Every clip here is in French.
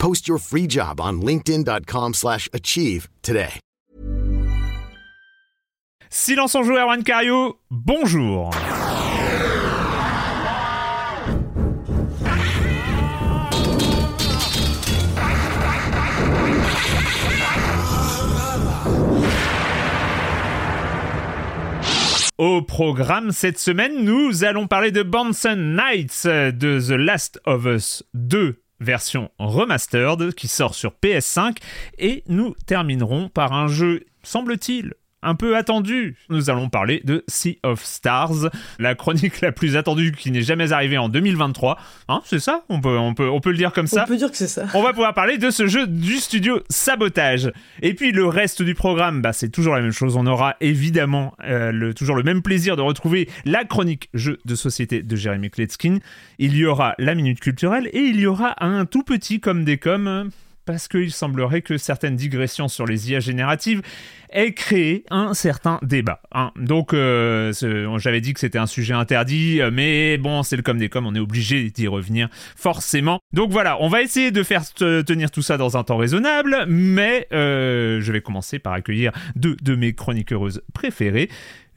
Post your free job on linkedin.com/achieve slash achieve today. Silence en joueur, Juan Cario, bonjour. Au programme cette semaine, nous allons parler de Bonson Knights de The Last of Us 2 version remastered qui sort sur PS5 et nous terminerons par un jeu semble-t-il un peu attendu. Nous allons parler de Sea of Stars, la chronique la plus attendue qui n'est jamais arrivée en 2023. Hein, c'est ça? On peut, on, peut, on peut le dire comme ça? On peut dire que c'est ça. on va pouvoir parler de ce jeu du studio Sabotage. Et puis le reste du programme, bah, c'est toujours la même chose. On aura évidemment euh, le, toujours le même plaisir de retrouver la chronique jeu de société de Jérémy Kletskin. Il y aura la minute culturelle et il y aura un tout petit comme des coms. Parce qu'il semblerait que certaines digressions sur les IA génératives aient créé un certain débat. hein. Donc, euh, j'avais dit que c'était un sujet interdit, euh, mais bon, c'est le comme des coms, on est obligé d'y revenir forcément. Donc voilà, on va essayer de faire te- tenir tout ça dans un temps raisonnable, mais euh, je vais commencer par accueillir deux de mes chroniqueuses préférées.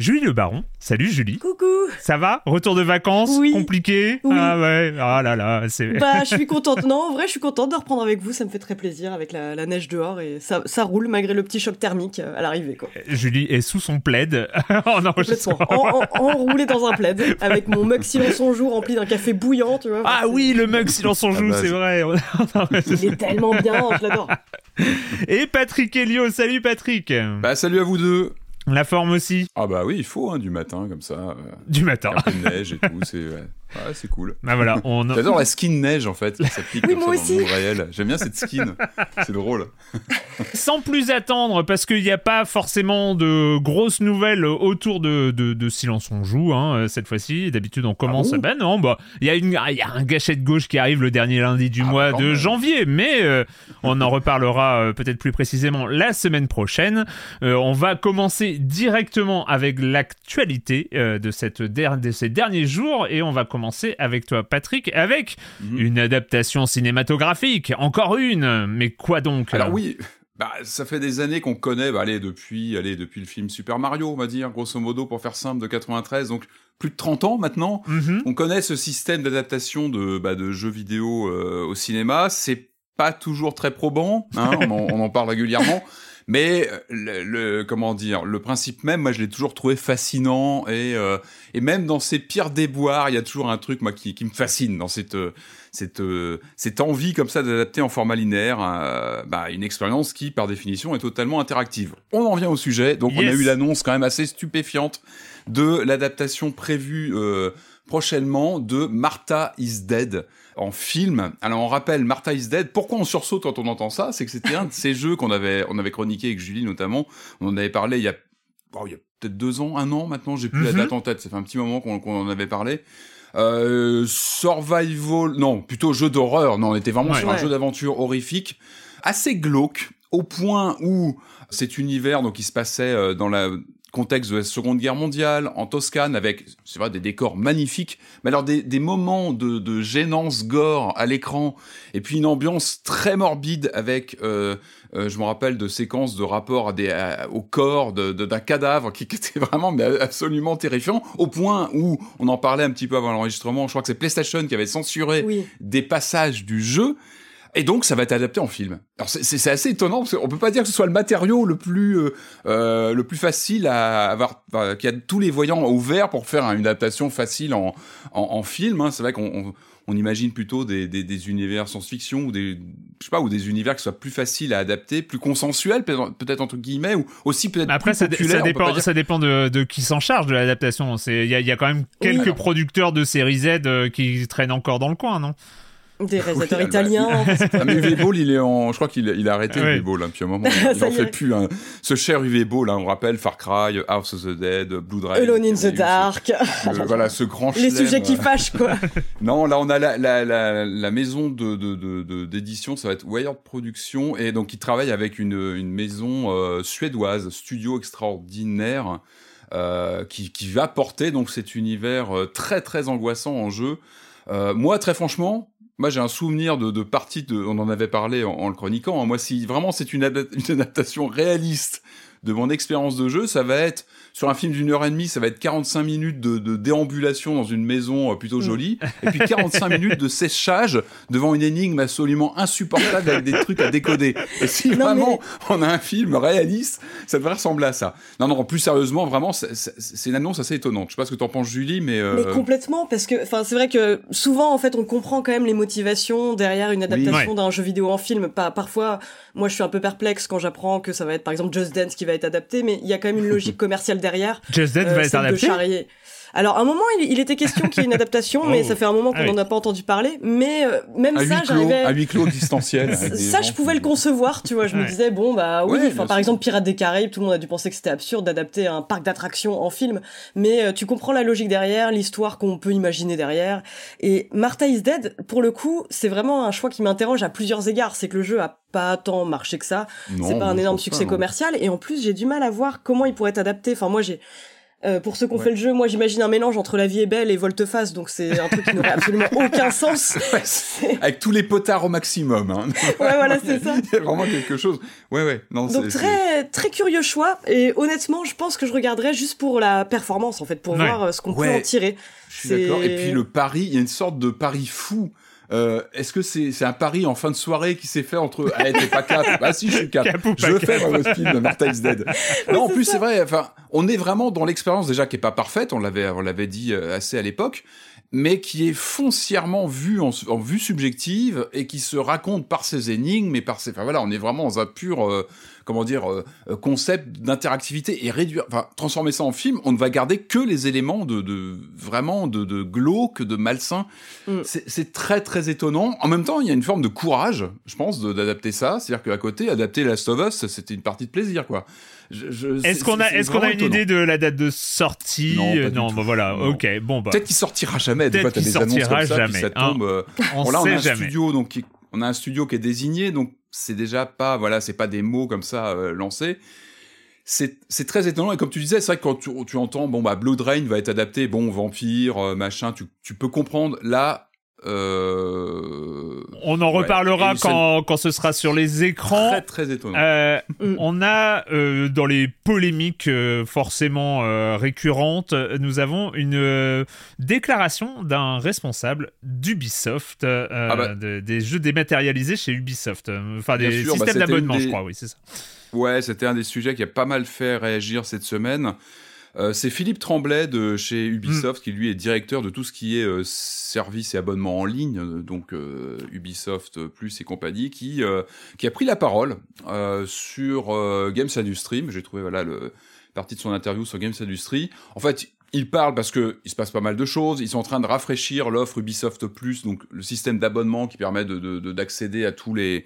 Julie Le Baron. Salut Julie. Coucou Ça va? Retour de vacances Oui. Compliqué? Oui. Ah ouais, ah là là, c'est... Bah, je suis contente. Non, en vrai, je suis contente de reprendre avec vous. Ça me fait très plaisir avec la, la neige dehors et ça, ça roule malgré le petit choc thermique euh, à l'arrivée, quoi. Julie est sous son plaid. Complètement. En, en- enroulé dans un plaid avec mon mug silence son jour rempli d'un café bouillant, tu vois. Ah C'est- oui, le mug silence on joue, bah, c'est c'est- vrai. Il est tellement bien, je l'adore. Et Patrick Helio, salut Patrick. Bah salut à vous deux. La forme aussi, Ah bah oui, il faut hein, du matin comme ça, euh, du matin. un peu de neige et tout, c'est ouais. Ouais, c'est cool. Bah voilà, on... J'adore la skin neige en fait, qui s'applique Oui, comme moi ça aussi. dans le monde réel. J'aime bien cette skin, c'est drôle. sans plus attendre, parce qu'il n'y a pas forcément de grosses nouvelles autour de, de, de Silence on joue, hein, cette fois-ci. D'habitude, on commence... bon bah non, bah, il y, a une- il y a un gâchette gauche qui arrive le dernier lundi du Ah, mois bah, de même. janvier, mais euh, on en reparlera euh, peut-être plus précisément la semaine prochaine. Euh, on va commencer directement avec l'actualité euh, de, cette der- de ces derniers jours, et on va commencer avec toi, Patrick, avec Mhm. une adaptation cinématographique. Encore une Mais quoi donc Alors oui, bah ça fait des années qu'on connaît, bah, allez depuis, allez depuis le film Super Mario, on va dire, grosso modo pour faire simple, de 93, donc plus de 30 ans maintenant. Mhm. On connaît ce système d'adaptation de, bah, de jeux vidéo euh, au cinéma. C'est pas toujours très probant, hein, on, en, on en parle régulièrement. Mais euh, le, le- comment dire, le principe même, moi je l'ai toujours trouvé fascinant et euh, et même dans ses pires déboires, il y a toujours un truc moi qui, qui me fascine dans cette euh, cette cette envie comme ça d'adapter en format linéaire bah, une expérience qui par définition est totalement interactive. On en vient au sujet, donc on a eu l'annonce quand même assez stupéfiante de l'adaptation prévue euh, prochainement de Martha is Dead en film. Alors on rappelle Martha is Dead. Pourquoi on sursaute quand on entend ça? C'est que c'était un de ces jeux qu'on avait on avait chroniqué avec Julie notamment. On en avait parlé il y a oh, il y a peut-être deux ans, un an maintenant. J'ai plus la Mhm. date en tête. Ça fait un petit moment qu'on qu'on en avait parlé. Euh, survival, non, plutôt jeu d'horreur. Non, on était vraiment Ouais. sur un jeu d'aventure horrifique, assez glauque, au point où cet univers donc qui se passait euh, dans la contexte de la Seconde Guerre mondiale, en Toscane, avec, c'est vrai, des décors magnifiques, mais alors des, des moments de, de gênance gore à l'écran, et puis une ambiance très morbide avec, euh, euh, je me rappelle de séquences de rapport à des, à- au corps de- de- d'un cadavre qui, qui était vraiment mais absolument terrifiant, au point où, on en parlait un petit peu avant l'enregistrement, je crois que c'est PlayStation qui avait censuré Oui. des passages du jeu. Et donc, ça va être adapté en film. Alors, c'est- assez étonnant parce qu'on peut pas dire que ce soit le matériau le plus euh, euh, le plus facile à avoir, enfin, qui a tous les voyants ouverts pour faire une adaptation facile en en, en film. hein. C'est vrai qu'on on, on imagine plutôt des, des, des univers science-fiction ou des je sais pas ou des univers qui soient plus faciles à adapter, plus consensuels peut-être entre guillemets ou aussi peut-être Après, plus ça, ça dépend, dire- ça dépend de, de qui s'en charge de l'adaptation. C'est- Il y a, y a quand même quelques Oui. producteurs de série Z euh, qui traînent encore dans le coin, non? Des réalisateurs Oui, italiens. Ah, mais UV Ball, il est en, je crois qu'il il a arrêté Ouais. UV Ball, hein, depuis un moment. Il Ça en y fait plus. hein. Ce cher UV Ball, hein, on rappelle Far Cry, House of the Dead, Blue Dragon. Alone in il the Dark. ce- le- voilà, ce grand Les chelem, sujets qui fâchent, quoi. Non, là, on a la, la, la, la maison de, de, de, de- d'édition, ça va être Wired Productions, et donc, ils travaillent avec une, une maison euh, suédoise, studio extraordinaire, euh, qui, qui va porter donc cet univers euh, très, très angoissant en jeu. Euh, moi, très franchement, moi, j'ai un souvenir de, de parties, de, on en avait parlé en, le chroniquant. hein. Moi, si vraiment c'est une adaptation réaliste de mon expérience de jeu, ça va être sur un film d'une heure et demie, ça va être 45 minutes de, de déambulation dans une maison euh, plutôt jolie, et puis 45 minutes de séchage devant une énigme absolument insupportable avec des trucs à décoder. Et si Non, vraiment on a un film réaliste, ça devrait ressembler à ça. Non, non, plus sérieusement, vraiment, c'est- une annonce assez étonnante. Je sais pas ce que t'en penses, Julie, mais... euh, Mais complètement, parce que, enfin, c'est vrai que souvent, en fait, on comprend quand même les motivations derrière une adaptation Ouais. d'un jeu vidéo en film. Pas, parfois, moi, je suis un peu perplexe quand j'apprends que ça va être, par exemple, Just Dance qui va être adapté, mais il y a quand même une logique commerciale derrière. Just Dance euh, va être adapté charrier. Alors, à un moment, il, il était question qu'il y ait une adaptation, mais Oh. ça fait un moment qu'on Ah oui. n'en a pas entendu parler. Mais euh, même à huis ça, clos, j'arrivais. à huis clos distanciel. Ça, je pouvais qui- le concevoir, tu vois. Je me disais, bon, bah oui, Ouais, par exemple, Pirates des Caraïbes, tout le monde a dû penser que c'était absurde d'adapter un parc d'attractions en film. Mais euh, tu comprends la logique derrière, l'histoire qu'on peut imaginer derrière. Et Martha is Dead, pour le coup, c'est vraiment un choix qui m'interroge à plusieurs égards. C'est que le jeu a pas tant marché que ça. Non, C'est pas un énorme succès pas, commercial. Et en plus, j'ai du mal à voir comment il pourrait être adapté. Enfin, moi, j'ai. Euh, pour ceux qui ont Ouais. fait le jeu, moi j'imagine un mélange entre La vie est belle et Volte-face, donc c'est un truc qui n'aurait absolument aucun sens. Ouais, avec tous les potards au maximum. Hein. Ouais, voilà, c'est ça. Il y a vraiment quelque chose. Ouais, ouais. Non, Donc très très curieux choix et honnêtement je pense que je regarderai juste pour la performance en fait pour Ouais. voir euh, ce qu'on peut en tirer. Je suis d'accord. Et puis le pari, il y a une sorte de pari fou. Euh, Est-ce que c'est c'est un pari en fin de soirée qui s'est fait entre ah t'es pas cap ah si je suis cap, je veux faire cap. un film de Martha is Dead. Non en plus c'est vrai enfin on est vraiment dans l'expérience déjà qui est pas parfaite on l'avait on l'avait dit euh, assez à l'époque mais qui est foncièrement vue en, en vue subjective et qui se raconte par ses énigmes et par ses enfin voilà on est vraiment dans un pur euh, comment dire euh, euh, concept d'interactivité et réduire enfin transformer ça en film on ne va garder que les éléments de, de vraiment de, de glauque de malsain Mm. c'est très très étonnant en même temps il y a une forme de courage je pense d'adapter ça c'est à dire qu'à côté adapter Last of Us c'était une partie de plaisir quoi Est-ce qu'on a, est-ce qu'on a une étonnant. idée de la date de sortie? Non, Euh, Non, bah voilà, Non. ok, bon bah, Peut-être qu'il sortira jamais. Des Peut-être fois, t'as qu'il des annonces sortira comme ça, jamais, ça hein. tombe. euh, on Bon, là, on a un jamais. studio, donc qui- on a un studio qui est désigné, donc c'est déjà pas, voilà, c'est pas des mots comme ça euh, lancés. C'est très étonnant et comme tu disais, c'est vrai que quand tu, tu entends bon bah Blood Rain va être adapté, bon vampire, euh, machin, tu, tu peux comprendre. Là, euh, On en ouais, reparlera quand, quand ce sera sur les écrans. très très étonnant. Euh, Mm. On a euh, dans les polémiques euh, forcément euh, récurrentes, nous avons une euh, déclaration d'un responsable d'Ubisoft, euh, Ah bah. de- des jeux dématérialisés chez Ubisoft, enfin des sûr, bah, systèmes c'était d'abonnement, je crois, oui, c'est ça. Ouais, c'était un des sujets qui a pas mal fait réagir cette semaine. Euh, c'est Philippe Tremblay de chez Ubisoft qui lui est directeur de tout ce qui est euh, services et abonnements en ligne, euh, donc euh, Ubisoft Plus et compagnie, qui euh, qui a pris la parole euh, sur euh, Games Industry. J'ai trouvé voilà le partie de son interview sur Games Industry. En fait, il parle parce que il se passe pas mal de choses. Ils sont en train de rafraîchir l'offre Ubisoft Plus, donc le système d'abonnement qui permet de de- de- d'accéder à tous les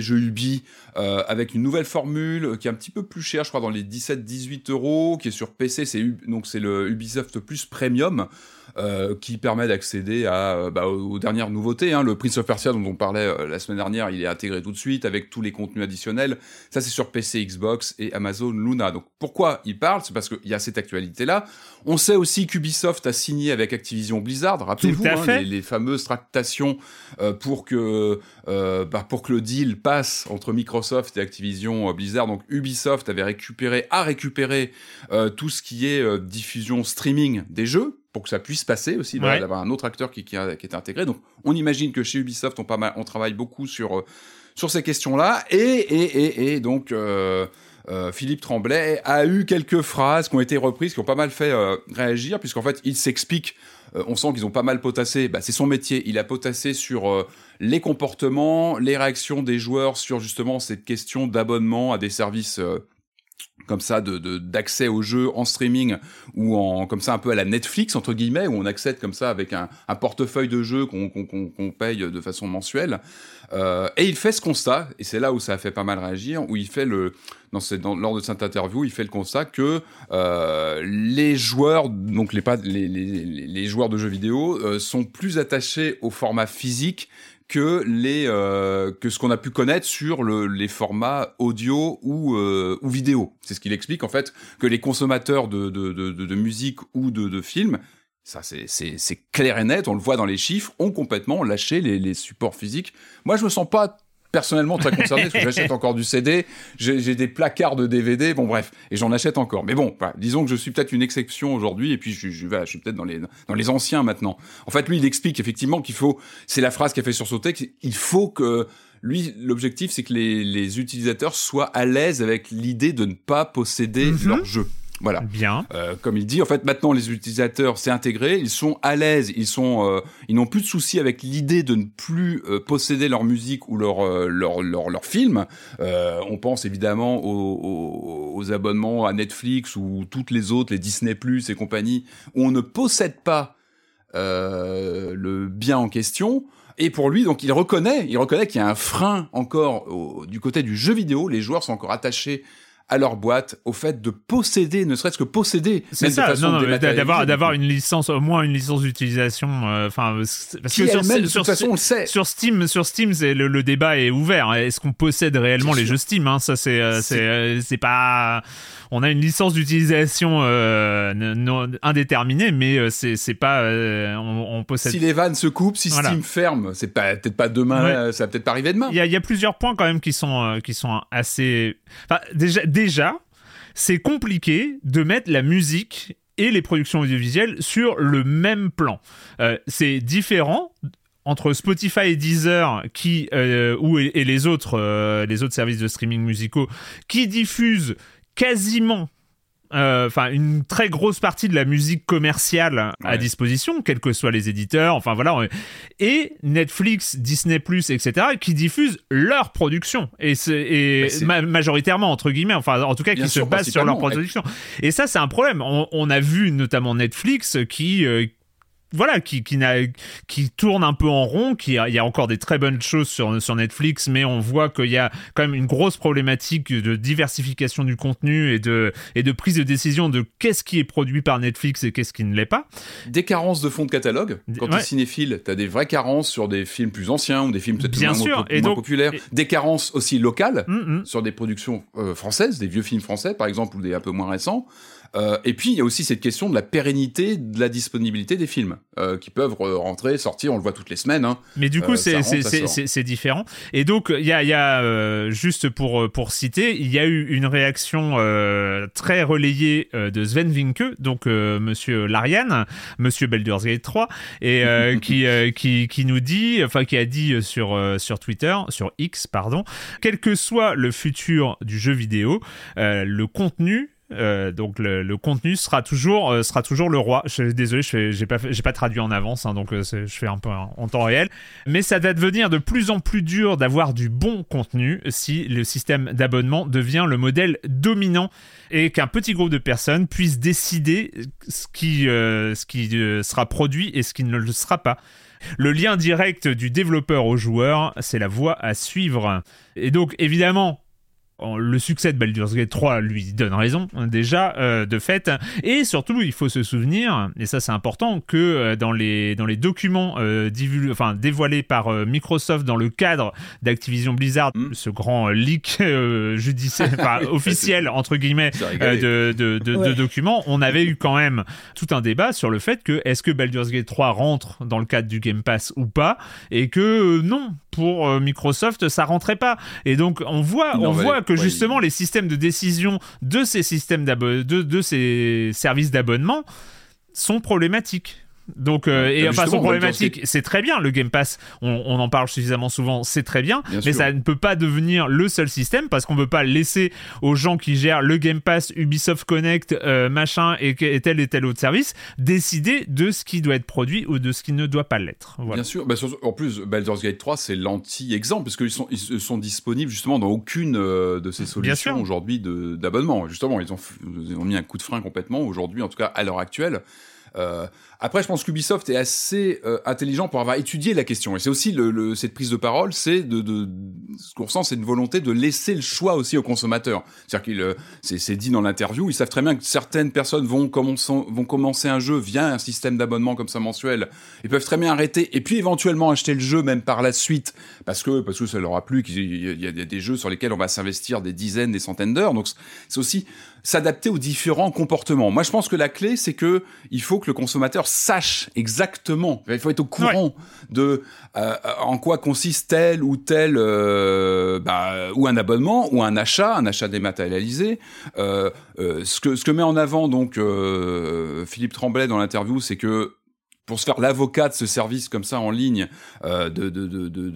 jeux Ubi euh, avec une nouvelle formule euh, qui est un petit peu plus chère, je crois dans les 17-18 euros, qui est sur PC, donc c'est le Ubisoft Plus Premium. Euh, qui permet d'accéder à euh, bah, aux, dernières nouveautés. Hein. Le Prince of Persia dont on parlait euh, la semaine dernière, il est intégré tout de suite avec tous les contenus additionnels. Ça, c'est sur PC, Xbox et Amazon Luna. Donc pourquoi il parle? C'est parce qu'il y a cette actualité-là. On sait aussi qu'Ubisoft a signé avec Activision Blizzard. Rappelez-vous hein, les, les, fameuses tractations pour que bah, pour que le deal passe entre Microsoft et Activision Blizzard. Donc Ubisoft avait récupéré a récupéré tout ce qui est diffusion streaming des jeux pour que ça puisse passer aussi, d'avoir un autre acteur qui, qui, qui, est intégré. Donc, on imagine que chez Ubisoft, on, pas mal, on travaille beaucoup sur, euh, sur ces questions-là. Et, et, et, et, donc, euh, euh, Philippe Tremblay a eu quelques phrases qui ont été reprises, qui ont pas mal fait euh, réagir, puisqu'en fait, il s'explique. On sent qu'ils ont pas mal potassé. Bah, c'est son métier. Il a potassé sur les comportements, les réactions des joueurs sur justement cette question d'abonnement à des services comme ça de d'accès au jeu en streaming ou en comme ça un peu à la Netflix entre guillemets où on accède comme ça avec un, un portefeuille de jeux qu'on paye de façon mensuelle. Euh, et il fait ce constat et c'est là où ça a fait pas mal réagir où il fait le dans, cette, lors de cette interview il fait le constat que euh, les joueurs donc les, les, les, les joueurs de jeux vidéo euh, sont plus attachés au format physique que les euh, que ce qu'on a pu connaître sur le, les formats audio ou euh, ou vidéo. C'est ce qu'il explique en fait que les consommateurs de de, de, de, musique ou de, de films ça, c'est clair et net, on le voit dans les chiffres, ont complètement lâché les, les supports physiques. Moi, je me sens pas personnellement très concerné parce que j'achète encore du CD, j'ai des placards de DVD, bon bref, et j'en achète encore. Mais bon, disons que je suis peut-être une exception aujourd'hui, et puis je, je, je suis peut-être dans les, dans les anciens maintenant. En fait, lui, il explique effectivement qu'il faut, c'est la phrase qui a fait sursauter, qu'il faut que lui, l'objectif, c'est que les, les, utilisateurs soient à l'aise avec l'idée de ne pas posséder mm-hmm. leur jeu. Voilà. Bien. Euh, comme il dit, en fait, maintenant les utilisateurs, c'est intégré, ils sont à l'aise, ils sont, euh, ils n'ont plus de soucis avec l'idée de ne plus euh, posséder leur musique ou leur euh, leur leur, leur film. Euh, on pense évidemment aux, aux, abonnements à Netflix ou toutes les autres, les Disney Plus et compagnie, où on ne possède pas le bien en question. Et pour lui, donc, il reconnaît, il reconnaît qu'il y a un frein encore au, du côté du jeu vidéo. Les joueurs sont encore attachés à leur boîte au fait de posséder, ne serait-ce que posséder, c'est ça, d'avoir d'avoir une licence, au moins une licence d'utilisation. Euh, enfin, parce que sur, même, de toute façon, on le sait. Sur Steam, sur Steam, c'est le, le, débat est ouvert. Est-ce qu'on possède réellement les jeux Steam hein? Ça, c'est euh, c'est euh, c'est pas on a une licence d'utilisation euh, indéterminée, mais c'est c'est pas euh, on, on, possède. Si les vannes se coupent, si voilà. Steam ferme, c'est pas peut-être pas demain, ouais. ça va peut-être pas arriver demain. Il y a, y a, plusieurs points quand même qui sont qui sont assez. Enfin, déjà déjà c'est compliqué de mettre la musique et les productions audiovisuelles sur le même plan. Euh, c'est différent entre Spotify et Deezer qui euh, et, et les autres euh, les autres services de streaming musicaux qui diffusent quasiment enfin euh, une très grosse partie de la musique commerciale ouais. à disposition, quels que soient les éditeurs, enfin voilà, et Netflix, Disney+, etc., qui diffusent leur production, et, et ma majoritairement, entre guillemets, enfin en tout cas, Bien qui sûr, se basent sur leur production. Et ça, c'est un problème. On, on, a vu notamment Netflix qui... Euh, voilà, qui, qui, qui tourne un peu en rond, qui il y a encore des très bonnes choses sur, sur Netflix, mais on voit qu'il y a quand même une grosse problématique de diversification du contenu et de, et de prise de décision de qu'est-ce qui est produit par Netflix et qu'est-ce qui ne l'est pas. Des carences de fonds de catalogue. Quand ouais. tu es cinéphile, tu as des vraies carences sur des films plus anciens ou des films peut-être moins. Moins, et donc, populaires. Et... Des carences aussi locales mm -hmm. sur des productions euh, françaises, des vieux films français par exemple, ou des un peu moins récents. Euh, et puis il y a aussi cette question de la pérennité de la disponibilité des films euh, qui peuvent rentrer, sortir, on le voit toutes les semaines. Hein. Mais du coup, euh, c'est différent. Et donc il y a, y a euh, juste pour pour citer, il y a eu une réaction euh, très relayée de Sven Vinke, donc Monsieur Larian, Monsieur Baldur's Gate 3, et qui qui qui nous dit, enfin qui a dit sur sur Twitter, sur X pardon, quel que soit le futur du jeu vidéo, le contenu euh, donc le, contenu sera toujours euh, sera toujours le roi. Je désolé, je j'ai pas pas traduit en avance, hein, donc euh, je fais un peu en, temps réel. Mais ça va devenir de plus en plus dur d'avoir du bon contenu si le système d'abonnement devient le modèle dominant et qu'un petit groupe de personnes puisse décider ce qui ce qui sera produit et ce qui ne le sera pas. Le lien direct du développeur au joueur, c'est la voie à suivre. Et donc évidemment, le succès de Baldur's Gate 3 lui donne raison déjà euh, de fait. Et surtout il faut se souvenir et ça c'est important que euh, dans les dans les documents euh, enfin dévoilés par Microsoft dans le cadre d'Activision Blizzard hmm. ce grand leak judiciaire officiel entre guillemets de, de, de, documents on avait eu quand même tout un débat sur le fait que est-ce que Baldur's Gate 3 rentre dans le cadre du Game Pass ou pas et que non pour Microsoft ça rentrait pas et donc on voit on voit que justement les systèmes de décision de ces systèmes de, de ces services d'abonnement sont problématiques. Donc, euh, et enfin, son problématique, c'est très bien. Le Game Pass, on, en parle suffisamment souvent, c'est très bien, mais ça ne peut pas devenir le seul système parce qu'on ne peut pas laisser aux gens qui gèrent le Game Pass, Ubisoft Connect, euh, machin et, tel et tel autre service décider de ce qui doit être produit ou de ce qui ne doit pas l'être. Bien sûr. Bah, en plus, Baldur's Gate 3, c'est l'anti-exemple parce qu'ils sont, ils sont disponibles justement dans aucune euh, de ces solutions aujourd'hui d'abonnement. Justement, ils ont, ils ont mis un coup de frein complètement aujourd'hui, en tout cas à l'heure actuelle. Euh, après, je pense qu'Ubisoft est assez euh, intelligent pour avoir étudié la question. Et c'est aussi le, cette prise de parole, c'est de, de, ce qu'on ressent, c'est une volonté de laisser le choix aussi aux consommateurs. C'est-à-dire qu'il, euh, c'est dit dans l'interview, ils savent très bien que certaines personnes vont commencer, vont commencer un jeu via un système d'abonnement comme ça mensuel. Ils peuvent très bien arrêter et puis éventuellement acheter le jeu même par la suite parce que parce que ça leur a plu qu'il y, a des jeux sur lesquels on va s'investir des dizaines, des centaines d'heures. Donc c'est aussi s'adapter aux différents comportements. Moi, je pense que la clé, c'est que il faut que le consommateur sache exactement. Il faut être au courant de euh, en quoi consiste tel ou tel euh, bah, ou un abonnement ou un achat, un achat dématérialisé. Euh, euh ce que ce que met en avant donc euh, Philippe Tremblay dans l'interview, c'est que pour se faire l'avocat de ce service comme ça en ligne euh, de,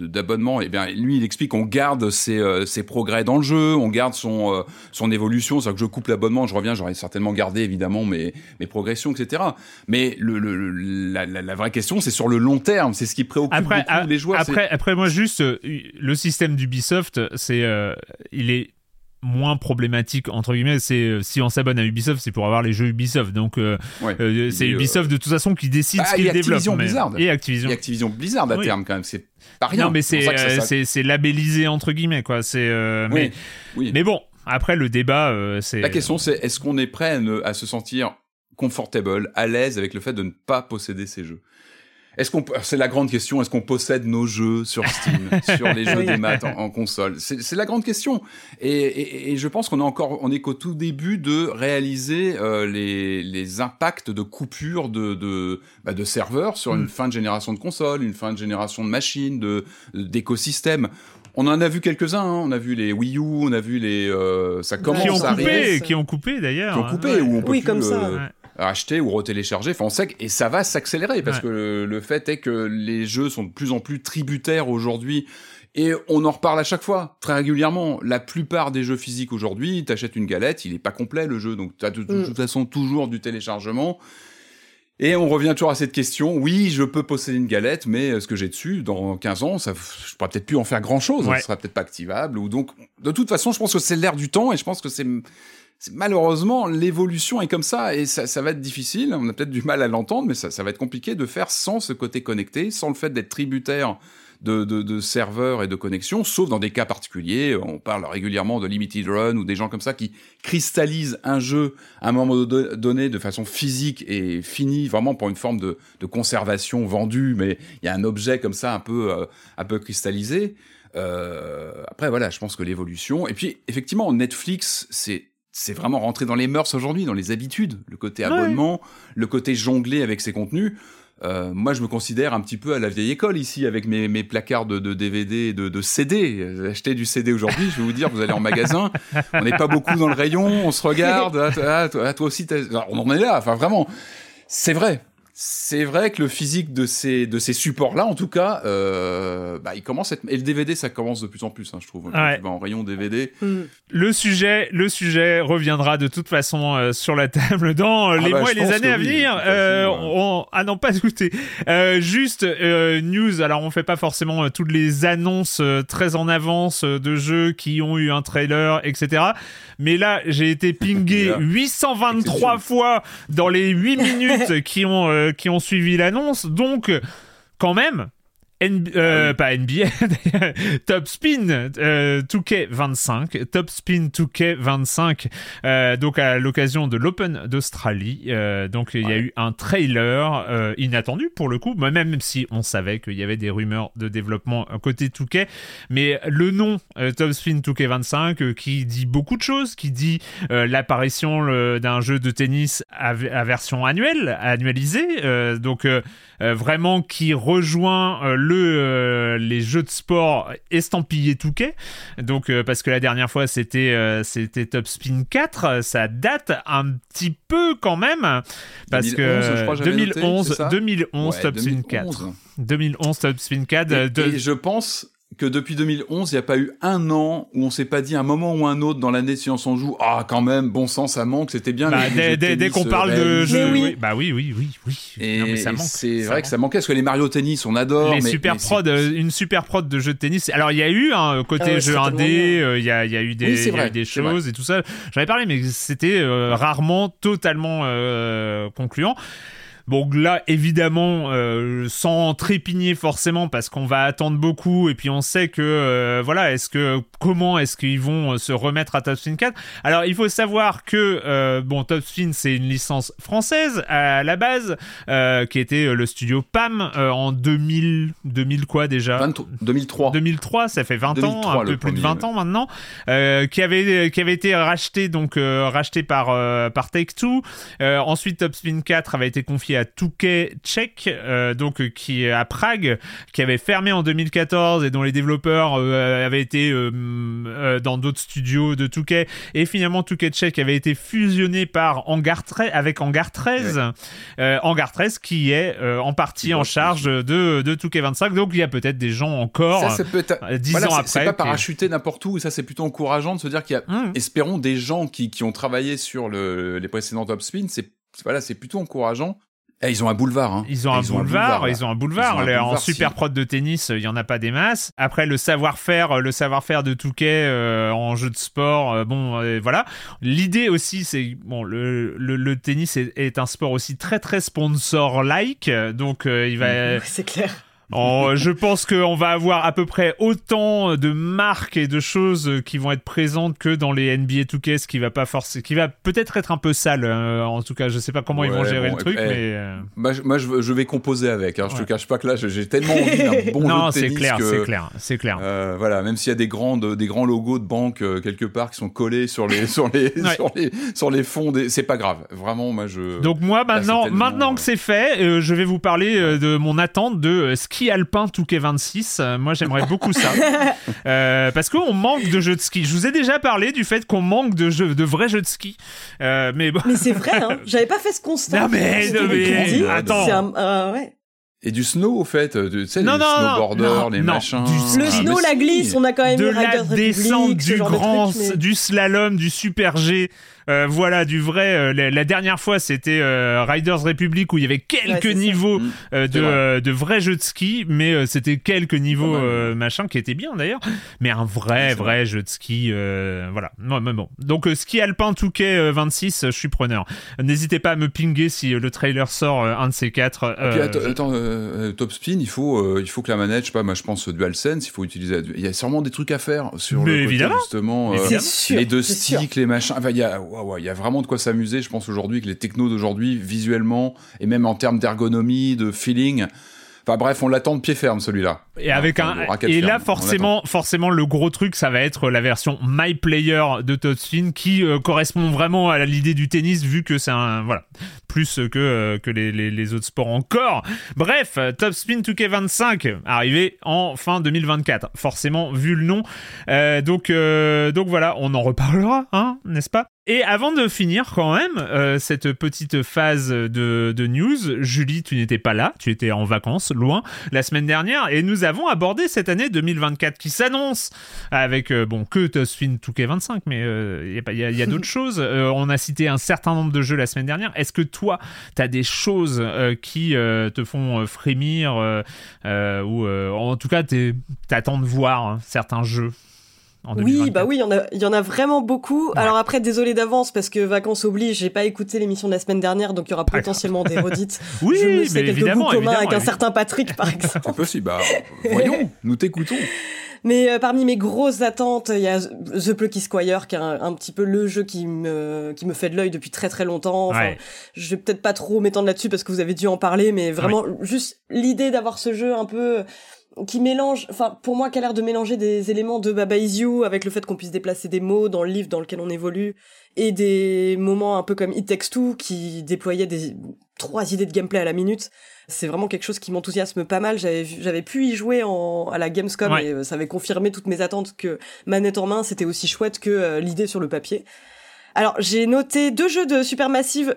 d'abonnement, et eh bien lui il explique qu'on garde ses, euh, ses, progrès dans le jeu, on garde son euh, son évolution, c'est-à-dire que je coupe l'abonnement, je reviens, j'aurais certainement gardé évidemment mes mes progressions, etc. Mais le, le la, la, vraie question c'est sur le long terme, c'est ce qui préoccupe après, beaucoup les joueurs. Après, après moi juste le système d'Ubisoft, c'est il est moins problématique entre guillemets c'est euh, si on s'abonne à Ubisoft c'est pour avoir les jeux Ubisoft. Donc euh, euh, c'est Ubisoft de toute façon qui décide ce qu'il développe Blizzard. et Activision. Et Activision Blizzard à terme quand même c'est pas rien. Non mais c'est c'est labellisé entre guillemets quoi. C'est mais mais bon après le débat c'est la question c'est est-ce qu'on est prêt à, à se sentir confortable à l'aise avec le fait de ne pas posséder ces jeux? Est-ce qu'on c'est la grande question est-ce qu'on possède nos jeux sur Steam sur les jeux des maths en, console? C'est la grande question. Et, et, je pense qu'on est encore on est qu'au tout début de réaliser euh, les, les impacts de coupure de de, bah, de serveurs sur une mm. fin de génération de consoles une fin de génération de machines de d'écosystèmes. On en a vu quelques-uns, hein. on a vu les Wii U, on a vu les, euh, ça commence qui ont à coupé, qui ont coupé d'ailleurs, qui ont coupé, ou on peut oui, plus, comme ça acheter ou retélécharger. Enfin, on sait et ça va s'accélérer parce que le, fait est que les jeux sont de plus en plus tributaires aujourd'hui. Et on en reparle à chaque fois, très régulièrement. La plupart des jeux physiques aujourd'hui, t'achètes une galette, il est pas complet le jeu, donc t'as de, de, mm. toute façon toujours du téléchargement. Et on revient toujours à cette question. Oui, je peux posséder une galette, mais ce que j'ai dessus, dans 15 ans, ça, je pourrais peut-être plus en faire grand chose. Ça sera peut-être pas activable. Ou donc, de toute façon, je pense que c'est l'air du temps et je pense que c'est, malheureusement, l'évolution est comme ça et ça, ça va être difficile. On a peut-être du mal à l'entendre, mais ça, ça, va être compliqué de faire sans ce côté connecté, sans le fait d'être tributaire de, de, de, serveurs et de connexions, sauf dans des cas particuliers. On parle régulièrement de limited run ou des gens comme ça qui cristallisent un jeu à un moment donné de façon physique et finie, vraiment pour une forme de, de conservation vendue, mais il y a un objet comme ça un peu, euh, un peu cristallisé. Euh, après, voilà, je pense que l'évolution. Et puis, effectivement, Netflix, c'est c'est vraiment rentré dans les mœurs aujourd'hui, dans les habitudes, le côté abonnement, le côté jongler avec ses contenus. Euh, moi, je me considère un petit peu à la vieille école ici, avec mes, mes placards de, de DVD de, de CD. Acheter du CD aujourd'hui, je vais vous dire, vous allez en magasin, on n'est pas beaucoup dans le rayon, on se regarde, ah, toi, ah, toi, aussi, on en est là, enfin vraiment, c'est vrai c'est vrai que le physique de ces de ces supports là en tout cas euh, bah, il commence à être... et le DVD ça commence de plus en plus hein, je trouve. Ouais. en rayon DVD mm. le sujet le sujet reviendra de toute façon euh, sur la table dans euh, ah les bah, mois et les années à venir. on... ah non pas douter. Juste news. Alors on fait pas forcément toutes les annonces très en avance de jeux qui ont eu un trailer etc mais là j'ai été pingé 823 fois dans les 8 minutes qui ont qui ont suivi l'annonce. Donc, quand même, N- euh, pas NBA, Top Spin euh, 2K25, Top Spin 2K25, euh, donc à l'occasion de l'Open d'Australie. Euh, donc il y a eu un trailer euh, inattendu pour le coup, même si on savait qu'il y avait des rumeurs de développement euh, côté 2K, mais le nom euh, Top Spin 2K25 euh, qui dit beaucoup de choses, qui dit euh, l'apparition d'un jeu de tennis à, à version annuelle, annualisée, euh, donc euh, euh, vraiment qui rejoint euh, le euh, les jeux de sport estampillés Touquet. Donc euh, parce que la dernière fois c'était euh, c'était Top Spin 4, ça date un petit peu quand même parce 2011, que je crois, j'avais noté, 2011 c'est ça? 2011 Ouais, Top Spin 2011. 4. 2011 Top Spin 4 Et, euh, de- et je pense que depuis 2011, il n'y a pas eu un an où on s'est pas dit un moment ou un autre dans l'année si on s'en joue, ah quand même, bon sang, ça manque, c'était bien. bah, les dès, de dès- dès qu'on euh, parle de réalisés. jeux, oui. oui, bah oui, oui, oui, oui. Et, Non, mais ça et manque. c'est ça vrai manque. que ça manquait parce que les Mario Tennis, on adore. les mais, super mais c'est- prod, euh, une super prod de jeux de tennis. Alors il y a eu un côté Ah ouais, jeu indé, euh, il y, a, il y a eu des, Oui, y a eu des choses et tout ça. J'en ai parlé, mais c'était euh, rarement totalement euh, concluant. Bon, là, évidemment, euh, sans trépigner forcément, parce qu'on va attendre beaucoup, et puis on sait que, euh, voilà, est-ce que, comment est-ce qu'ils vont euh, se remettre à Top Spin 4 Alors, il faut savoir que, euh, bon, Top Spin, c'est une licence française à la base, euh, qui était euh, le studio PAM euh, en 2000, 2000 quoi déjà? 23 2003. 2003, ça fait 20 ans, 2003, un peu plus de premier, 20 ans maintenant, euh, qui avait qui avait été racheté donc euh, racheté par euh, par Take Two. Euh, ensuite, Top Spin 4 avait été confié à Touquet Czech, euh, donc euh, qui est à Prague, qui avait fermé en 2014 et dont les développeurs euh, avaient été dans d'autres studios de Touquet. Et finalement, Touquet Czech avait été fusionné par Hangar 13 avec Hangar 13, euh, Hangar 13 qui est en partie en charge de de Touquet 25. Donc il y a peut-être des gens encore. Ça, peut être. euh, dix voilà, ans après, C'est pas parachuté n'importe où, ça, c'est plutôt encourageant de se dire qu'il y a, Mmh. espérons, des gens qui, qui ont travaillé sur le, les précédents Top Spin. C'est, voilà, c'est plutôt encourageant. Et ils ont un boulevard, hein. Ils ont, un, Ils boulevard, ils ont un boulevard. Ils ont un Les- en super si. prod de tennis, il y en a pas des masses. Après le savoir-faire, le savoir-faire de Touquet euh, en jeu de sport, euh, bon, euh, voilà. L'idée aussi, c'est bon, le, le, le tennis est, est un sport aussi très très sponsor-like, donc euh, il va. Ouais, c'est clair. Oh, je pense qu'on va avoir à peu près autant de marques et de choses qui vont être présentes que dans les NBA 2K, ce qui va pas forcer, qui va peut-être être un peu sale. euh, en tout cas, je sais pas comment ils vont gérer bon, le truc, eh, mais euh, Moi, je, moi, je veux- je vais composer avec. Hein. Je Ouais. te cache pas que là, j'ai- tellement envie d'un bon non, jeu de c'est clair, c'est clair, c'est clair. euh, voilà, même s'il y a des grands, des grands logos de banque euh, quelque part qui sont collés sur les, sur les, Ouais. sur les, sur les fonds, des... c'est pas grave. Vraiment, moi, je. Donc moi maintenant, tellement, maintenant que euh, c'est fait, euh, je vais vous parler euh, de mon attente de euh, ski alpin Touquet 26. Euh, moi j'aimerais beaucoup ça Euh, parce qu'on manque de jeux de ski. Je vous ai déjà parlé du fait qu'on manque de jeux, de vrais jeux de ski. Euh, mais bon. Mais c'est vrai, hein. J'avais pas fait ce constat. Non, mais- non, mais- attends. C'est un- ouais. Et du snow, au fait, euh, de- tu sais, Non, les non, snowboarders, non, les non, machins. du ski. Le Ah, snow, la glisse, on a quand même de la descente, du de grand, trucs, mais- du slalom, du super G. Euh, voilà, du vrai. euh, la, la dernière fois, c'était euh, Riders Republic où il y avait quelques Ouais, niveaux Mm, euh, de, vrai. euh, de vrais jeux de ski, mais euh, c'était quelques niveaux euh, machin qui étaient bien d'ailleurs. Mais un vrai, vrai jeu de ski, euh, voilà. Non, mais bon. Donc euh, ski alpin Touquet euh, 26, euh, je suis preneur. N'hésitez pas à me pinguer si euh, le trailer sort euh, un de ces quatre. Et puis, euh, attends, attends, euh, euh, Top Spin, il faut, euh, il faut que la manette, je sais pas, moi je pense DualSense, il faut utiliser. Il y a sûrement des trucs à faire sur Mais le côté, évidemment. justement. euh, sûr. les deux sûr. sticks, les machins. Enfin, il y a, il y a vraiment de quoi s'amuser, je pense aujourd'hui que les technos d'aujourd'hui, visuellement et même en termes d'ergonomie, de feeling. Enfin bref, on l'attend de pied ferme celui-là. Et avec Enfin, un et là forcément forcément le gros truc ça va être la version My Player de Top Spin qui euh, correspond vraiment à l'idée du tennis vu que c'est un voilà plus que euh, que les, les, les autres sports encore. Bref, euh, Top Spin 2K25 arrivé en fin 2024 forcément vu le nom. Euh, donc euh, donc voilà, on en reparlera hein, n'est-ce pas? Et avant de finir quand même euh, cette petite phase de, de news, Julie, tu n'étais pas là, tu étais en vacances, loin, la semaine dernière, et nous avons abordé cette année 2024 qui s'annonce avec, euh, bon, que Top Spin 2K25, mais il y a, pas- y a- y a d'autres choses. Euh, on a cité un certain nombre de jeux la semaine dernière. Est-ce que toi, tu as des choses euh, qui euh, te font euh, frémir, euh, euh, ou euh, en tout cas, t'es- t'attends de voir hein, certains jeux? En 2024. Oui, bah oui, il y en a, il y en a vraiment beaucoup. Alors après, désolé d'avance parce que vacances oblige, j'ai pas écouté l'émission de la semaine dernière, donc il y aura potentiellement des redites. Oui, je me mais quelques évidemment, goûts communs évidemment, avec un certain Patrick, par exemple. C'est possible. Bah, voyons, nous t'écoutons. Mais euh, parmi mes grosses attentes, il y a The Plucky Squire, qui est un, un petit peu le jeu qui me qui me fait de l'œil depuis très très longtemps. Enfin, Ouais. Je vais peut-être pas trop m'étendre là-dessus parce que vous avez dû en parler, mais vraiment juste l'idée d'avoir ce jeu un peu qui mélange, enfin pour moi qui a l'air de mélanger des éléments de Baba Is You avec le fait qu'on puisse déplacer des mots dans le livre dans lequel on évolue et des moments un peu comme It Takes Two qui déployait des trois idées de gameplay à la minute. C'est vraiment quelque chose qui m'enthousiasme pas mal. J'avais j'avais pu y jouer en, à la Gamescom Ouais. et euh, ça avait confirmé toutes mes attentes que manette en main c'était aussi chouette que euh, l'idée sur le papier. Alors j'ai noté deux jeux de Supermassive.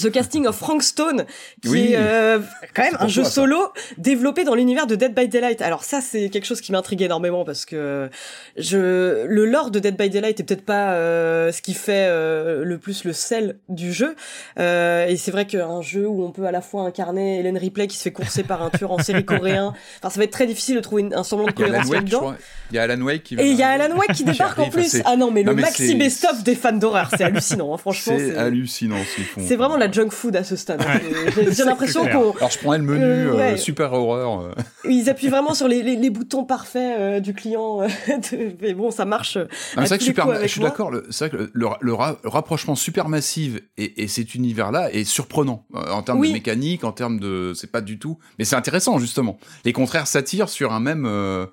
The Casting of Frank Stone, qui Oui. est euh, quand même un jeu toi, ça. solo développé dans l'univers de Dead by Daylight. Alors ça, c'est quelque chose qui m'intrigue énormément parce que je le lore de Dead by Daylight est peut-être pas euh, ce qui fait euh, le plus le sel du jeu. Euh, et c'est vrai qu'un jeu où on peut à la fois incarner Hélène Ripley qui se fait courser par un tueur en série coréen, enfin ça va être très difficile de trouver une- un semblant de cohérence là-dedans. Il y a Alan Wake qui va. Et il y a Alan Wake qui débarque en plus. Ah non, mais Non, le mais maxi best-of des fans d'horreur, c'est hallucinant. hein, franchement, C'est c'est hallucinant ce qu'ils font. c'est vraiment la junk food à ce stade. hein. J'ai- J'ai l'impression qu'on Alors je prends le menu Euh, euh, super horreur. euh. ils appuient vraiment sur les, les, les boutons parfaits euh, du client. euh, de- mais bon, ça marche. euh, c'est vrai que super, je suis d'accord. le- C'est vrai que le, le ra- le ra- le rapprochement supermassive et, et cet univers-là est surprenant euh, en termes Oui. de mécanique, en termes de, c'est pas du tout, mais c'est intéressant justement. Les contraires s'attirent sur un même, euh,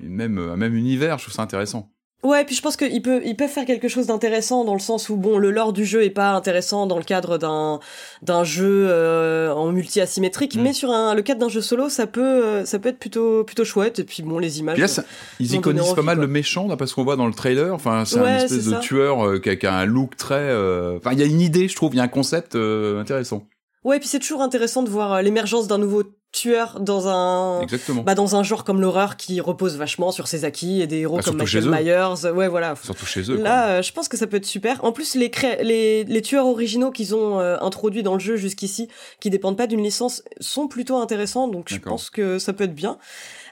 une même, un même univers. Je trouve ça intéressant. Ouais, puis je pense qu'ils peuvent, ils peuvent faire quelque chose d'intéressant dans le sens où bon, le lore du jeu est pas intéressant dans le cadre d'un d'un jeu euh, en multi asymétrique, Mm. mais sur un, le cadre d'un jeu solo, ça peut euh, ça peut être plutôt plutôt chouette. Et puis bon, les images. Là, ça- ils m'ont donné iconisent pas mal le méchant, d'après ce qu'on voit dans le trailer. Enfin, c'est un espèce de ça. tueur euh, qui, a, qui a un look très. euh, Enfin, il y a une idée, je trouve. Il y a un concept euh, intéressant. Ouais, puis c'est toujours intéressant de voir euh, l'émergence d'un nouveau tueur dans un Exactement. bah dans un genre comme l'horreur qui repose vachement sur ses acquis et des héros Bah, comme Michael. Myers. Ouais, voilà. Surtout chez eux. Là, euh, je pense que ça peut être super. En plus, les, cré- les, les tueurs originaux qu'ils ont euh, introduits dans le jeu jusqu'ici, qui dépendent pas d'une licence, sont plutôt intéressants. Donc, je pense que ça peut être bien.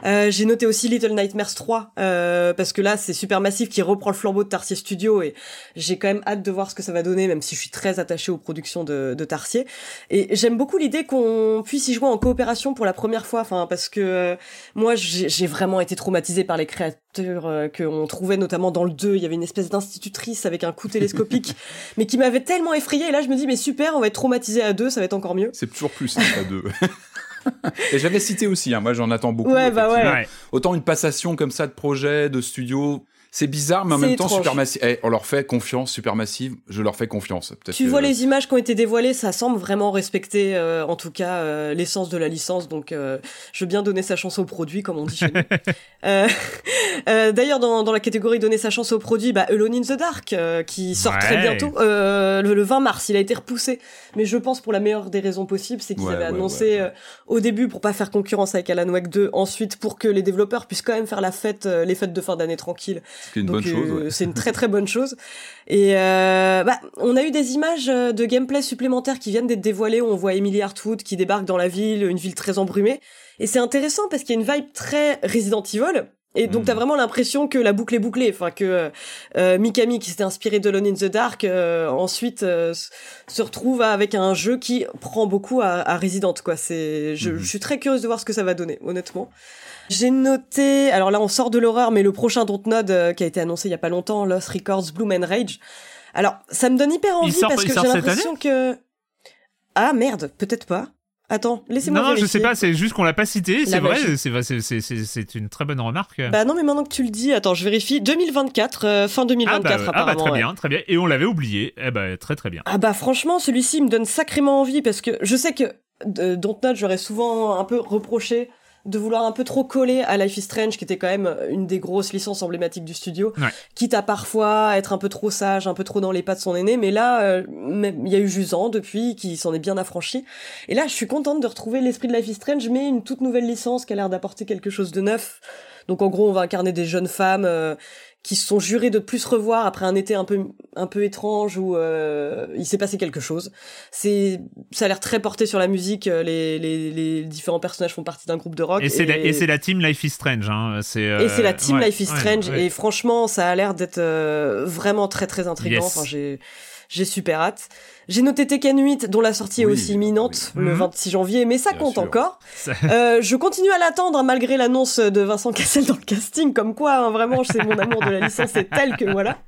Euh, J'ai noté aussi Little Nightmares 3 euh, parce que là, c'est Supermassive qui reprend le flambeau de Tarsier Studio et j'ai quand même hâte de voir ce que ça va donner, même si je suis très attachée aux productions de, de Tarsier. Et j'aime beaucoup l'idée qu'on puisse y jouer en coopération pour la première fois. Enfin, parce que euh, moi, j'ai vraiment été traumatisée par les créatures euh, qu'on trouvait notamment dans le 2. Il y avait une espèce d'institutrice avec un coup télescopique, mais qui m'avait tellement effrayée. Et là, je me dis, mais super, on va être traumatisé à deux, ça va être encore mieux. C'est toujours plus simple à deux. Et j'avais cité aussi, hein, moi j'en attends beaucoup. Ouais, bah ouais. Autant une passation comme ça de projet, de studio, c'est bizarre, mais en même temps. Supermassive. Eh, on leur fait confiance, Supermassive, je leur fais confiance. Tu que- vois les images qui ont été dévoilées, ça semble vraiment respecter, euh, en tout cas, euh, l'essence de la licence. Donc, euh, je veux bien donner sa chance au produit, comme on dit chez nous. Euh, euh, D'ailleurs, dans, dans la catégorie donner sa chance au produit, bah, Alone in the Dark, euh, qui sort très bientôt, euh, le, le 20 mars, il a été repoussé. Mais je pense pour la meilleure des raisons possibles, c'est qu'ils Ouais, avaient ouais, annoncé ouais, ouais. euh, au début pour pas faire concurrence avec Alan Wake 2, ensuite pour que les développeurs puissent quand même faire la fête, euh, les fêtes de fin d'année tranquille. C'est une Donc, bonne chose. euh, ouais. C'est une très très bonne chose. Et euh, bah, on a eu des images euh, de gameplay supplémentaires qui viennent d'être dévoilées. Où on voit Emily Hartwood qui débarque dans la ville, une ville très embrumée. Et c'est intéressant parce qu'il y a une vibe très Resident Evil. Et donc Mhm. t'as vraiment l'impression que la boucle est bouclée, enfin que euh, Mikami qui s'était inspiré de Lone in the Dark euh, ensuite euh, se retrouve avec un jeu qui prend beaucoup à, à Resident quoi. C'est, je, Mhm. je suis très curieuse de voir ce que ça va donner, honnêtement. J'ai noté, alors là on sort de l'horreur, mais le prochain Dontnod euh, qui a été annoncé il y a pas longtemps, Lost Records Bloom and Rage. Alors ça me donne hyper envie sort- parce que j'ai l'impression que ah merde, peut-être pas. Attends, laissez-moi Non, non, je vérifier. sais pas, c'est juste qu'on l'a pas cité, c'est vrai, c'est- une très bonne remarque. Bah non, mais maintenant que tu le dis, attends, je vérifie. 2024, euh, fin ah, 2024 bah, ah bah, très ouais. bien, très bien. Et on l'avait oublié. Eh bah, très très bien. Ah bah franchement, celui-ci me donne sacrément envie parce que je sais que euh, Dontnod, j'aurais souvent un peu reproché de vouloir un peu trop coller à Life is Strange, qui était quand même une des grosses licences emblématiques du studio, Ouais. quitte à parfois être un peu trop sage, un peu trop dans les pas de son aîné, mais là, euh, il y a eu Jusant depuis, qui s'en est bien affranchi, et là, je suis contente de retrouver l'esprit de Life is Strange, mais une toute nouvelle licence qui a l'air d'apporter quelque chose de neuf. Donc en gros, on va incarner des jeunes femmes euh, qui se sont jurés de plus revoir après un été un peu un peu étrange où euh, il s'est passé quelque chose. C'est ça a l'air très porté sur la musique. Euh, les, les, les différents personnages font partie d'un groupe de rock. Et c'est la, la team Life is Strange. Hein. C'est et c'est la team ouais, Life is Strange. ouais. Et franchement, ça a l'air d'être euh, vraiment très très intriguant. Yes. Enfin, j'ai j'ai super hâte. J'ai noté Tekken 8, dont la sortie Oui, est aussi imminente oui. le Mhm. 26 janvier, mais ça Bien compte sûr. encore. Euh, je continue à l'attendre malgré l'annonce de Vincent Cassel dans le casting, comme quoi hein, vraiment c'est mon amour de la licence est tel que voilà.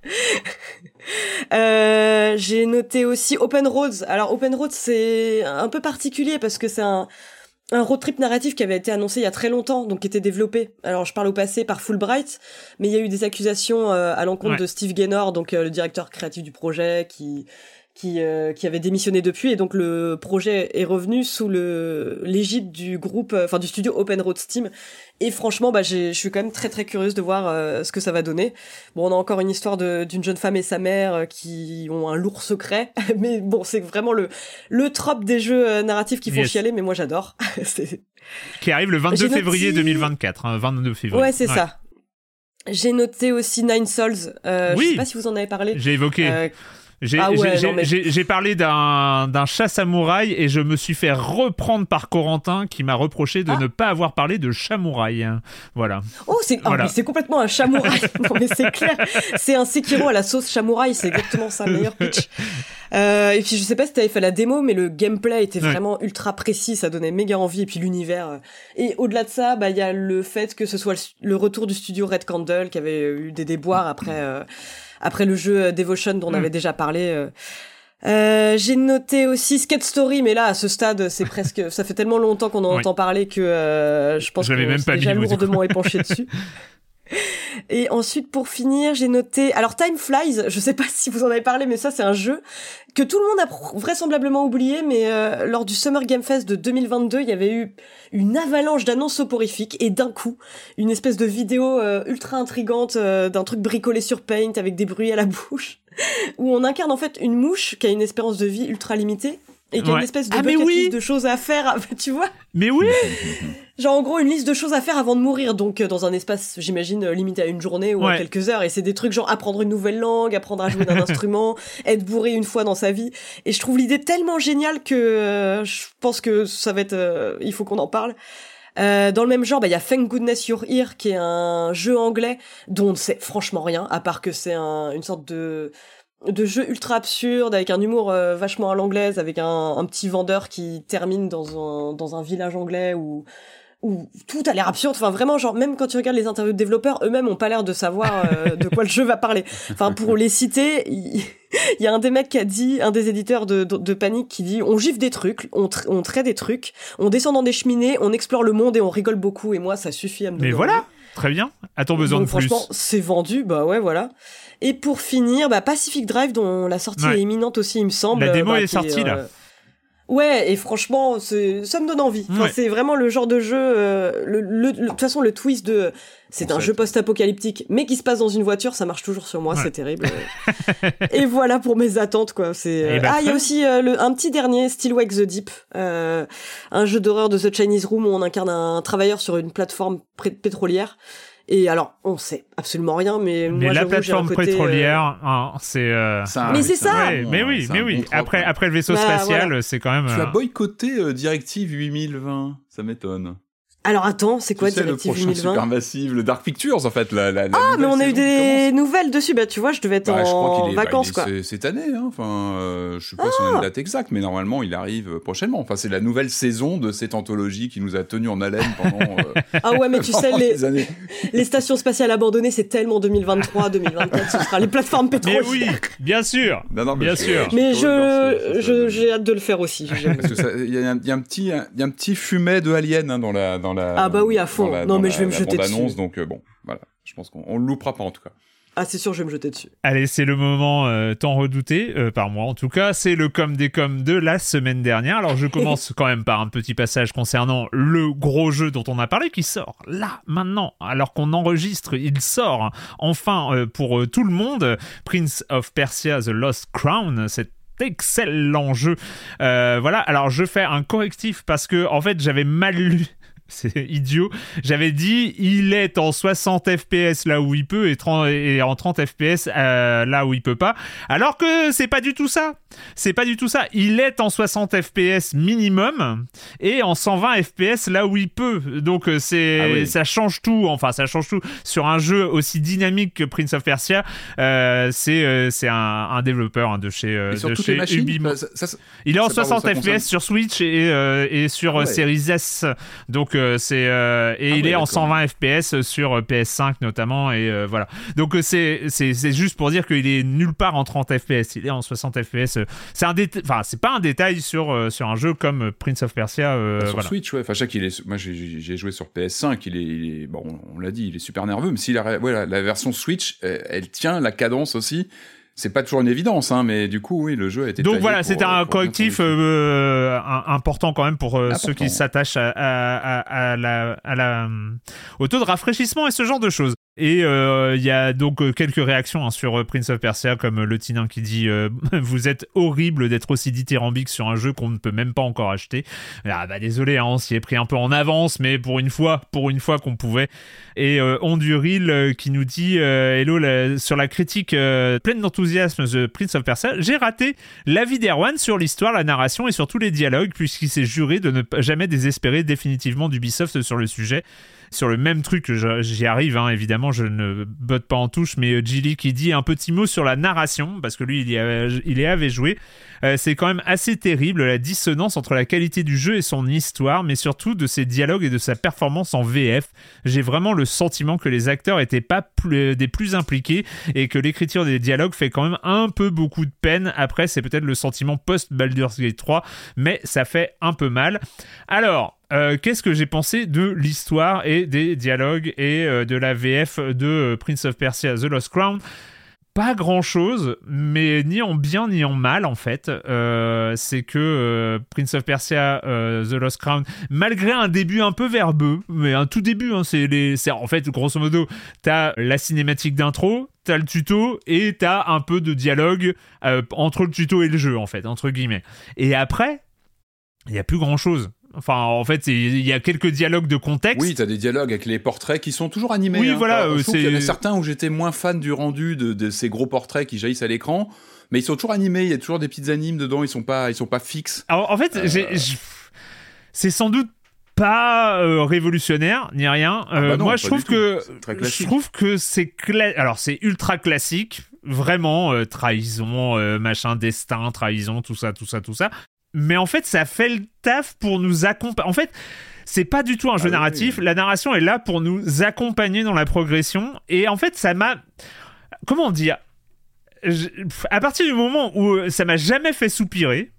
Euh, j'ai noté aussi Open Roads. Alors Open Roads c'est un peu particulier parce que c'est un un road trip narratif qui avait été annoncé il y a très longtemps, donc qui était développé. Alors je parle au passé par Fulbright, mais il y a eu des accusations euh, à l'encontre Ouais. de Steve Gaynor, donc euh, le directeur créatif du projet, qui qui, euh, qui avait démissionné depuis et donc le projet est revenu sous le l'égide du groupe euh, enfin du studio Open Road Steam et franchement bah je suis quand même très très curieuse de voir euh, ce que ça va donner. Bon, on a encore une histoire d'une jeune femme et sa mère euh, qui ont un lourd secret mais bon, c'est vraiment le le trope des jeux narratifs qui font Yes. chialer mais moi j'adore. Qui arrive le 22 J'ai noté- février 2024. hein, 22 février. Ouais, c'est ça. J'ai noté aussi Nine Souls. Euh, Oui. Je sais pas si vous en avez parlé. J'ai évoqué. J'ai Ah ouais, mais- parlé d'un chat samouraï et je me suis fait reprendre par Corentin qui m'a reproché de Ah. ne pas avoir parlé de chamouraï. Voilà. Oh, c'est ah, Voilà. complètement un chamouraï. non, mais c'est clair. C'est un Sekiro à la sauce chamouraï. C'est exactement ça, meilleur pitch. Euh, et puis, je sais pas si t'avais fait la démo, mais le gameplay était Ouais. vraiment ultra précis. Ça donnait méga envie. Et puis, l'univers. euh. Et au-delà de ça, bah, il y a le fait que ce soit le, le retour du studio Red Candle qui avait eu des déboires après, euh, après le jeu euh, Devotion dont on Mm. avait déjà parlé. euh. Euh, j'ai noté aussi Skate Story, mais là, à ce stade, c'est presque, ça fait tellement longtemps qu'on en Oui. entend parler que euh, je pense Je qu'on même pas mis, lourdement épanché dessus. Et ensuite, pour finir, j'ai noté. Alors, Time Flies, je sais pas si vous en avez parlé, mais ça, c'est un jeu que tout le monde a vraisemblablement oublié, mais euh, lors du Summer Game Fest de 2022, il y avait eu une avalanche d'annonces soporifiques et d'un coup, une espèce de vidéo euh, ultra intrigante euh, d'un truc bricolé sur Paint avec des bruits à la bouche, où on incarne en fait une mouche qui a une espérance de vie ultra limitée et qui a Ouais. une espèce de Ah, mais bucket oui list de choses à faire, tu vois Mais oui Genre en gros une liste de choses à faire avant de mourir, donc euh, dans un espace, j'imagine, euh, limité à une journée ou à quelques heures. Et c'est des trucs genre apprendre une nouvelle langue, apprendre à jouer d'un instrument, être bourré une fois dans sa vie. Et je trouve l'idée tellement géniale que euh, je pense que ça va être... euh, il faut qu'on en parle. Euh, dans le même genre, bah, il y a Thank Goodness You're Here, qui est un jeu anglais dont on ne sait franchement rien, à part que c'est un, une sorte de de jeu ultra absurde avec un humour euh, vachement à l'anglaise avec un, un petit vendeur qui termine dans un dans un village anglais où où tout a l'air absurde. Enfin, vraiment, genre, même quand tu regardes les interviews de développeurs, eux-mêmes ont pas l'air de savoir euh, de quoi le jeu va parler. Enfin, pour les citer, il il y a un des mecs qui a dit, un des éditeurs de, de, de Panic qui dit, on gifle des trucs, on, on traite des trucs, on descend dans des cheminées, on explore le monde et on rigole beaucoup. Et moi, ça suffit à me Mais voilà Très bien. A-t-on besoin Donc, de plus franchement, c'est vendu, bah ouais, voilà. Et pour finir, bah, Pacific Drive, dont la sortie Ouais. est imminente aussi, il me semble. La démo bah, est sortie, là. Euh, Ouais, et franchement, ça me donne envie. Enfin, Ouais. C'est vraiment le genre de jeu, euh, le, le- le- de toute façon, le twist de, c'est un jeu post-apocalyptique, mais qui se passe dans une voiture, ça marche toujours sur moi, Ouais. c'est terrible. et voilà pour mes attentes, quoi. C'est, euh, Eh ben, ah, il y a aussi euh, le, un petit dernier, Still Wake the Deep, euh, un jeu d'horreur de The Chinese Room où on incarne un travailleur sur une plateforme pétrolière. Et alors, on sait absolument rien, mais, Mais moi, la plateforme côté, euh, pétrolière, hein, c'est... euh, Mais c'est ça ouais, mais oui, mais oui. bon après, après le vaisseau Bah, spatial, voilà. c'est quand même... Tu as euh, boycotté euh, Directive 8020, ça m'étonne. Alors attends, c'est quoi tu sais, le prochain 2020 Supermassive, le Dark Pictures en fait. La, la, la Ah, mais on a eu des nouvelles dessus. Bah, tu vois, je devais être Bah, je crois en est, bah, vacances, il est- quoi. c'est cette année, hein. enfin, euh, je sais pas si on a une date exacte, mais normalement il arrive euh, prochainement. Enfin, c'est la nouvelle saison de cette anthologie qui nous a tenus en haleine pendant, euh, Ah ouais, mais tu sais, les, des années. les stations spatiales abandonnées, c'est tellement 2023, 2024, ce sera les plateformes Mais pétrolières. oui, bien sûr Non, non, mais Bien je- sûr. Mais je, j'ai hâte de le faire aussi. il y, a un- il y a un petit, il y a un petit fumet de Alien hein, dans la, dans la. Ah bah oui, à fond. la- Non, mais la- je vais me jeter dessus. Donc euh, bon, voilà. Je pense qu'on on le loupera pas en tout cas. Ah, c'est sûr, je vais me jeter dessus. Allez, c'est le moment euh, tant redouté, euh, par moi en tout cas, c'est le com des com de la semaine dernière. Alors je commence quand même par un petit passage concernant le gros jeu dont on a parlé, qui sort là, maintenant, alors qu'on enregistre, il sort enfin euh, pour euh, tout le monde, Prince of Persia The Lost Crown, cet excellent jeu. Euh, voilà, alors je fais un correctif parce que en fait j'avais mal lu c'est idiot. J'avais dit, il est en 60 FPS là où il peut et, 30, et en 30 FPS euh, là où il peut pas. Alors que c'est pas du tout ça. C'est pas du tout ça. Il est en 60 FPS minimum et en 120 FPS là où il peut. Donc euh, c'est Ah oui. ça change tout. Enfin, ça change tout sur un jeu aussi dynamique que Prince of Persia. euh, c'est euh, c'est un, un développeur hein, de chez euh, de chez machines, bah, ça- ça- il est en ça part où 60 ça FPS sur Switch et, et sur Ouais. Series S. Donc c'est euh, et Ah il est en d'accord. 120 FPS sur euh, PS5 notamment et euh, voilà. Donc euh, c'est c'est c'est juste pour dire qu'il est nulle part en 30 FPS. Il est en 60 FPS. euh, C'est un enfin c'est pas un détail sur euh, sur un jeu comme Prince of Persia. euh, Bah, sur voilà. Switch, ouais. Enfin, sais qu'il est. Moi, j'ai- joué sur PS5. Il est, il est- bon, on l'a dit, il est super nerveux. Mais si la, ouais, la, la version Switch, elle, elle tient la cadence aussi. C'est pas toujours une évidence, hein, mais du coup, oui, le jeu a été. Donc voilà, c'était un correctif s'en occuper. euh, un- important quand même pour euh, ceux qui s'attachent à, à- à- la, à la, euh, au taux de rafraîchissement et ce genre de choses. Et euh, il y a donc euh, quelques réactions hein, sur euh, Prince of Persia, comme le Tinin qui dit Vous êtes horrible d'être aussi dithyrambique sur un jeu qu'on ne peut même pas encore acheter. Ah bah désolé, hein, on s'y est pris un peu en avance, mais pour une fois, pour une fois qu'on pouvait. Et Onduril qui nous dit Hello, sur la critique pleine d'enthousiasme de Prince of Persia, j'ai raté l'avis d'Erwan sur l'histoire, la narration et sur tous les dialogues, puisqu'il s'est juré de ne jamais désespérer définitivement d'Ubisoft sur le sujet. Sur le même truc, j'y arrive, hein, évidemment, je ne botte pas en touche, mais euh, Gilly qui dit un petit mot sur la narration, parce que lui, il y avait, joué. Euh, c'est quand même assez terrible la dissonance entre la qualité du jeu et son histoire, mais surtout de ses dialogues et de sa performance en VF. J'ai vraiment le sentiment que les acteurs étaient pas plus- des plus impliqués et que l'écriture des dialogues fait quand même un peu beaucoup de peine. Après, c'est peut-être le sentiment post-Baldur's Gate 3, mais ça fait un peu mal. Alors, euh, qu'est-ce que j'ai pensé de l'histoire et des dialogues et euh, de la VF de euh, Prince of Persia The Lost Crown? Pas grand chose, mais ni en bien ni en mal en fait. C'est que Prince of Persia The Lost Crown, malgré un début un peu verbeux, mais un tout début, hein, c'est en fait grosso modo, t'as la cinématique d'intro, t'as le tuto et t'as un peu de dialogue entre le tuto et le jeu en fait, entre guillemets. Et après, il y a plus grand chose. Enfin, en fait, il y a quelques dialogues de contexte. Oui, t'as des dialogues avec les portraits qui sont toujours animés. Oui, hein. voilà, euh, je trouve qu'il y en a c'est- certains où j'étais moins fan du rendu de, de ces gros portraits qui jaillissent à l'écran, mais ils sont toujours animés. Il y a toujours des petites animes dedans. Ils sont pas, ils sont pas fixes. Alors, en fait, j'- c'est sans doute pas euh, révolutionnaire ni rien. Ah Euh, bah non, moi, je trouve que je trouve que c'est cla- alors c'est ultra classique, vraiment euh, trahison, euh, machin, destin, trahison, tout ça, tout ça, tout ça. Mais en fait, ça fait le taf pour nous accompagner. En fait. C'est pas du tout un jeu Ah oui, narratif. oui. La narration est là pour nous accompagner dans la progression. Et en fait, ça m'a. Comment dire Je- À partir du moment où euh, ça m'a jamais fait soupirer,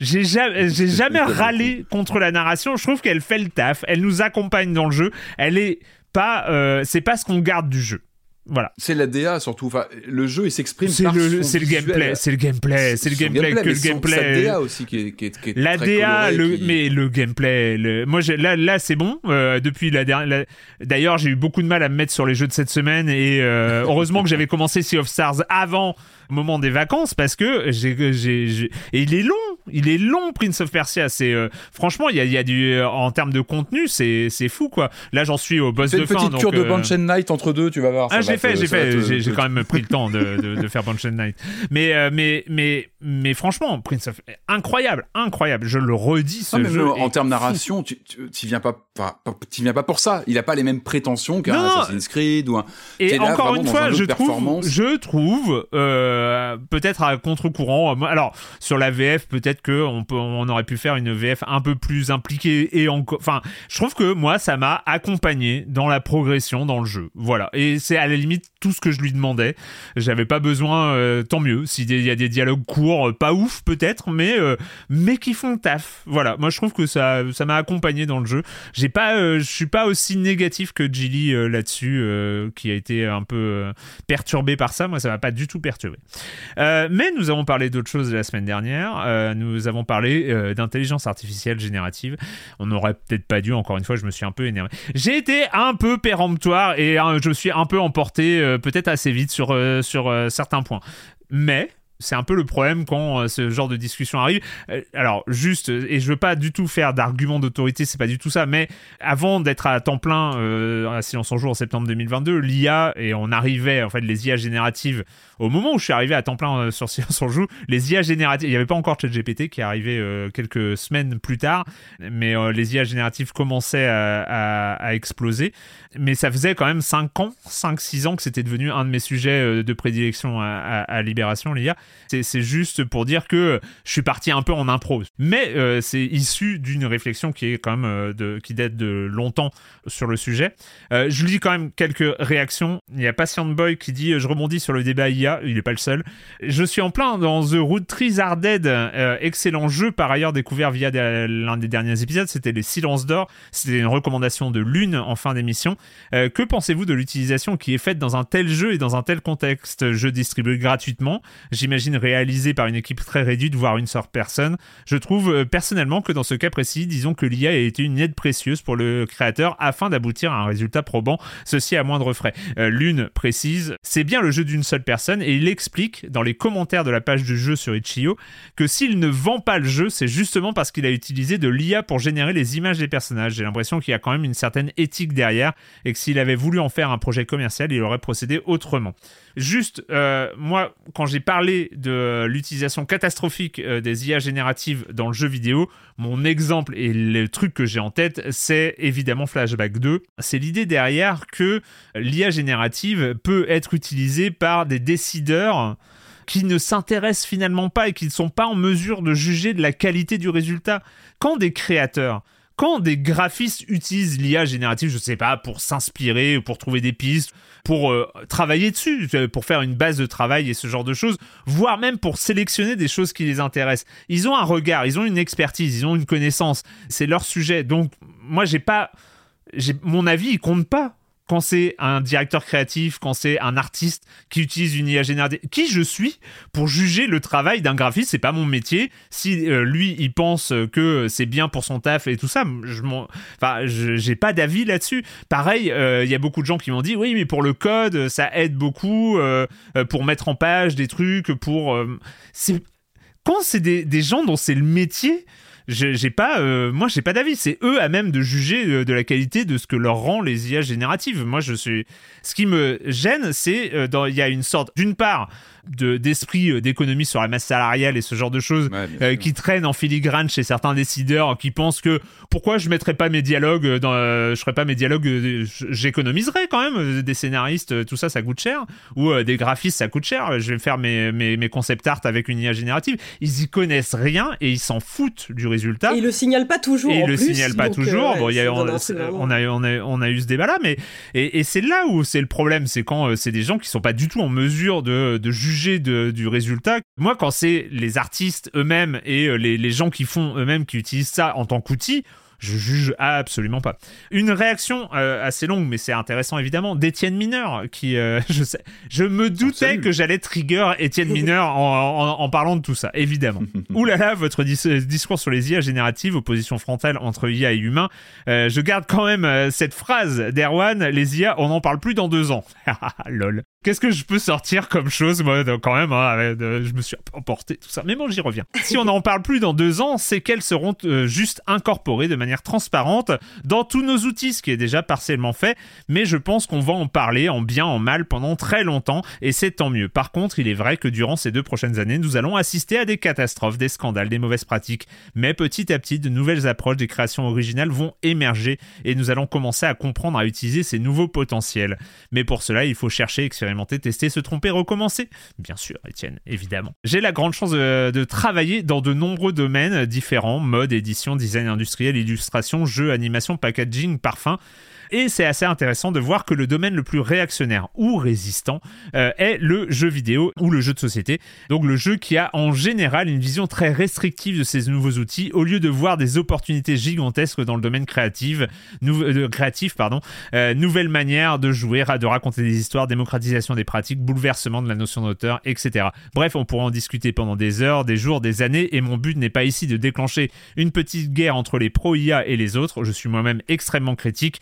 j'ai jamais, j'ai jamais Comme râlé contre la narration. Je trouve qu'elle fait le taf. Elle nous accompagne dans le jeu. Elle est pas, euh, c'est pas ce qu'on garde du jeu. Voilà. C'est la DA surtout. Enfin, le jeu, il s'exprime C'est le, c'est le gameplay. C'est le gameplay. C'est le gameplay que le gameplay. Sa DA aussi qui est, qui est, qui est La très DA, colorée, le, qui- mais le gameplay, le- moi là, là c'est bon. Euh, depuis la dernière, la- d'ailleurs j'ai eu beaucoup de mal à me mettre sur les jeux de cette semaine et euh, heureusement que j'avais commencé Sea of Stars avant moment des vacances parce que j'ai, j'ai, et il est long, il est long Prince of Persia. C'est euh, franchement il y a, y a du euh, en termes de contenu c'est c'est fou quoi. Là j'en suis au boss de une fin. petite donc, cure de euh, Bunch and Night entre deux, tu vas voir. ah, j'ai fait, j'ai fait, j'ai quand même pris le temps de, de, de faire Bunch and Night. Mais, euh, mais, mais, mais franchement, Prince of incroyable, incroyable. Je le redis, ce Non, jeu. en termes narration, tu, tu, viens pas, pas, pas- tu viens pas pour ça. Il a pas les mêmes prétentions qu'un. Assassin's Creed ou un. Et là encore une fois, je trouve, je trouve, euh, peut-être à contre-courant. moi- Alors sur la VF, peut-être que on aurait pu faire une VF un peu plus impliquée et. Enfin, je trouve que moi, ça m'a accompagné dans la progression dans le jeu. Voilà. Et c'est à la limite tout ce que je lui demandais. J'avais pas besoin, euh, tant mieux. S'il y a des dialogues courts, euh, pas ouf peut-être, mais euh, mais qui font taf. Voilà. Moi, je trouve que ça, ça m'a accompagné dans le jeu. J'ai pas, je suis pas aussi négatif que Gilly là-dessus, qui a été un peu perturbé par ça. Moi, ça m'a pas du tout perturbé. Mais nous avons parlé d'autre chose la semaine dernière. Nous avons parlé d'intelligence artificielle générative. On n'aurait peut-être pas dû. Encore une fois, je me suis un peu énervé. J'ai été un peu péremptoire et je me suis un peu emporté, peut-être assez vite sur euh, sur euh, certains points. Mais C'est un peu le problème quand ce genre de discussion arrive. alors juste, et je veux pas du tout faire d'argument d'autorité, c'est pas du tout ça, mais avant d'être à temps plein à Silence en Jour en septembre 2022, l'IA, et on arrivait, en fait, les IA génératives au moment où je suis arrivé à temps plein euh, sur Silence on Joue, les IA génératives, il n'y avait pas encore ChatGPT qui est arrivé euh, quelques semaines plus tard, mais euh, les IA génératives commençaient à, exploser. Mais ça faisait quand même 5 ans, 5-6 ans que c'était devenu un de mes sujets de prédilection à, Libération, l'IA. C'est juste pour dire que je suis parti un peu en impro. Mais c'est issu d'une réflexion qui est quand même de, qui date de longtemps sur le sujet. je lis quand même quelques réactions. Il y a Patient Boy qui dit Je rebondis sur le débat IA il n'est pas le seul. Je suis en plein dans The Root Trees Dead, euh, excellent jeu par ailleurs découvert via l'un des derniers épisodes, c'était les Silences d'Or, c'était une recommandation de Lune en fin d'émission. Euh, que pensez-vous de l'utilisation qui est faite dans un tel jeu et dans un tel contexte? Jeu distribué gratuitement, j'imagine réalisé par une équipe très réduite, voire une seule personne. Je trouve euh, personnellement que dans ce cas précis, disons que l'IA a été une aide précieuse pour le créateur afin d'aboutir à un résultat probant, ceci à moindre frais. Lune précise, c'est bien le jeu d'une seule personne et il explique dans les commentaires de la page du jeu sur Itch.io que s'il ne vend pas le jeu, c'est justement parce qu'il a utilisé de l'IA pour générer les images des personnages. J'ai l'impression qu'il y a quand même une certaine éthique derrière et que s'il avait voulu en faire un projet commercial, il aurait procédé autrement. Juste, euh, moi, quand j'ai parlé de l'utilisation catastrophique euh, des IA génératives dans le jeu vidéo, mon exemple et le truc que j'ai en tête, c'est évidemment Flashback 2. C'est l'idée derrière que l'IA générative peut être utilisée par des décideurs qui ne s'intéressent finalement pas et qui ne sont pas en mesure de juger de la qualité du résultat. Quand des créateurs quand des graphistes utilisent l'IA générative, je sais pas, pour s'inspirer, pour trouver des pistes, pour euh, travailler dessus, pour faire une base de travail et ce genre de choses, voire même pour sélectionner des choses qui les intéressent. Ils ont un regard, ils ont une expertise, ils ont une connaissance, c'est leur sujet. Donc moi j'ai pas mon avis il compte pas quand c'est un directeur créatif, quand c'est un artiste qui utilise une IA générative, qui je suis pour juger le travail d'un graphiste, c'est pas mon métier. Si euh, lui il pense que c'est bien pour son taf et tout ça, je enfin j'ai pas d'avis là-dessus. Pareil, euh, il y a beaucoup de gens qui m'ont dit oui mais pour le code ça aide beaucoup euh, pour mettre en page des trucs pour quand c'est des gens dont c'est le métier j'ai pas, euh, moi j'ai pas d'avis. C'est eux à même de juger euh, de la qualité de ce que leur rend les IA génératives. Moi je suis, ce qui me gêne, c'est euh, il y a une sorte, d'une part, d'esprit euh, d'économie sur la masse salariale et ce genre de choses euh, qui traînent en filigrane chez certains décideurs qui pensent que pourquoi je mettrais pas mes dialogues dans euh, je ferais pas mes dialogues j'économiserais quand même des scénaristes tout ça ça coûte cher ou des graphistes ça coûte cher je vais faire mes, mes, mes concept art avec une IA générative. Ils y connaissent rien et ils s'en foutent du résultat. Et ils le signalent pas toujours et ils le signalent pas toujours. Bon, y a, on, a, on, a, on, a, eu ce débat là mais et, et c'est là où c'est le problème c'est quand c'est des gens qui sont pas du tout en mesure de, de juger du résultat. Moi, quand c'est les artistes eux-mêmes et euh, les, les gens qui font eux-mêmes, qui utilisent ça en tant qu'outil, je juge absolument pas. Une réaction euh, assez longue, mais c'est intéressant évidemment, d'Étienne Mineur, qui, euh, je sais, je me doutais que j'allais trigger Étienne Mineur en, parlant de tout ça, évidemment. Ouh là là, votre discours sur les IA génératives, opposition frontale entre IA et humain. Euh, je garde quand même cette phrase d'Erwan, les IA, on n'en parle plus dans deux ans. Lol. Qu'est-ce que je peux sortir comme chose, moi, quand même, hein, je me suis emporté, tout ça. Mais bon, j'y reviens. Si on n'en parle plus dans deux ans, c'est qu'elles seront juste incorporées de manière transparente dans tous nos outils, ce qui est déjà partiellement fait, mais je pense qu'on va en parler en bien, en mal pendant très longtemps, et c'est tant mieux. Par contre, il est vrai que durant ces deux prochaines années, nous allons assister à des catastrophes, des scandales, des mauvaises pratiques, mais petit à petit, de nouvelles approches des créations originales vont émerger, et nous allons commencer à comprendre à utiliser ces nouveaux potentiels. Mais pour cela, il faut chercher, expérimenter, tester, se tromper, recommencer. Bien sûr, Étienne, évidemment. J'ai la grande chance de, travailler dans de nombreux domaines différents, mode, édition, design industriel, illustration, illustration, jeux, animation, packaging, parfum. Et c'est assez intéressant de voir que le domaine le plus réactionnaire ou résistant euh, est le jeu vidéo ou le jeu de société. Donc le jeu qui a en général une vision très restrictive de ces nouveaux outils au lieu de voir des opportunités gigantesques dans le domaine créatif, euh, créatif pardon, euh, nouvelles manières de jouer, de raconter des histoires, démocratisation des pratiques, bouleversement de la notion d'auteur, etc. Bref, on pourrait en discuter pendant des heures, des jours, des années et mon but n'est pas ici de déclencher une petite guerre entre les pro-IA et les autres. Je suis moi-même extrêmement critique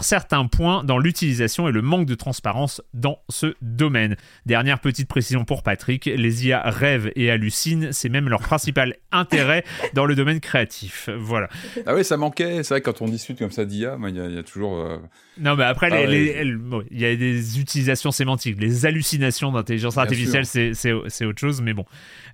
certains points dans l'utilisation et le manque de transparence dans ce domaine. Dernière petite précision pour Patrick, les IA rêvent et hallucinent, c'est même leur principal intérêt dans le domaine créatif. Voilà. Ah oui, ça manquait, c'est vrai quand on discute comme ça d'IA, il y, a toujours... Euh, non, mais après, ah il y a des utilisations sémantiques. Les hallucinations d'intelligence artificielle, c'est autre chose, mais bon.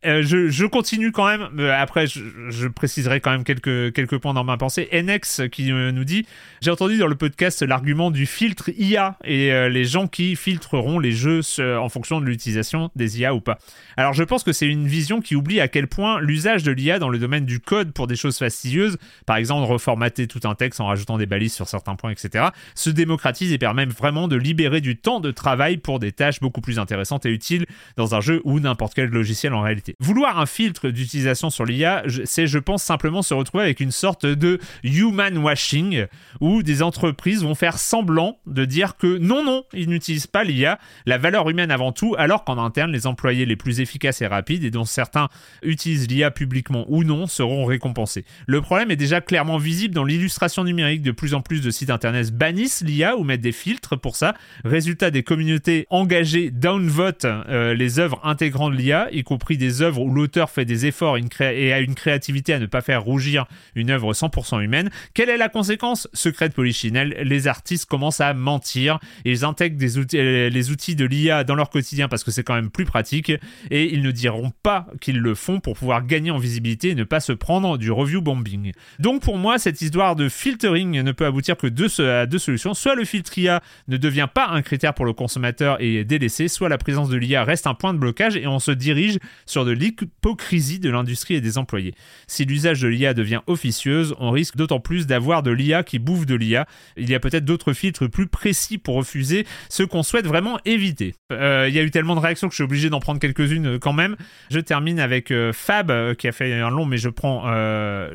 Euh, je, continue quand même. Après, je, préciserai quand même quelques, quelques points dans ma pensée. NX qui euh, nous dit J'ai entendu dans le podcast l'argument du filtre IA et euh, les gens qui filtreront les jeux en fonction de l'utilisation des IA ou pas. Alors, je pense que c'est une vision qui oublie à quel point l'usage de l'IA dans le domaine du code pour des choses fastidieuses, par exemple reformater tout un texte en rajoutant des balises sur certains points, etc., se démocratise et permet vraiment de libérer du temps de travail pour des tâches beaucoup plus intéressantes et utiles dans un jeu ou n'importe quel logiciel en réalité. Vouloir un filtre d'utilisation sur l'IA, c'est, je pense, simplement se retrouver avec une sorte de human washing où des entreprises vont faire semblant de dire que non, non, ils n'utilisent pas l'IA, la valeur humaine avant tout, alors qu'en interne, les employés les plus efficaces et rapides, et dont certains utilisent l'IA publiquement ou non, seront récompensés. Le problème est déjà clairement visible dans l'illustration numérique. De plus en plus de sites internet bannissent l'IA ou mettent des filtres pour ça. Résultat des communautés engagées downvote euh, les œuvres intégrant l'IA, y compris des œuvres où l'auteur fait des efforts et a une créativité à ne pas faire rougir une œuvre 100% humaine. Quelle est la conséquence? Secret de Polichinelle, les artistes commencent à mentir, ils intègrent euh, les outils de l'IA dans leur quotidien parce que c'est quand même plus pratique et ils ne diront pas qu'ils le font pour pouvoir gagner en visibilité et ne pas se prendre du review bombing. Donc pour moi, cette histoire de filtering ne peut aboutir que à deux solutions. Soit le filtre IA ne devient pas un critère pour le consommateur et est délaissé, soit la présence de l'IA reste un point de blocage et on se dirige sur de l'hypocrisie de l'industrie et des employés. Si l'usage de l'IA devient officieuse, on risque d'autant plus d'avoir de l'IA qui bouffe de l'IA. Il y a peut-être d'autres filtres plus précis pour refuser ce qu'on souhaite vraiment éviter. Euh, il y a eu tellement de réactions que je suis obligé d'en prendre quelques-unes euh, quand même. Je termine avec euh, Fab qui a fait un long, mais je prends,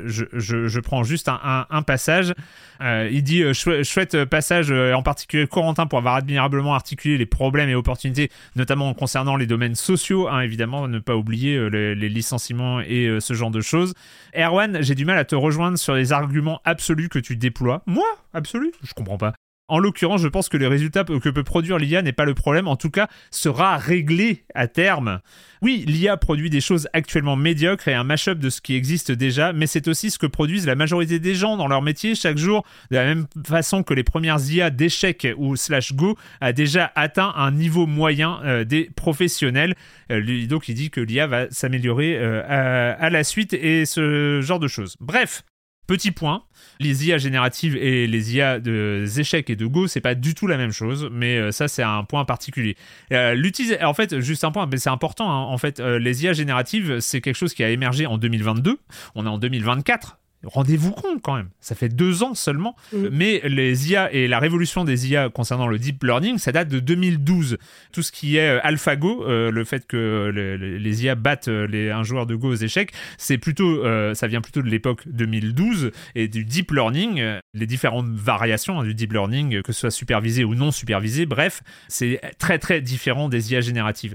je, je, prends juste un, passage. il dit chouette passage, en particulier Corentin, pour avoir admirablement articulé les problèmes et opportunités, notamment concernant les domaines sociaux, hein, évidemment, ne pas oublier les, licenciements et ce genre de choses. Erwan, j'ai du mal à te rejoindre sur les arguments absolus que tu déploies. Moi? Absolu Je comprends pas. En l'occurrence, je pense que les résultats que peut produire l'IA n'est pas le problème, en tout cas sera réglé à terme. Oui, l'IA produit des choses actuellement médiocres et un mash-up de ce qui existe déjà, mais c'est aussi ce que produisent la majorité des gens dans leur métier chaque jour, de la même façon que les premières IA d'échecs ou slash go a déjà atteint un niveau moyen euh, des professionnels. Euh, donc il dit que l'IA va s'améliorer euh, à la suite et ce genre de choses. Bref, Petit point, les IA génératives et les IA de échecs et de Go, c'est pas du tout la même chose, mais euh, ça c'est un point particulier. Euh, en fait, juste un point, mais c'est important. Hein. en fait, euh, les IA génératives, c'est quelque chose qui a émergé en 2022. On est en 2024. Rendez-vous compte quand même, ça fait deux ans seulement. Mm. Mais les IA et la révolution des IA concernant le deep learning, ça date de 2012. Tout ce qui est euh, AlphaGo, euh, le fait que les, IA battent euh, les, un joueur de Go aux échecs, c'est plutôt, ça vient plutôt de l'époque 2012 et du deep learning, les différentes variations hein, du deep learning, que ce soit supervisé ou non supervisé. Bref, c'est très très différent des IA génératives.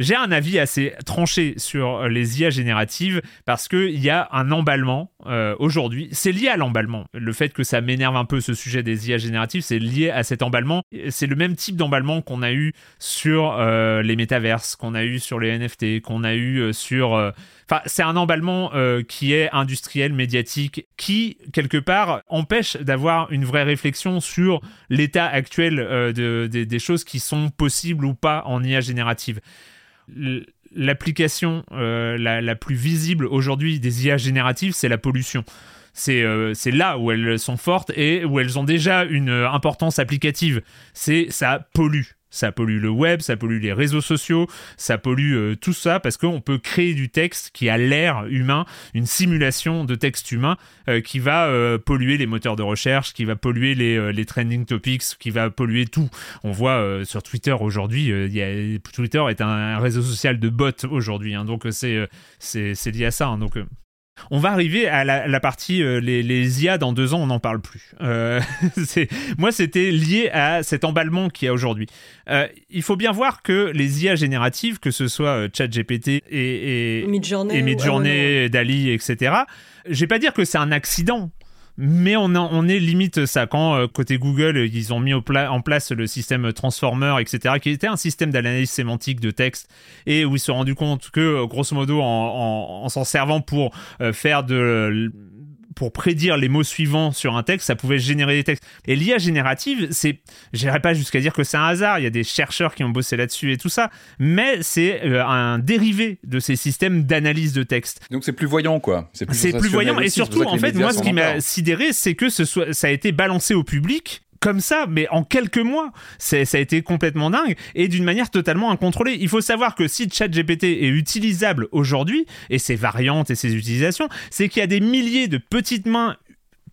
J'ai un avis assez tranché sur les IA génératives parce qu'il y a un emballement euh, aujourd'hui. C'est lié à l'emballement. Le fait que ça m'énerve un peu ce sujet des IA génératives, c'est lié à cet emballement. C'est le même type d'emballement qu'on a eu sur euh, les métaverses, qu'on a eu sur les NFT, qu'on a eu euh, sur... Enfin, c'est un emballement qui est industriel, médiatique, qui, quelque part, empêche d'avoir une vraie réflexion sur l'état actuel des choses qui sont possibles ou pas en IA générative l'application euh, la, plus visible aujourd'hui des IA génératives, c'est la pollution. Euh, c'est là où elles sont fortes et où elles ont déjà une importance applicative. C'est ça pollue. Ça pollue le web, ça pollue les réseaux sociaux, ça pollue euh, tout ça parce qu'on peut créer du texte qui a l'air humain, une simulation de texte humain euh, qui va euh, polluer les moteurs de recherche, qui va polluer les, les trending topics, qui va polluer tout. On voit sur Twitter aujourd'hui, Twitter est un, réseau social de bots aujourd'hui, hein, donc c'est lié à ça. Hein, on va arriver à la, partie euh, les, IA dans deux ans, on n'en parle plus. Euh, moi, c'était lié à cet emballement qu'il y a aujourd'hui. Euh, il faut bien voir que les IA génératives, que ce soit ChatGPT et, et Midjourney, et Midjourney Dali, etc. Je vais pas dire que c'est un accident mais on, est limite ça. Quand euh, côté Google, ils ont mis en place le système Transformer, etc., qui était un système d'analyse sémantique de texte, et où ils se sont rendus compte que, grosso modo, en s'en servant pour euh, faire de pour prédire les mots suivants sur un texte, ça pouvait générer des textes. Et l'IA générative, c'est, j'irai pas jusqu'à dire que c'est un hasard, il y a des chercheurs qui ont bossé là-dessus et tout ça, mais c'est euh, un dérivé de ces systèmes d'analyse de texte. Donc c'est plus voyant, quoi. C'est plus, voyant, et surtout, en fait, moi, ce qui m'a sidéré, c'est que ce soit, ça a été balancé au public comme ça, mais en quelques mois. Ça a été complètement dingue et d'une manière totalement incontrôlée. Il faut savoir que si ChatGPT est utilisable aujourd'hui, et ses variantes et ses utilisations, c'est qu'il y a des milliers de petites mains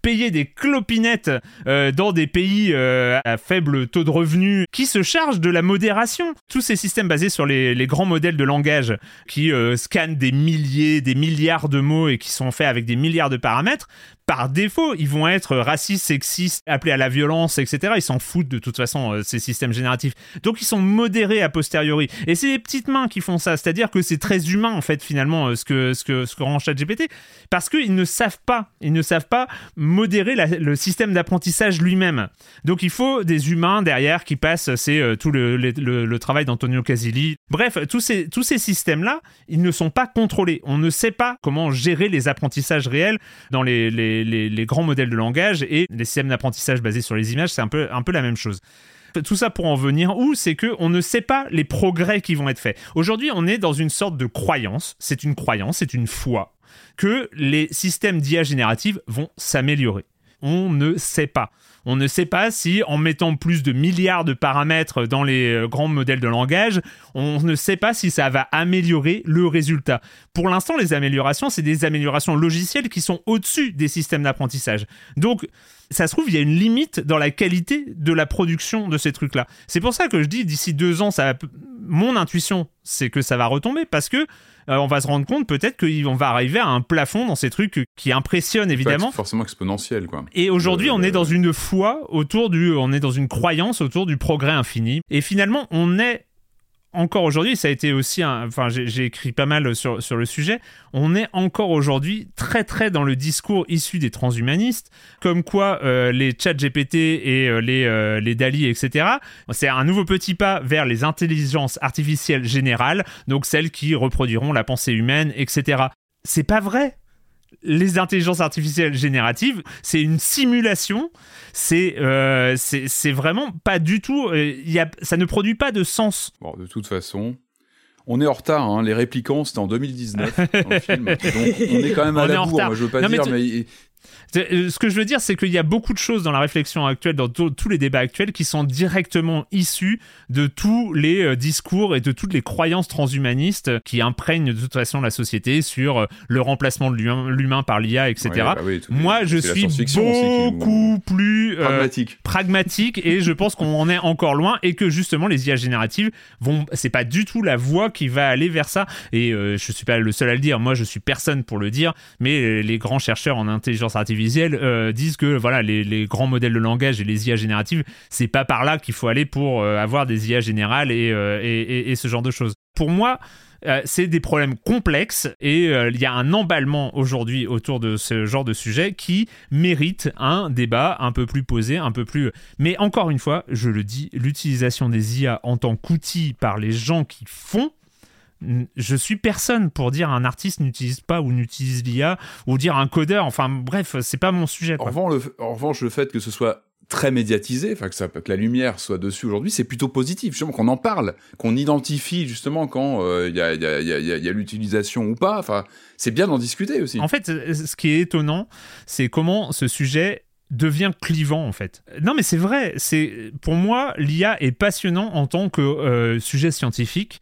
payer des clopinettes euh, dans des pays euh, à faible taux de revenus qui se chargent de la modération. Tous ces systèmes basés sur les, grands modèles de langage qui euh, scannent des milliers, des milliards de mots et qui sont faits avec des milliards de paramètres, par défaut, ils vont être racistes, sexistes, appelés à la violence, etc. Ils s'en foutent de toute façon, euh, ces systèmes génératifs. Donc ils sont modérés a posteriori. Et c'est les petites mains qui font ça. C'est-à-dire que c'est très humain, en fait, finalement, euh, ce que, ce que, ce que rend ChatGPT. Parce qu'ils ne savent pas, ils ne savent pas modérer le système d'apprentissage lui-même. Donc il faut des humains derrière qui passent, c'est euh, tout le, le, travail d'Antonio Casilli. Bref, tous ces, tous ces systèmes-là, ils ne sont pas contrôlés. On ne sait pas comment gérer les apprentissages réels dans les les, grands modèles de langage et les systèmes d'apprentissage basés sur les images, c'est un peu, un peu la même chose tout ça pour en venir où c'est que on ne sait pas les progrès qui vont être faits. Aujourd'hui, on est dans une sorte de croyance, c'est une croyance, c'est une foi que les systèmes d'IA générative vont s'améliorer. On ne sait pas. On ne sait pas si, en mettant plus de milliards de paramètres dans les euh, grands modèles de langage, on ne sait pas si ça va améliorer le résultat. Pour l'instant, les améliorations, c'est des améliorations logicielles qui sont au-dessus des systèmes d'apprentissage. Donc, ça se trouve, il y a une limite dans la qualité de la production de ces trucs-là. C'est pour ça que je dis d'ici deux ans, ça mon intuition, c'est que ça va retomber parce que euh, on va se rendre compte peut-être qu'on va arriver à un plafond dans ces trucs qui impressionnent évidemment. forcément exponentiel quoi. Et aujourd'hui, on est dans une foi autour du, on est dans une croyance autour du progrès infini. Et finalement, on est encore aujourd'hui, ça a été aussi, enfin j'ai écrit pas mal sur, sur le sujet, on est encore aujourd'hui très très dans le discours issu des transhumanistes, comme quoi euh, les chats GPT et euh, les, euh, les DALI, etc., c'est un nouveau petit pas vers les intelligences artificielles générales, donc celles qui reproduiront la pensée humaine, etc. C'est pas vrai les intelligences artificielles génératives, c'est une simulation, c'est euh, c'est vraiment pas du tout, euh, y a, ça ne produit pas de sens. Bon, de toute façon, on est en retard, hein. les réplicants c'était en 2019 dans le film, donc on est quand même à la bourre, moi je veux pas dire, mais ce que je veux dire, c'est qu'il y a beaucoup de choses dans la réflexion actuelle, dans tous les débats actuels, qui sont directement issus de tous les euh, discours et de toutes les croyances transhumanistes qui imprègnent de toute façon la société sur euh, le remplacement de l'humain par l'IA, etc. Bah Moi, je suis beaucoup plus pragmatique. pragmatique et je pense qu'on en est encore loin et que justement les IA génératives vont, c'est pas du tout la voie qui va aller vers ça. Et je suis pas le seul à le dire. Moi, je suis personne pour le dire, mais les grands chercheurs en intelligence euh, disent que voilà les, grands modèles de langage et les IA génératives, c'est pas par là qu'il faut aller pour euh, avoir des IA générales euh, et, et, ce genre de choses. Pour moi, c'est des problèmes complexes et il y a un emballement aujourd'hui autour de ce genre de sujet qui mérite un débat un peu plus posé, un peu plus... Mais encore une fois, je le dis, l'utilisation des IA en tant qu'outil par les gens qui font je suis personne pour dire un artiste n'utilise pas ou n'utilise l'IA ou dire un codeur. Enfin bref, c'est pas mon sujet. En, revanche, le, fait que ce soit très médiatisé, enfin que, ça, que la lumière soit dessus aujourd'hui, c'est plutôt positif. Justement qu'on en parle, qu'on identifie justement quand il y a, l'utilisation ou pas. Enfin, c'est bien d'en discuter aussi. En fait, ce qui est étonnant, c'est comment ce sujet devient clivant en fait. Non mais c'est vrai, c'est pour moi l'IA est passionnant en tant que euh, sujet scientifique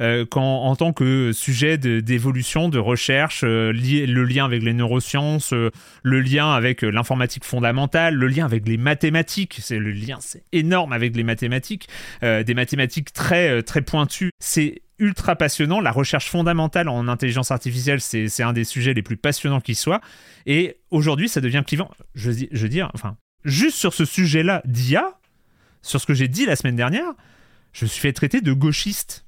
euh, en tant que sujet d'évolution, de, recherche, euh, le lien avec les neurosciences, euh, le lien avec l'informatique fondamentale, le lien avec les mathématiques. C'est le lien, c'est énorme avec les mathématiques, des mathématiques très très pointues. C'est ultra passionnant. La recherche fondamentale en intelligence artificielle, c'est un des sujets les plus passionnants qui soit. Et aujourd'hui, ça devient clivant. Je, je veux dire, enfin, juste sur ce sujet-là d'IA, sur ce que j'ai dit la semaine dernière, je suis fait traiter de gauchiste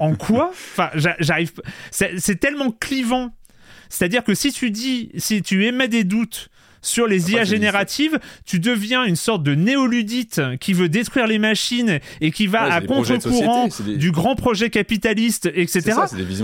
en quoi Enfin, j'arrive. C'est tellement clivant. C'est-à-dire que si tu dis, si tu émets des doutes sur les IA Après, c'est génératives, tu deviens une sorte de néoludite qui veut détruire les machines et qui va Ouais, à contre-courant des- du grand projet capitaliste, etc.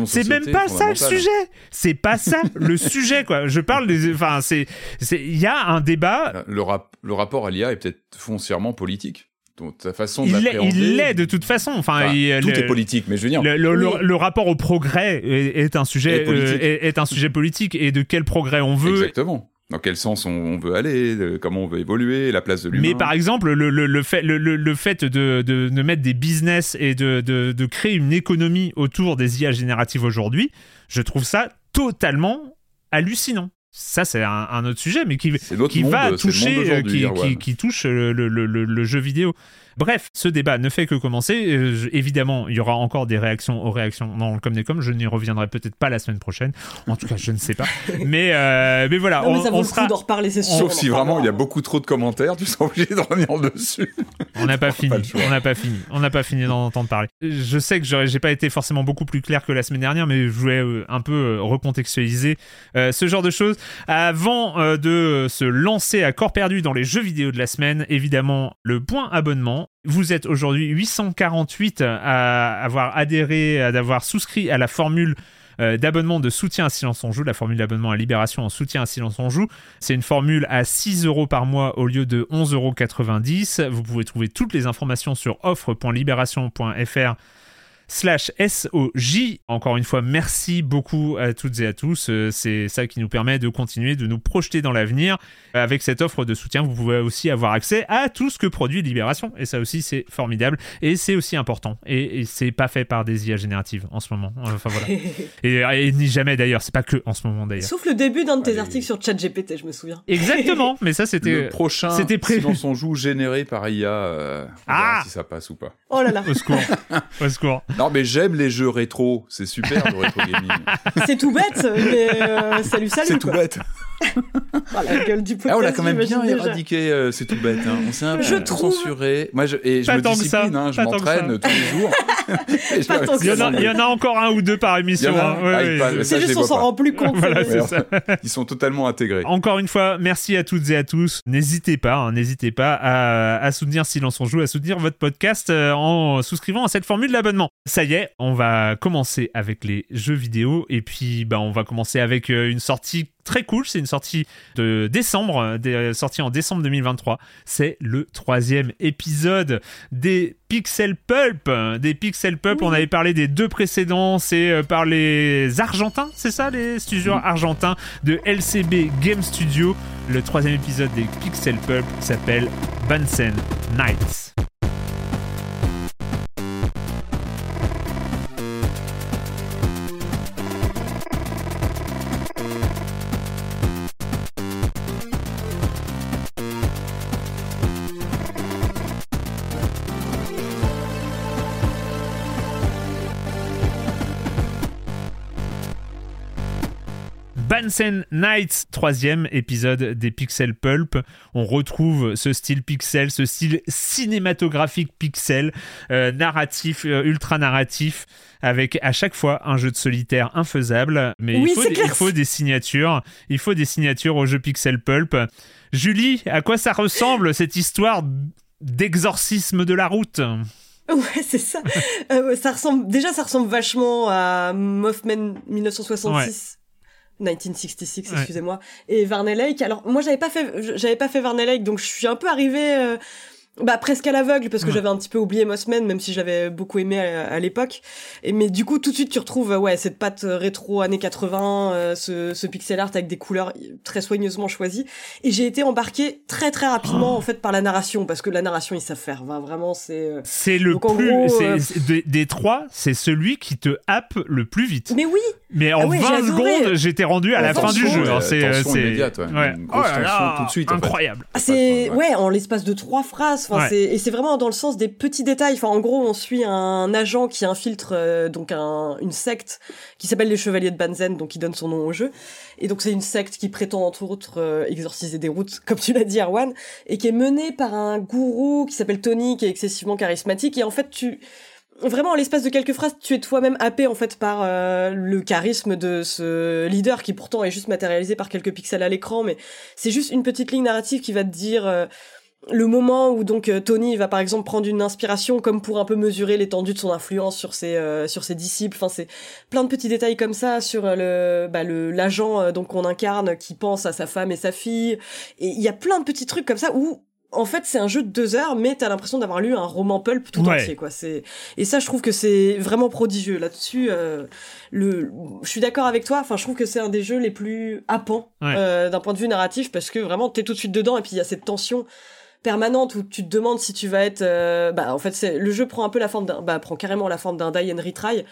c'est même pas ça le sujet. C'est pas ça le sujet, quoi. Je parle des. Enfin, c'est. c'est- Il y a un débat. Le, rap- le rapport à l'IA est peut-être foncièrement politique. Ta façon de Il l'est, l'appréhender- il l'est de toute façon. Enfin, Enfin, il- tout le- est politique, mais je veux dire, Le, le- le- Oui. le rapport au progrès est, est un sujet euh, est, est un sujet politique et de quel progrès on veut. exactement. Dans quel sens on, on veut aller, comment on veut évoluer, la place de l'humain. Mais par exemple, le, le, le fait, le, le- le fait de, de, de mettre des business et de, de, de créer une économie autour des IA génératives aujourd'hui, je trouve ça totalement hallucinant. Ça, c'est un, un autre sujet, mais qui, monde, va toucher, monde d'aujourd'hui, qui, Erwan. qui, qui touche le, le, le, le- le jeu vidéo. Bref, ce débat ne fait que commencer. Euh, je- évidemment, il y aura encore des réactions aux réactions dans le Comme des Comme. Je n'y reviendrai peut-être pas la semaine prochaine. En tout cas, je ne sais pas. Mais, euh, mais voilà, Non, mais on, vaut on le sera. coup d'en reparler, c'est sûr. Sauf si en vraiment il y a beaucoup trop de commentaires, tu seras obligé de revenir dessus. On n'a pas fini. on n'a pas fini. On n'a pas fini d'en entendre parler. Je sais que j'aurais- j'ai pas été forcément beaucoup plus clair que la semaine dernière, mais je voulais euh, un peu recontextualiser euh, ce genre de choses. Avant euh, de se lancer à corps perdu dans les jeux vidéo de la semaine, évidemment, le point abonnement. Vous êtes aujourd'hui 848 à avoir adhéré, à d'avoir souscrit à la formule euh, d'abonnement de soutien à Silence on Joue, la formule d'abonnement à Libération en soutien à Silence on Joue. C'est une formule à 6 euros par mois au lieu de 11,90 euros. Vous pouvez trouver toutes les informations sur offre.libération.fr slash SOJ. Encore une fois, merci beaucoup à toutes et à tous. Euh, C'est ça qui nous permet de continuer de nous projeter dans l'avenir. Euh, Avec cette offre de soutien, vous pouvez aussi avoir accès à tout ce que produit Libération. Et ça aussi, c'est formidable. Et c'est aussi important. Et, et c'est pas fait par des IA génératives en ce moment. Enfin voilà. et, et ni jamais d'ailleurs. C'est pas que en ce moment d'ailleurs. Sauf le début d'un de tes Allez. articles sur ChatGPT, je me souviens. Exactement. Mais ça, c'était Le prochain c'était prévu. Silence on joue généré par IA, euh, on Ah verra si ça passe ou pas. Oh là là, au secours. au secours. Non, mais j'aime les jeux rétro, c'est super le rétro gaming. c'est tout bête, mais euh, salut, salut. c'est tout bête. Oh, la gueule du podcast, Ah, on l'a quand même bien éradiqué, euh, c'est tout bête. Hein. On s'est un Je peu trouve- censuré. Moi, je, et je Pas me tant que ça, discipline, hein, je m'entraîne ça. tous les jours. Je Il y, en a, sens- il y en a encore un ou deux par émission. Hein. Ouais, Ah, ouais, je- C'est je juste les on s'en rend plus compte. Voilà, ça. Ils sont totalement intégrés. Encore une fois, merci à toutes et à tous. N'hésitez pas, hein, n'hésitez pas à, à soutenir Silence on Joue, à soutenir votre podcast euh, en souscrivant à cette formule d'abonnement. Ça y est, on va commencer avec les jeux vidéo et puis bah, on va commencer avec euh, une sortie très cool. C'est une sortie de décembre, euh, des- sortie en décembre 2023. C'est le troisième épisode des Pixel Pulp. Des Pixel Pulp, on avait parlé des deux précédents, c'est euh, par les Argentins, c'est ça, les studios argentins de LCB Game Studio. Le troisième épisode des Pixel Pulp s'appelle Bunsen Nights. Bunsen Nights, troisième épisode des Pixel Pulp. On retrouve ce style pixel, ce style cinématographique pixel, euh, narratif, euh, ultra narratif, avec à chaque fois un jeu de solitaire infaisable. Mais Oui, il, faut c'est des, clair. il faut des signatures. Il faut des signatures au jeu Pixel Pulp. Julie, à quoi ça ressemble cette histoire d'exorcisme de la route? Ouais, c'est ça. Euh, ça ressemble, déjà, ça ressemble vachement à Mothman 1966. 1966, Ouais. excusez-moi, et Varney Lake. Alors moi j'avais pas fait, j'avais pas fait Varney Lake, donc je suis un peu arrivée, euh, bah presque à l'aveugle parce que Ouais. j'avais un petit peu oublié Mothman, même si j'avais beaucoup aimé à, à l'époque. Et mais du coup tout de suite tu retrouves ouais cette patte euh, rétro années 80, euh, ce, ce pixel art avec des couleurs très soigneusement choisies. Et j'ai été embarquée très très rapidement en fait par la narration parce que la narration ils savent faire. Enfin, vraiment c'est. euh, C'est le Donc, plus. gros, des trois, c'est celui qui te happe le plus vite. Mais oui, Mais en Ah ouais, j'ai 20 adoré. secondes, j'étais rendu à la fin du jeu. hein. C'est immédiate, ouais. Une grosse Oh là là, tension tout de suite, en fait. Incroyable. Ah, c'est Ouais. ouais en l'espace de trois phrases enfin Ouais. c'est et c'est vraiment dans le sens des petits détails enfin en gros on suit un agent qui infiltre euh, donc un, une secte qui s'appelle les chevaliers de Banzen donc qui donne son nom au jeu et donc c'est une secte qui prétend entre autres euh, exorciser des routes comme tu l'as dit Erwan et qui est menée par un gourou qui s'appelle Tony qui est excessivement charismatique et en fait tu vraiment, en l'espace de quelques phrases, tu es toi-même happé en fait par euh, le charisme de ce leader qui pourtant est juste matérialisé par quelques pixels à l'écran, mais c'est juste une petite ligne narrative qui va te dire euh, le moment où donc euh, Tony va par exemple prendre une inspiration comme pour un peu mesurer l'étendue de son influence sur ses sur ses disciples. Enfin, c'est plein de petits détails comme ça sur le bah, le l'agent donc qu'on incarne qui pense à sa femme et sa fille. Et il y a plein de petits trucs comme ça où en fait, c'est un jeu de deux heures, mais t'as l'impression d'avoir lu un roman pulp tout entier, quoi. C'est et ça, je trouve que c'est vraiment prodigieux là-dessus. Euh, le, je suis d'accord avec toi. Enfin, je trouve que c'est un des jeux les plus happants euh, d'un point de vue narratif parce que vraiment, t'es tout de suite dedans et puis il y a cette tension permanente où tu te demandes si tu vas être euh, bah en fait c'est le jeu prend un peu la forme d'un bah prend carrément la forme d'un die and retry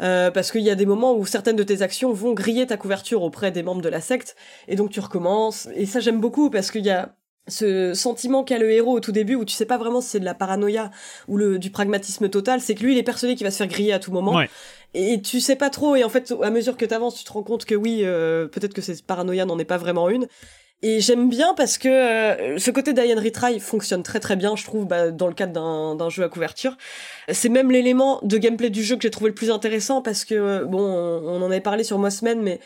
euh, parce qu'il y a des moments où certaines de tes actions vont griller ta couverture auprès des membres de la secte et donc tu recommences et ça j'aime beaucoup parce qu'il y a ce sentiment qu'a le héros au tout début où tu sais pas vraiment si c'est de la paranoïa ou le du pragmatisme total c'est que lui il est persuadé qu'il va se faire griller à tout moment. Et tu sais pas trop et en fait à mesure que t'avances tu te rends compte que oui euh, peut-être que cette paranoïa n'en est pas vraiment une. Et j'aime bien parce que euh, ce côté d'Ian Retry fonctionne très très bien, je trouve, bah, dans le cadre d'un jeu à couverture. C'est même l'élément de gameplay du jeu que j'ai trouvé le plus intéressant parce que, euh, bon, on, on en avait parlé sur Mossman, mais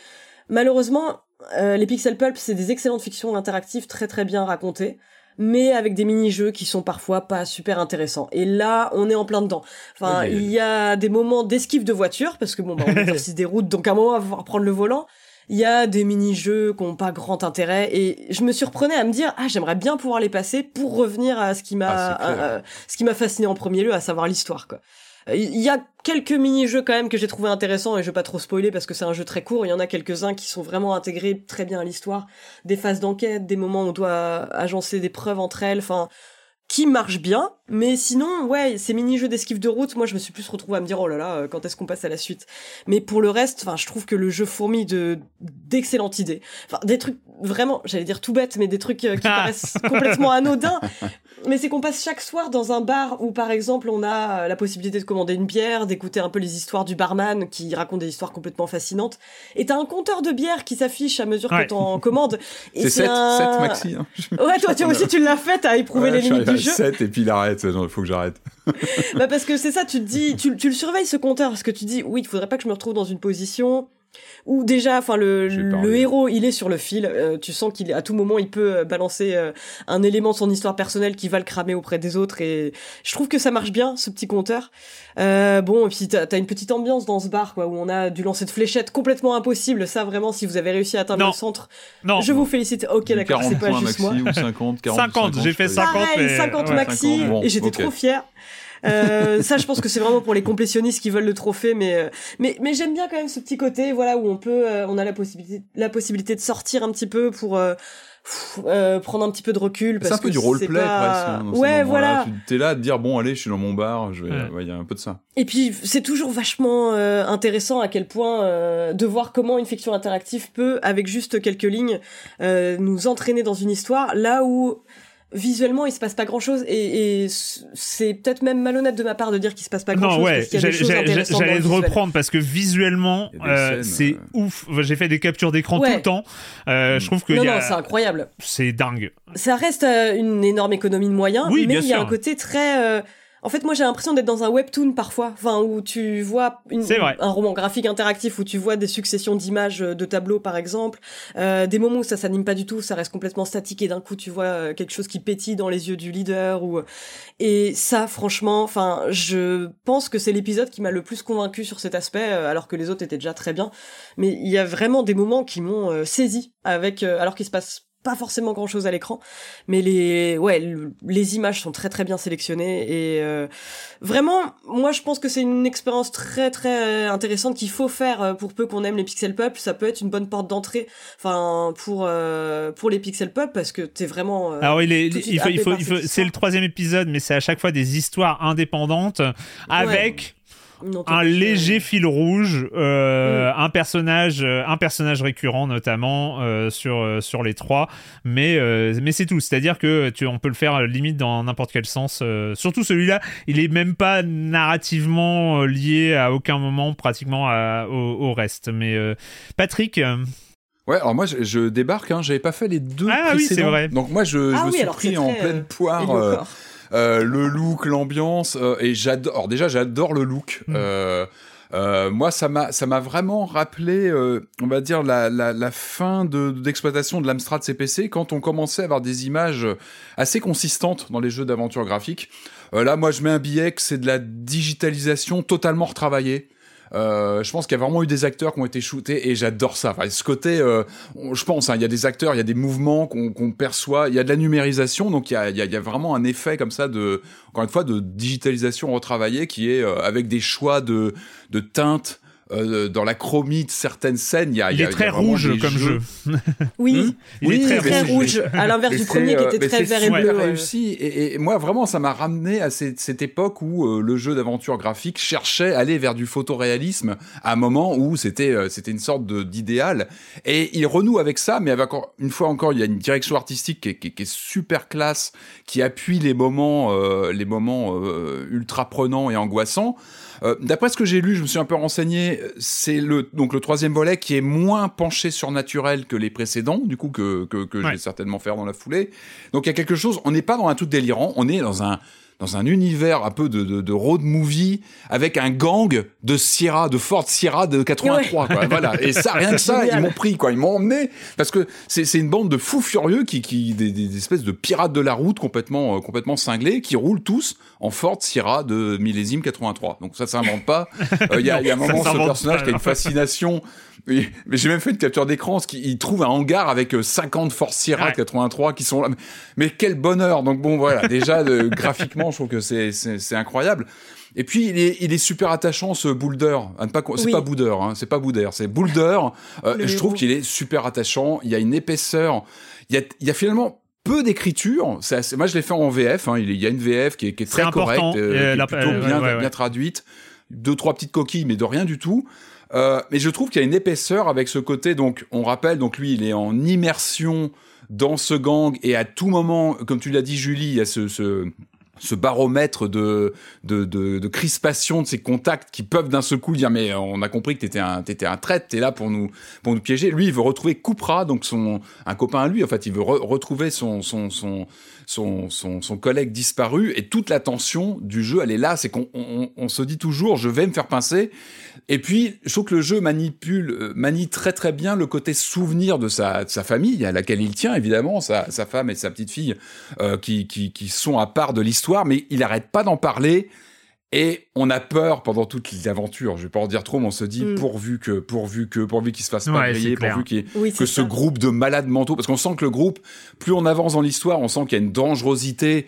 malheureusement, euh, les Pixel Pulp, c'est des excellentes fictions interactives très très bien racontées, mais avec des mini-jeux qui sont parfois pas super intéressants. Et là, on est en plein dedans. Enfin, il y a des moments d'esquive de voiture, parce que bon, bah, on exerce des routes, donc à un moment, on va pouvoir prendre le volant. Il y a des mini-jeux qui n'ont pas grand intérêt, et je me surprenais à me dire, ah, j'aimerais bien pouvoir les passer pour revenir à ce qui m'a, ah, ce qui m'a fasciné en premier lieu, à savoir l'histoire, quoi. Il y a quelques mini-jeux quand même que j'ai trouvé intéressants et je vais pas trop spoiler parce que c'est un jeu très court. Il y en a quelques-uns qui sont vraiment intégrés très bien à l'histoire. Des phases d'enquête, des moments où on doit agencer des preuves entre elles. Enfin, qui marche bien, mais sinon, ouais, ces mini-jeux d'esquive de route, moi je me suis plus retrouvé à me dire, oh là là, euh, quand est-ce qu'on passe à la suite? Mais pour le reste, enfin, je trouve que le jeu fourmille de d'excellentes idées. Enfin, des trucs vraiment, j'allais dire tout bête, mais des trucs euh, qui paraissent complètement anodins. Mais c'est qu'on passe chaque soir dans un bar où, par exemple, on a euh, la possibilité de commander une bière, d'écouter un peu les histoires du barman qui raconte des histoires complètement fascinantes. Et t'as un compteur de bière qui s'affiche à mesure que t'en commandes. C'est 7, un... maxi. Hein. Ouais, toi, tu aussi, tu l'as fait, t'as éprouvé les limites du 7 et puis il arrête, il faut que j'arrête. bah parce que c'est ça, tu te dis, tu, tu le surveilles ce compteur, parce que tu dis, oui, il faudrait pas que je me retrouve dans une position où déjà, enfin le, le héros, il est sur le fil. Euh, tu sens qu'il à tout moment, il peut euh, balancer euh, un élément de son histoire personnelle qui va le cramer auprès des autres. Et je trouve que ça marche bien, ce petit compteur. bon, et puis t'as as une petite ambiance dans ce bar, quoi, où on a du lancer de fléchettes complètement impossible. Ça, vraiment, si vous avez réussi à atteindre le centre, non. je vous félicite. Ok, d'accord, c'est pas juste moi. Ou 50, 40, 50, j'ai fait 50. Pareil, 50 maxi, et j'étais trop fier. Euh, ça, je pense que c'est vraiment pour les complétionnistes qui veulent le trophée, mais euh, mais mais j'aime bien quand même ce petit côté, voilà, où on peut, euh, on a la possibilité, la possibilité de sortir un petit peu pour. Euh, prendre un petit peu de recul c'est un peu du roleplay pas... presque ouais voilà. Tu es là à te dire bon allez je suis dans mon bar je vais il y a un peu de ça. Et puis c'est toujours vachement intéressant à quel point de voir comment une fiction interactive peut avec juste quelques lignes nous entraîner dans une histoire. Là où visuellement il se passe pas grand chose et, et c'est peut-être même malhonnête de ma part de dire qu'il se passe pas grand chose non ouais j'allais te reprendre parce que visuellement euh, c'est euh... ouf. J'ai fait des captures d'écran tout le temps. Euh, je trouve que non, y a... non c'est incroyable. C'est dingue. Ça reste euh, une énorme économie de moyens oui, mais il y a un côté très euh, en fait, moi, j'ai l'impression d'être dans un webtoon parfois, enfin où tu vois une, un roman graphique interactif où tu vois des successions d'images euh, de tableaux, par exemple, euh, des moments où ça s'anime pas du tout, ça reste complètement statique et d'un coup tu vois euh, quelque chose qui pétille dans les yeux du leader ou et ça, franchement, enfin, je pense que c'est l'épisode qui m'a le plus convaincu sur cet aspect, alors que les autres étaient déjà très bien. Mais il y a vraiment des moments qui m'ont saisi avec, alors qu'il se passe pas forcément grand chose à l'écran mais les ouais les images sont très très bien sélectionnées et euh, vraiment moi je pense que c'est une expérience très très intéressante qu'il faut faire euh, pour peu qu'on aime les pixel pop. Ça peut être une bonne porte d'entrée enfin pour euh, pour les pixel pop parce que t'es vraiment alors il est il faut, il faut, il faut c'est le troisième épisode mais c'est à chaque fois des histoires indépendantes avec un léger fil rouge, euh, un personnage, euh, un personnage récurrent notamment euh, sur sur les trois, mais mais c'est tout. C'est-à-dire que tu, on peut le faire limite dans n'importe quel sens. surtout celui-là, il est même pas narrativement lié à aucun moment pratiquement au, reste. Mais Patrick. Ouais, alors moi je, débarque, hein, j'avais pas fait les deux ah, oui, c'est vrai. Donc moi je, ah je me suis pris en pleine poire le look, l'ambiance, et j'adore. Déjà, j'adore le look. Mm. Euh, moi, ça m'a, ça m'a vraiment rappelé, euh, on va dire, la, la, la fin de, d'exploitation de l'Amstrad CPC quand on commençait à avoir des images assez consistantes dans les jeux d'aventure graphique. Euh, là, moi, je mets un billet que c'est de la digitalisation totalement retravaillée. Euh, je pense qu'il y a vraiment eu des acteurs qui ont été shootés et j'adore ça. Enfin, ce côté, euh, je pense, hein, il y a des acteurs, il y a des mouvements qu'on perçoit, il y a de la numérisation, donc il y a, y a, vraiment un effet comme ça de, encore une fois, de digitalisation retravaillée qui est euh, avec des choix de, de teintes euh, dans la chromie de certaines scènes, il y a. Il est très rouge comme jeu. oui, hmm il est très, rouge, à l'inverse du premier qui était très vert et bleu. réussi. Et, moi, vraiment, ça m'a ramené à cette, cette époque où euh, le jeu d'aventure graphique cherchait à aller vers du photoréalisme à un moment où c'était euh, c'était une sorte d'idéal. Et il renoue avec ça, mais avec une fois encore, il y a une direction artistique qui est, qui qui est super classe, qui appuie les moments les moments ultra prenants et angoissants. Euh, d'après ce que j'ai lu, je me suis un peu renseigné, c'est le donc le troisième volet qui est moins penché sur naturel que les précédents, du coup que que, que je vais certainement faire dans la foulée. Donc il y a quelque chose, on n'est pas dans un truc délirant, on est dans un dans un univers un peu de, de, de, road movie avec un gang de Sierra, de Ford Sierra de 83. Quoi, voilà. Et ça, rien que ça, ils m'ont pris, quoi. Ils m'ont emmené parce que c'est une bande de fous furieux qui, qui des, des, espèces de pirates de la route complètement, euh, complètement cinglés qui roulent tous en Ford Sierra de millésime 83. Donc ça, ça s'invente pas. Euh, il y, a, y a un moment, ce personnage qui a une fascination mais j'ai même fait une capture d'écran, qu'il trouve un hangar avec 50 Force Sierra 83 qui sont là. Mais quel bonheur Donc bon, voilà, déjà, graphiquement, je trouve que c'est incroyable. Et puis il est, il est super attachant ce Boulder. C'est pas Boulder, hein, c'est pas Boulder, c'est Boulder. Euh, je trouve qu'il est super attachant. Il y a une épaisseur. Il y a, il y a finalement peu d'écriture. Moi, je l'ai fait en VF. Hein. Il y a une VF qui est, qui est très correcte, euh, qui est plutôt bien, bien traduite. Deux trois petites coquilles, mais de rien du tout. Euh, mais je trouve qu'il y a une épaisseur avec ce côté. Donc, on rappelle, donc lui, il est en immersion dans ce gang et à tout moment, comme tu l'as dit, Julie, il y a ce, baromètre de, crispation de ces contacts qui peuvent d'un seul coup dire mais on a compris que t'étais un t'étais un traître t'es là pour nous piéger. Lui il veut retrouver Coupra donc son un copain à lui en fait. Il veut retrouver son collègue disparu et toute la tension du jeu elle est là. C'est qu'on on, on, se dit toujours je vais me faire pincer et puis je trouve que le jeu manipule euh, manie très très bien le côté souvenir de sa, de sa famille à laquelle il tient évidemment sa, sa femme et sa petite fille euh, qui, qui, qui sont à part de l'histoire mais il arrête pas d'en parler et on a peur pendant toute l'aventure. Je vais pas en dire trop, mais on se dit mm. pourvu que, pourvu que, pourvu qu'il se fasse pas griller, pourvu que ce groupe de malades mentaux, parce qu'on sent que le groupe, plus on avance dans l'histoire, on sent qu'il y a une dangerosité.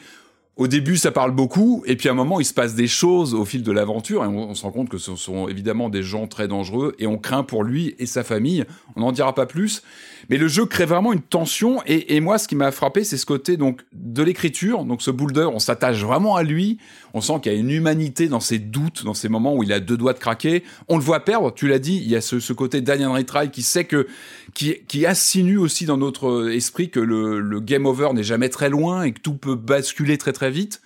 Au début, ça parle beaucoup, et puis à un moment, il se passe des choses au fil de l'aventure, et on, se rend compte que ce sont évidemment des gens très dangereux, et on craint pour lui et sa famille. On n'en dira pas plus. Mais le jeu crée vraiment une tension. Et, moi, ce qui m'a frappé, c'est ce côté donc de l'écriture. Donc ce Boulder, on s'attache vraiment à lui. On sent qu'il y a une humanité dans ses doutes, dans ces moments où il a deux doigts de craquer. On le voit perdre. Tu l'as dit. Il y a ce, côté Daniel Retry qui sait que qui, qui assinue aussi dans notre esprit que le, le game over n'est jamais très loin et que tout peut basculer très très vite.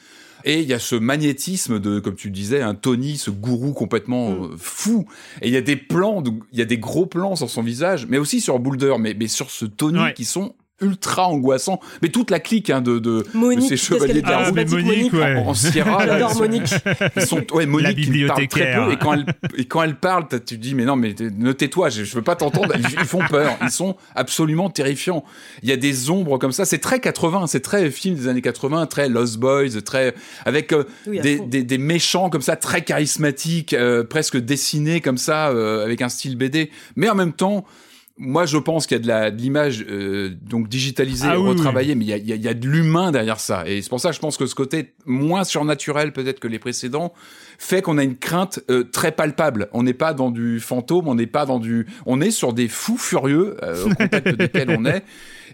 Et il y a ce magnétisme de, comme tu disais, un Tony, ce gourou complètement mm. euh, fou. Et il y a des plans, il y a des gros plans sur son visage, mais aussi sur Boulder, mais, mais sur ce Tony qui sont ultra angoissant. Mais toute la clique hein, de, de, de, ces chevaliers de la route Monique, ouais. en, en Sierra. J'adore Monique. Ils sont, ouais, Monique, la bibliothécaire. Parle très peu, et quand elle, et quand elle parle, tu te dis, mais non, mais ne tais-toi, je, je veux pas t'entendre. Ils, ils, font peur. Ils sont absolument terrifiants. Il y a des ombres comme ça. C'est très 80, c'est très film des années 80, très Lost Boys, très, avec euh, oui, des, des, des, méchants comme ça, très charismatiques, euh, presque dessinés comme ça, euh, avec un style BD. Mais en même temps, moi, je pense qu'il y a de l'image euh, donc digitalisée, ah, retravaillée, oui, mais il y a, il y a de l'humain derrière ça. Et c'est pour ça que je pense que ce côté moins surnaturel peut-être que les précédents fait qu'on a une crainte euh, très palpable. On n'est pas dans du fantôme, on n'est pas dans du, on est sur des fous furieux euh, au contact desquels on est.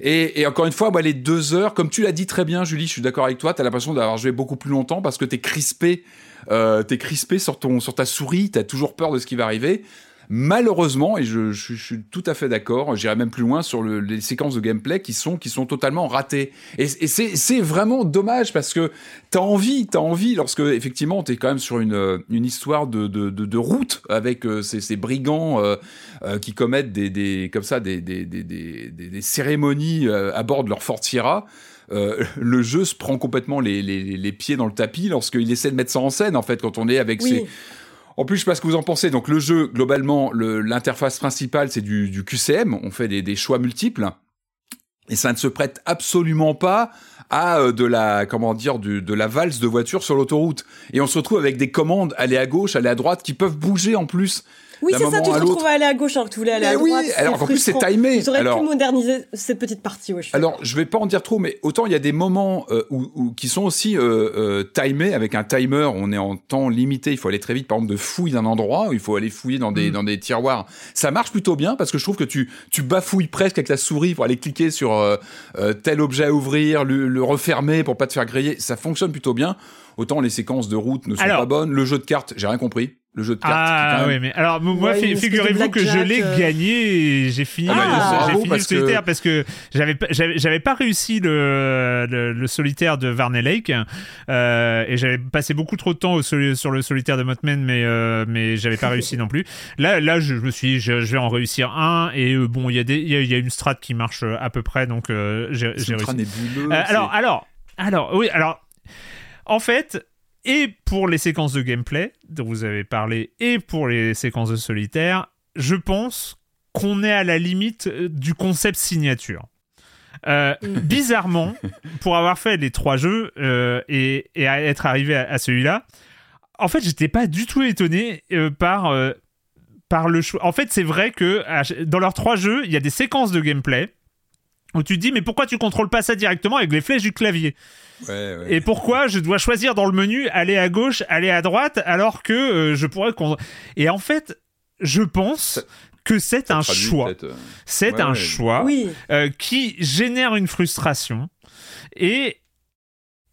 Et, et, encore une fois, bah, les deux heures, comme tu l'as dit très bien, Julie, je suis d'accord avec toi. T'as l'impression d'avoir joué beaucoup plus longtemps parce que t'es crispé, euh, t'es crispé sur ton, sur ta souris. T'as toujours peur de ce qui va arriver. Malheureusement, et je, je, je, suis tout à fait d'accord, j'irai même plus loin sur le, les séquences de gameplay qui sont, qui sont totalement ratées. Et, et c'est vraiment dommage parce que t'as envie, t'as envie, lorsque effectivement t'es quand même sur une, une histoire de, de, de, de route avec euh, ces, ces, brigands euh, euh, qui commettent des, des, comme ça des, des, des, des, des cérémonies euh, à bord de leur Fort Sierra. euh, le jeu se prend complètement les, les, les, pieds dans le tapis lorsqu'il essaie de mettre ça en scène, en fait, quand on est avec ses... En plus, je sais pas ce que vous en pensez. Donc, le jeu, globalement, l'interface principale, c'est du, QCM. On fait des, choix multiples. Et ça ne se prête absolument pas à euh, de la comment dire de la valse de voiture sur l'autoroute et on se retrouve avec des commandes aller à gauche aller à droite qui peuvent bouger en plus oui, c'est ça, tu te retrouves à aller à gauche alors que tu voulais aller à droite. Oui, alors qu'en plus c'est timé. Tu aurais alors, pu moderniser cette petite partie. Ouais, je alors, je vais pas en dire trop, mais autant il y a des moments euh, où, où, qui sont aussi euh, euh, timés avec un timer. On est en temps limité. Il faut aller très vite, par exemple, de fouille d'un endroit. Où il faut aller fouiller dans des mm. dans des tiroirs. Ça marche plutôt bien parce que je trouve que tu tu bafouilles presque avec la souris pour aller cliquer sur euh, euh, tel objet à ouvrir, le, le refermer pour pas te faire griller. Ça fonctionne plutôt bien. Autant les séquences de route ne sont pas bonnes. Le jeu de cartes, j'ai rien compris le jeu de cartes. Ah oui, mais alors moi, figurez-vous que je l'ai euh. gagné. J'ai fini, ah, j'ai fini le solitaire parce que j'avais j'avais pas réussi le, le, solitaire de Varney Lake euh, et j'avais passé beaucoup trop de temps au sur le solitaire de Motman, mais euh, mais j'avais pas réussi non plus. Là là, je, me suis, dit, je, vais en réussir un et euh, bon, il y a des, il y, a une strat qui marche à peu près, donc j'ai réussi. alors alors alors oui alors en fait et pour les séquences de gameplay dont vous avez parlé et pour les séquences de solitaire, je pense qu'on est à la limite euh, du concept signature. Euh, mm. bizarrement, pour avoir fait les trois jeux euh, et, et être arrivé à, celui-là, en fait, j'étais pas du tout étonné par, par le choix. En fait, c'est vrai que dans leurs trois jeux, il y a des séquences de gameplay où tu te dis, mais pourquoi tu contrôles pas ça directement avec les flèches du clavier? Et pourquoi je dois choisir dans le menu aller à gauche, aller à droite, alors que euh, je pourrais... Et en fait, je pense que c'est un choix. Euh, c'est un choix euh, qui génère une frustration. Et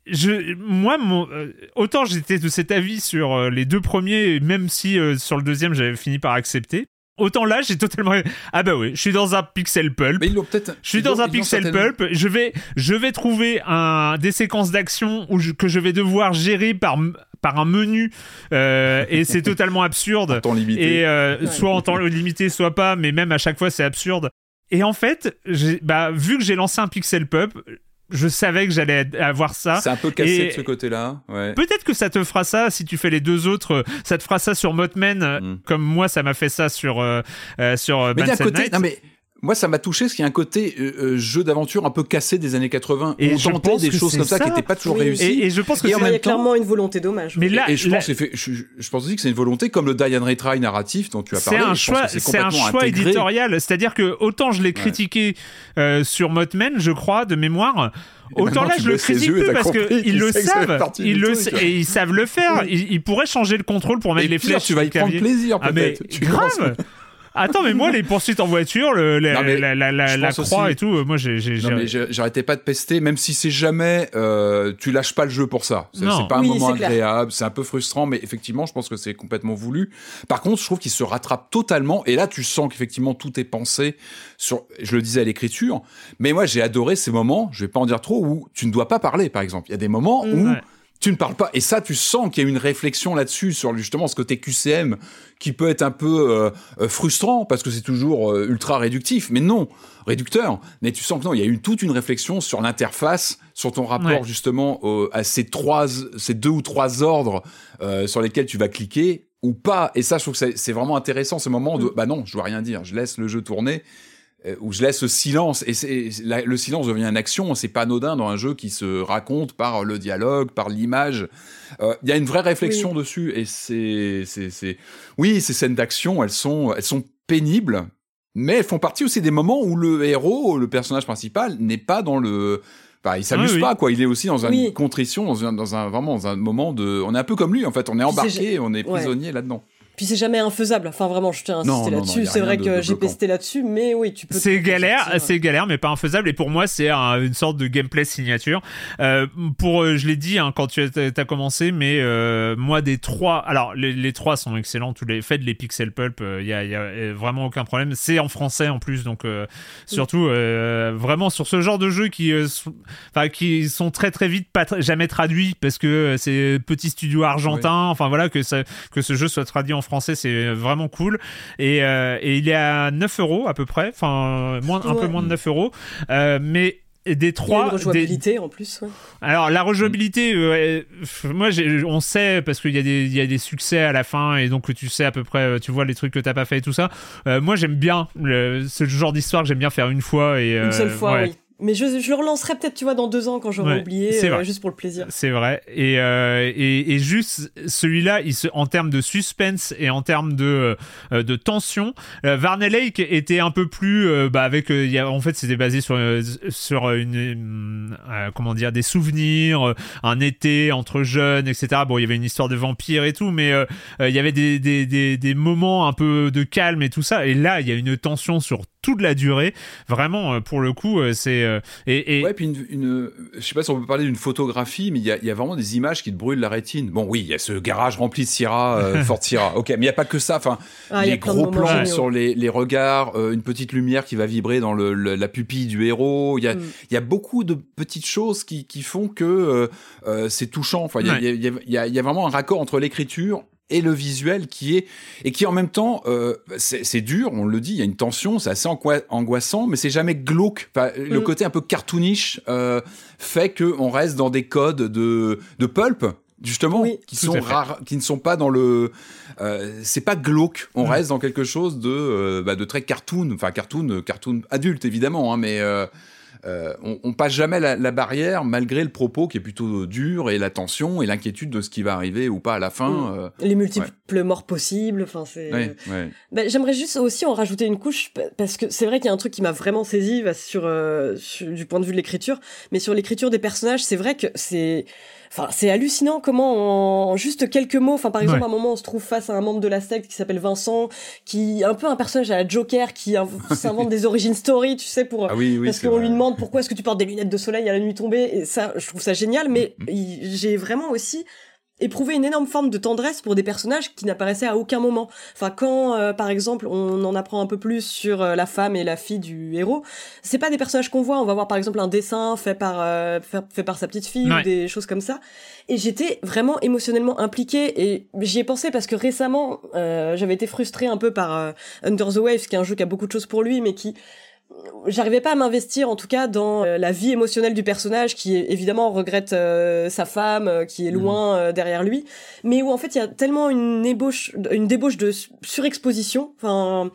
je, moi, mon, autant j'étais de cet avis sur les deux premiers, même si sur le deuxième j'avais fini par accepter. Autant là, j'ai totalement. Ah bah oui, je suis dans un pixel pulp. Mais ils l'ont peut-être. Je suis dans un pixel pulp. Je vais, je vais trouver un des séquences d'action que je vais devoir gérer par par un menu euh, et c'est totalement absurde. En temps limité. Et euh, soit en temps limité, soit pas, mais même à chaque fois c'est absurde. Et en fait, bah, vu que j'ai lancé un pixel pulp, je savais que j'allais avoir ça. C'est un peu cassé de ce côté-là. Ouais. Peut-être que ça te fera ça si tu fais les deux autres. Ça te fera ça sur Motman, mm. comme moi ça m'a fait ça sur euh, euh sur mais côté, non mais moi, ça m'a touché parce qu'il y a un côté euh, euh, jeu d'aventure un peu cassé des années 80. Et on tentait des choses comme ça, qui n'étaient pas toujours réussies. Et, je pense que a clairement une volonté dommage. Mais là, et je, Pense, je, pense aussi que c'est une volonté comme le Diane Retry narratif dont tu as parlé. C'est un choix, c'est un choix éditorial. C'est-à-dire que autant je l'ai critiqué euh, sur Motman, je crois, de mémoire. Autant là, je le critique plus parce qu'ils le savent. Ils le et ils savent le faire. Ils pourraient changer le contrôle pour mettre les flèches. Tu vas y prendre plaisir, ah, peut-être. Grave. Attends, mais moi, les poursuites en voiture, le, la, la, croix et tout, euh, moi, j'ai. Non, mais j'arrêtais pas de pester, même si c'est jamais. Euh, tu lâches pas le jeu pour ça. C'est pas un moment agréable, c'est un peu frustrant, mais effectivement, je pense que c'est complètement voulu. Par contre, je trouve qu'il se rattrape totalement, et là, tu sens qu'effectivement, tout est pensé sur. Je le disais à l'écriture, mais moi, j'ai adoré ces moments, je vais pas en dire trop, où tu ne dois pas parler, par exemple. Il y a des moments où tu ne parles pas. Et ça, tu sens qu'il y a une réflexion là-dessus sur justement ce côté QCM qui peut être un peu euh, euh, frustrant parce que c'est toujours euh, ultra réductif. Mais non, réducteur. Mais tu sens que non, il y a eu toute une réflexion sur l'interface, sur ton rapport justement à ces trois, ces deux ou trois ordres sur lesquels tu vas cliquer ou pas. Et ça, je trouve que c'est vraiment intéressant ce moment de, mm. bah non, je dois rien dire, je laisse le jeu tourner où je laisse le silence. Et c'est le silence devient une action c'est pas anodin dans un jeu qui se raconte par le dialogue par l'image. Euh, il y a une vraie réflexion dessus et c'est c'est oui ces scènes d'action elles sont elles sont pénibles mais elles font partie aussi des moments où le héros le personnage principal n'est pas dans le bah, il s'amuse pas quoi. Il est aussi dans une contrition dans un, dans un vraiment dans un moment de on est un peu comme lui en fait. On est embarqué on est prisonnier là-dedans puis c'est jamais infaisable. Enfin vraiment, je tiens à insister là-dessus. C'est vrai que j'ai pesté là-dessus, mais oui, tu peux. C'est galère, c'est galère, mais pas infaisable. Et pour moi, c'est une sorte de gameplay signature. Euh, pour, euh, je l'ai dit hein, quand tu as, commencé, mais euh, moi des trois, alors les, trois sont excellents. Tous les faites les pixel pulp, il y, a, y, a, vraiment aucun problème. C'est en français en plus, donc surtout vraiment sur ce genre de jeu qui, enfin qui sont très très vite pas jamais traduits parce que c'est petit studio argentin. Enfin voilà que ça, que ce jeu soit traduit en français français, c'est vraiment cool. Euh, et, il est à 9 euros à peu près, enfin moins, un peu moins de 9 euros. Euh, mais des trois. Il y a une rejouabilité en plus. Ouais. Alors la rejouabilité, euh, moi on sait parce qu'il y, a des, y a des succès à la fin et donc tu sais à peu près, tu vois les trucs que t'as pas fait et tout ça. Euh, moi j'aime bien le, ce genre d'histoire que j'aime bien faire une fois et une seule fois, oui. Mais je, je le relancerai peut-être, tu vois, dans deux ans quand j'aurai oublié, euh, juste pour le plaisir. C'est vrai. Et, euh, et, et, juste celui-là, il se, en termes de suspense et en termes de, euh, de tension, euh, Varney Lake était un peu plus, euh, bah avec, y a, en fait, c'était basé sur sur une, comment dire, des souvenirs, un été entre jeunes, etc. Bon, il y avait une histoire de vampire et tout, mais il y avait des, des, des, des moments un peu de calme et tout ça. Et là, il y a une tension sur toute la durée. Vraiment, pour le coup, c'est euh, et, Ouais, puis une, une, je sais pas si on peut parler d'une photographie, mais il y a, y a, vraiment des images qui te brûlent la rétine. Bon, oui, il y a ce garage rempli de Syrah, euh, Fort Syrah. Ok, mais il y a pas que ça. Enfin, ah, les gros plans sur les, les regards, euh, une petite lumière qui va vibrer dans le, la pupille du héros. Il y a, mm. il y a beaucoup de petites choses qui, qui font que c'est touchant. Enfin, il y, a, il, y a, il y a vraiment un raccord entre l'écriture et le visuel qui est et qui en même temps euh, c'est dur on le dit il y a une tension c'est assez angoissant mais c'est jamais glauque enfin, le mm. côté un peu cartoonish euh, fait que on reste dans des codes de de pulp justement qui sont rares qui ne sont pas dans le euh, c'est pas glauque on mm. reste dans quelque chose de euh, bah, de très cartoon enfin cartoon cartoon adulte évidemment hein, mais euh, on, on, passe jamais la, la, barrière malgré le propos qui est plutôt dur et la tension et l'inquiétude de ce qui va arriver ou pas à la fin. Mm. Euh, Les multiples morts possibles. Enfin, c'est. Ouais, ouais. Ben, J'aimerais juste aussi en rajouter une couche parce que c'est vrai qu'il y a un truc qui m'a vraiment saisi sur, euh, sur, du point de vue de l'écriture, mais sur l'écriture des personnages, c'est vrai que c'est Enfin, c'est hallucinant comment en juste quelques mots, enfin par exemple à un moment on se trouve face à un membre de la secte qui s'appelle Vincent, qui est un peu un personnage à la Joker qui s'invente des origin story, tu sais pour ah oui, oui, parce qu'on lui demande pourquoi est-ce que tu portes des lunettes de soleil à la nuit tombée et ça je trouve ça génial mais mm, mm. j'ai vraiment aussi éprouver une énorme forme de tendresse pour des personnages qui n'apparaissaient à aucun moment. Enfin, quand, euh, par exemple, on en apprend un peu plus sur euh, la femme et la fille du héros, c'est pas des personnages qu'on voit. On va voir, par exemple, un dessin fait par euh, fait, par sa petite fille ou des choses comme ça. Et j'étais vraiment émotionnellement impliquée et j'y ai pensé parce que récemment, j'avais été frustrée un peu par Under the Waves, qui est un jeu qui a beaucoup de choses pour lui, mais qui j'arrivais pas à m'investir en tout cas dans euh, la vie émotionnelle du personnage qui évidemment regrette euh, sa femme euh, qui est loin mhm. derrière lui mais où en fait il y a tellement une ébauche une débauche de surexposition enfin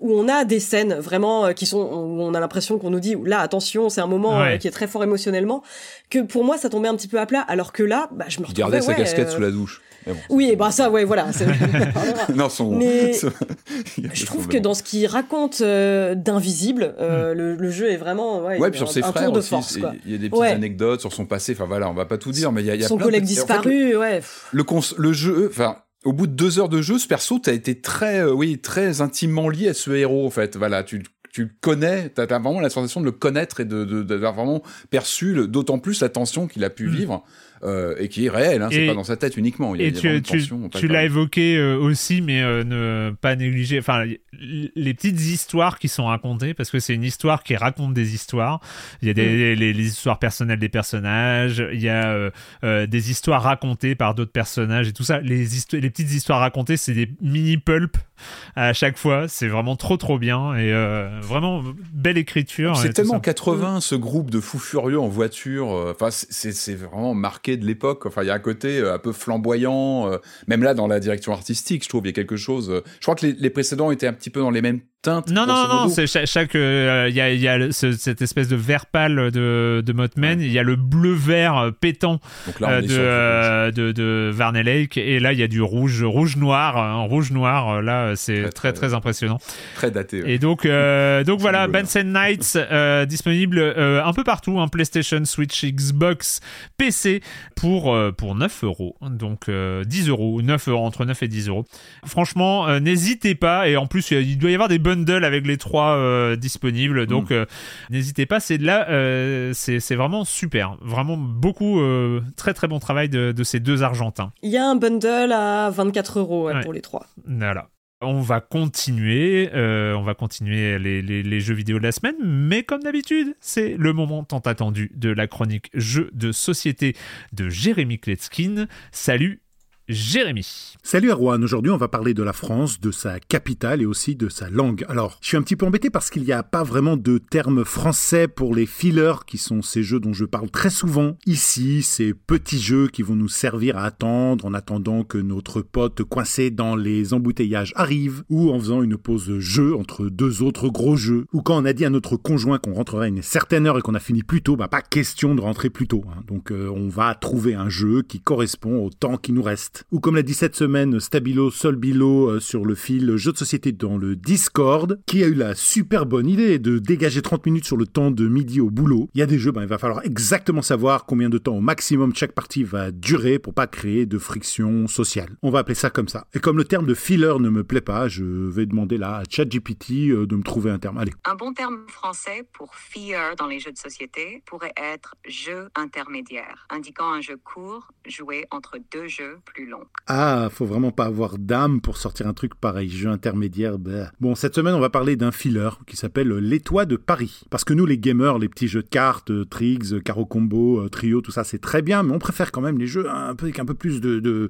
où on a des scènes vraiment qui sont où on a l'impression qu'on nous dit là attention c'est un moment qui est très fort émotionnellement que pour moi ça tombait un petit peu à plat alors que là bah, je me retrouvais gardait sa casquette sous la douche oui, et bah ça, ouais, voilà. non, son... Mais je trouve que dans ce qu'il raconte euh, d'invisible, euh, hmm. le, jeu est vraiment ouais, ouais puis sur ses frères aussi. Il y a des petites anecdotes sur son passé. Enfin voilà, on va pas tout dire, mais il y a, y a son collègue disparu, ouais. Le, le jeu, enfin au bout de deux heures de jeu, ce perso, t'as été très, euh, oui, très intimement lié à ce héros, en fait. Voilà, tu tu connais, t'as as vraiment la sensation de le connaître et de d'avoir vraiment perçu d'autant plus la tension qu'il a pu hmm. vivre. Euh, et qui est réel, hein, c'est pas dans sa tête uniquement. Il y a, et tu, tu, tu l'as évoqué euh, aussi, mais euh, ne pas négliger. Enfin, les petites histoires qui sont racontées, parce que c'est une histoire qui raconte des histoires. Il y a des, mm. les, les, histoires personnelles des personnages, il y a des histoires racontées par d'autres personnages et tout ça. Les, les petites histoires racontées, c'est des mini pulp à chaque fois. C'est vraiment trop trop bien et vraiment belle écriture. C'est tellement 80 ce groupe de fous furieux en voiture. Enfin, c'est vraiment marqué de l'époque. Enfin, il y a un côté euh, un peu flamboyant, euh, même là dans la direction artistique, je trouve, il y a quelque chose. Euh, je crois que les, les précédents étaient un petit peu dans les mêmes non, non, non, c'est chaque. Il euh, y a, y a cette espèce de vert pâle de, de Mothman. Il y a le bleu-vert euh, pétant euh, de, de, de, Varney Lake. Et là, il y a du rouge, rouge-noir. Un rouge-noir, là, c'est très, très, impressionnant. Très daté. Et donc, donc voilà, Benson Knights disponible un peu partout. Hein, PlayStation, Switch, Xbox, PC pour, pour 9 euros. Donc 10 euros, 9 euros, entre 9 et 10 euros. Franchement, n'hésitez pas. Et en plus, il doit y avoir des bundle avec les trois euh, disponibles. Donc, mm. euh, n'hésitez pas. C'est là, euh, c'est vraiment super. Vraiment beaucoup, très très bon travail de, ces deux Argentins. Il y a un bundle à 24 euros pour les trois. Voilà. On va continuer, on va continuer les, les, jeux vidéo de la semaine, mais comme d'habitude, c'est le moment tant attendu de la chronique jeux de société de Jérémy Kletskin. Salut Jérémy. Salut Erwan, aujourd'hui on va parler de la France, de sa capitale et aussi de sa langue. Alors, je suis un petit peu embêté parce qu'il n'y a pas vraiment de terme français pour les fillers, qui sont ces jeux dont je parle très souvent ici, ces petits jeux qui vont nous servir à attendre en attendant que notre pote coincé dans les embouteillages arrive, ou en faisant une pause jeu entre deux autres gros jeux, ou quand on a dit à notre conjoint qu'on rentrerait à une certaine heure et qu'on a fini plus tôt, bah pas question de rentrer plus tôt. Hein. Donc euh, on va trouver un jeu qui correspond au temps qui nous reste. Ou comme l'a dit cette semaine Stabilo Solbilo euh, sur le fil jeu de société dans le Discord, qui a eu la super bonne idée de dégager 30 minutes sur le temps de midi au boulot. Il y a des jeux, ben, il va falloir exactement savoir combien de temps au maximum chaque partie va durer pour pas créer de friction sociale. On va appeler ça comme ça. Et comme le terme de filler ne me plaît pas, je vais demander là à ChatGPT euh, de me trouver un terme. Allez. Un bon terme français pour filler dans les jeux de société pourrait être jeu intermédiaire, indiquant un jeu court joué entre deux jeux plus ah, faut vraiment pas avoir d'âme pour sortir un truc pareil, jeu intermédiaire. Bah. Bon, cette semaine, on va parler d'un filler qui s'appelle L'étoile de Paris. Parce que nous, les gamers, les petits jeux de cartes, euh, Triggs, Caro Combo, euh, Trio, tout ça, c'est très bien, mais on préfère quand même les jeux un peu, avec un peu plus de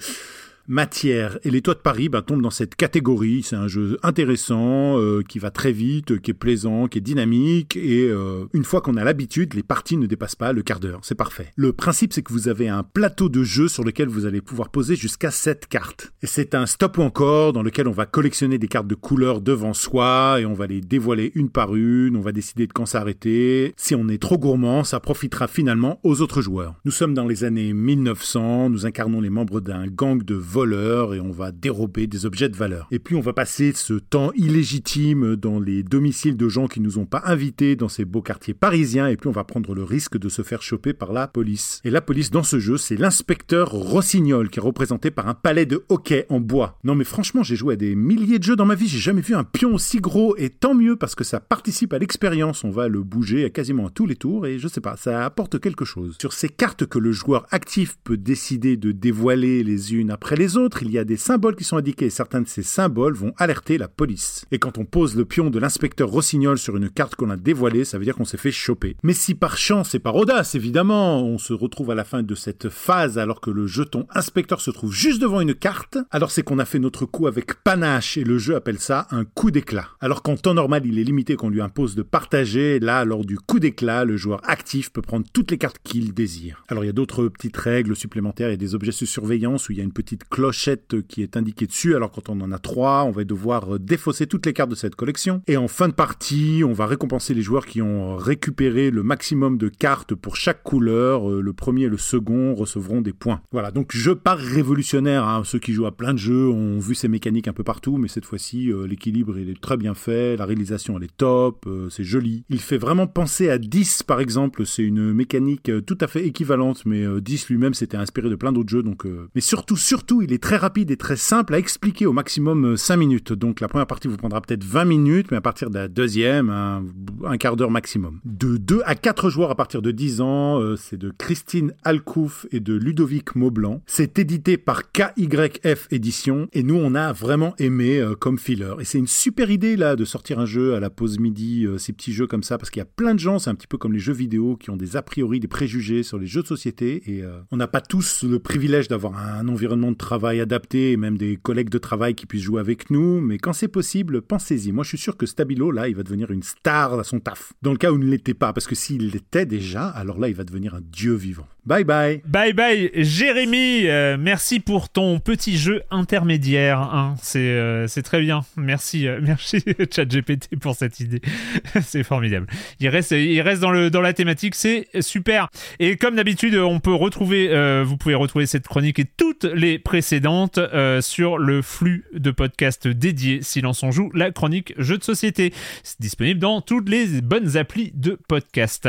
matière. Et les toits de Paris bah, tombent dans cette catégorie. C'est un jeu intéressant, euh, qui va très vite, qui est plaisant, qui est dynamique. Et euh, une fois qu'on a l'habitude, les parties ne dépassent pas le quart d'heure. C'est parfait. Le principe, c'est que vous avez un plateau de jeu sur lequel vous allez pouvoir poser jusqu'à 7 cartes. Et c'est un stop ou encore dans lequel on va collectionner des cartes de couleur devant soi et on va les dévoiler une par une. On va décider de quand s'arrêter. Si on est trop gourmand, ça profitera finalement aux autres joueurs. Nous sommes dans les années 1900. Nous incarnons les membres d'un gang de voleurs et on va dérober des objets de valeur. Et puis on va passer ce temps illégitime dans les domiciles de gens qui nous ont pas invités dans ces beaux quartiers parisiens et puis on va prendre le risque de se faire choper par la police. Et la police dans ce jeu, c'est l'inspecteur Rossignol qui est représenté par un palais de hockey en bois. Non mais franchement, j'ai joué à des milliers de jeux dans ma vie, j'ai jamais vu un pion aussi gros et tant mieux parce que ça participe à l'expérience. On va le bouger à quasiment à tous les tours et je sais pas, ça apporte quelque chose. Sur ces cartes que le joueur actif peut décider de dévoiler les unes après les autres, il y a des symboles qui sont indiqués et certains de ces symboles vont alerter la police. Et quand on pose le pion de l'inspecteur Rossignol sur une carte qu'on a dévoilée, ça veut dire qu'on s'est fait choper. Mais si par chance et par audace, évidemment, on se retrouve à la fin de cette phase alors que le jeton inspecteur se trouve juste devant une carte, alors c'est qu'on a fait notre coup avec panache et le jeu appelle ça un coup d'éclat. Alors qu'en temps normal, il est limité qu'on lui impose de partager, là, lors du coup d'éclat, le joueur actif peut prendre toutes les cartes qu'il désire. Alors il y a d'autres petites règles supplémentaires et des objets de surveillance où il y a une petite clochette qui est indiquée dessus. Alors quand on en a trois, on va devoir défausser toutes les cartes de cette collection. Et en fin de partie, on va récompenser les joueurs qui ont récupéré le maximum de cartes pour chaque couleur. Euh, le premier et le second recevront des points. Voilà, donc jeu pas révolutionnaire. Hein. Ceux qui jouent à plein de jeux ont vu ces mécaniques un peu partout, mais cette fois-ci, euh, l'équilibre il est très bien fait, la réalisation elle est top, euh, c'est joli. Il fait vraiment penser à 10 par exemple. C'est une mécanique tout à fait équivalente, mais 10 lui-même s'était inspiré de plein d'autres jeux. Donc, mais surtout, surtout il est très rapide et très simple à expliquer au maximum 5 euh, minutes. Donc la première partie vous prendra peut-être 20 minutes, mais à partir de la deuxième, un, quart d'heure maximum. De 2 à 4 joueurs à partir de 10 ans, euh, c'est de Christine Alcouf et de Ludovic Maublanc. C'est édité par KYF Édition et nous on a vraiment aimé euh, comme filler. Et c'est une super idée là de sortir un jeu à la pause midi, ces petits jeux comme ça, parce qu'il y a plein de gens, c'est un petit peu comme les jeux vidéo qui ont des a priori, des préjugés sur les jeux de société et on n'a pas tous le privilège d'avoir un environnement de travail adapté et même des collègues de travail qui puissent jouer avec nous, mais quand c'est possible, pensez-y. Moi, je suis sûr que Stabilo, là, il va devenir une star à son taf. Dans le cas où il ne l'était pas, parce que s'il l'était déjà, alors là, il va devenir un dieu vivant. Bye bye. Bye bye, Jérémy. Euh, merci pour ton petit jeu intermédiaire. Hein. Euh, c'est très bien. Merci, euh, merci ChatGPT pour cette idée. c'est formidable. Il reste, il reste dans, le, dans la thématique. C'est super. Et comme d'habitude, on peut retrouver, vous pouvez retrouver cette chronique et toutes les précédentes sur le flux de podcasts dédié Silence on joue, la chronique jeu de société. C'est disponible dans toutes les bonnes applis de podcast.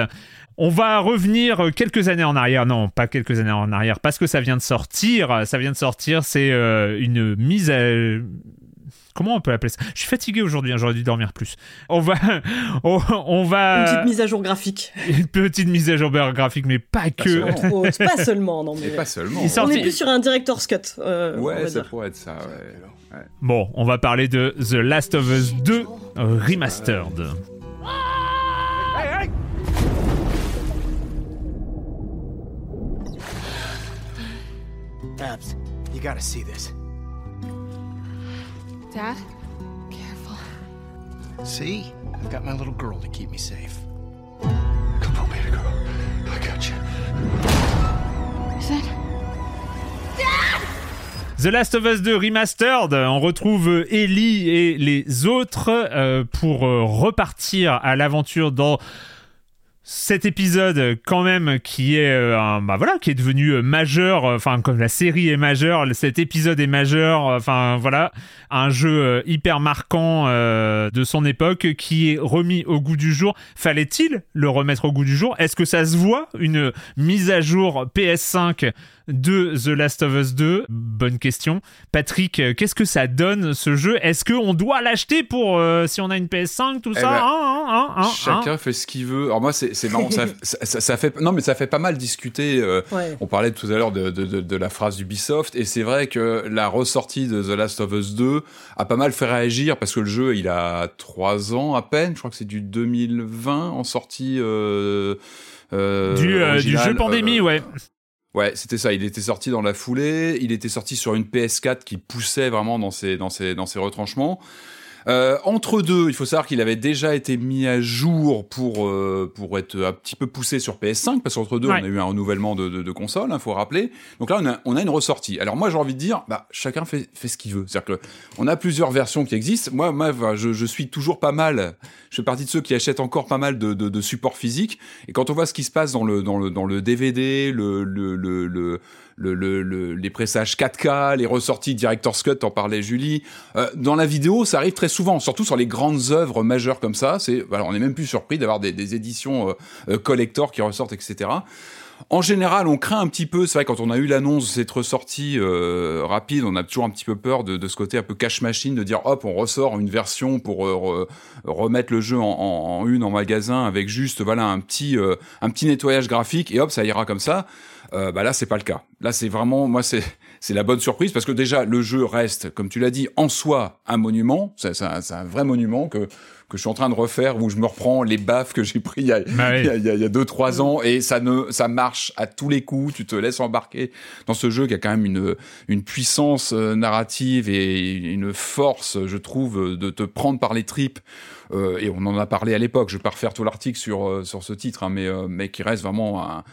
On va revenir quelques années en arrière. Non, pas quelques années en arrière, parce que ça vient de sortir. Ça vient de sortir. C'est euh, une mise à comment on peut appeler ça? Je suis fatigué aujourd'hui, hein, j'aurais dû dormir plus. On va, on, va. Une petite mise à jour graphique. Une petite mise à jour graphique, mais pas, que. Oh, pas seulement, non mais. pas seulement. On est plus sur un director's cut. Euh, ouais, ça pourrait être ça. Ouais. Bon, on va parler de The Last of Us 2 Remastered. You gotta see this. Dad? Careful. See? I've got my little girl to keep me safe. Come on, baby girl. I got you. Is that... The Last of Us 2 Remastered, on retrouve euh, Ellie et les autres euh, pour euh, repartir à l'aventure dans cet épisode quand même qui est euh, bah qui est devenu euh, majeur euh, enfin comme la série est majeure cet épisode est majeur euh, enfin voilà un jeu euh, hyper marquant euh, de son époque qui est remis au goût du jour. Fallait-il le remettre au goût du jour? Est-ce que ça se voit une mise à jour PS5 de The Last of Us 2 Bonne question. Patrick, euh, qu'est-ce que ça donne ce jeu? Est-ce qu'on doit l'acheter pour euh, si on a une PS5, tout Eh ça? ben, hein, hein, hein, hein, Chacun fait ce qu'il veut. Alors moi, c'est marrant. ça, ça, ça fait non, mais ça fait pas mal discuter. euh, Ouais. On parlait tout à l'heure de, de, de, de la phrase d'Ubisoft, et c'est vrai que la ressortie de The Last of Us 2 a pas mal fait réagir parce que le jeu, il a trois ans à peine. Je crois que c'est du 2020 en sortie. Euh, euh, du, euh, du jeu pandémie, Euh, ouais. Ouais, c'était ça. Il était sorti dans la foulée. Il était sorti sur une PS4 qui poussait vraiment dans ses, dans ses, dans ses retranchements. Euh, entre deux, il faut savoir qu'il avait déjà été mis à jour pour euh, pour être un petit peu poussé sur PS5 parce qu'entre deux, Ouais. on a eu un renouvellement de, de, de console, hein, faut rappeler. Donc là, on a, on a une ressortie. Alors moi, j'ai envie de dire, bah chacun fait fait ce qu'il veut. C'est-à-dire que on a plusieurs versions qui existent. Moi, moi, je, je suis toujours pas mal. Je fais partie de ceux qui achètent encore pas mal de, de, de supports physiques. Et quand on voit ce qui se passe dans le dans le dans le DVD, le le le, le le, le, le- les pressages 4K, les ressorties Director's Cut, en parlait Julie. Euh, dans la vidéo, ça arrive très souvent, surtout sur les grandes œuvres majeures comme ça. C'est, voilà, on est même plus surpris d'avoir des, des éditions euh, euh, collector qui ressortent, etc. En général, on craint un petit peu. C'est vrai quand on a eu l'annonce de cette ressortie euh, rapide, on a toujours un petit peu peur de, de ce côté un peu cash machine, de dire hop, on ressort une version pour euh, re- remettre le jeu en, en- en une en magasin avec juste voilà un petit euh, un petit nettoyage graphique et hop, ça ira comme ça. Euh, bah là, c'est pas le cas. Là, c'est vraiment moi, c'est c'est la bonne surprise parce que déjà le jeu reste, comme tu l'as dit, en soi un monument. C'est c'est un, un vrai monument que que je suis en train de refaire où je me reprends les baffes que j'ai pris il y a, Bah oui. il y a, il y a- il y a deux trois ans et ça ne ça marche à tous les coups. Tu te laisses embarquer dans ce jeu qui a quand même une une puissance euh, narrative et une force, je trouve, de te prendre par les tripes. Euh, et on en a parlé à l'époque. Je vais pas refaire tout l'article sur euh, sur ce titre, hein, mais euh, mais qui reste vraiment un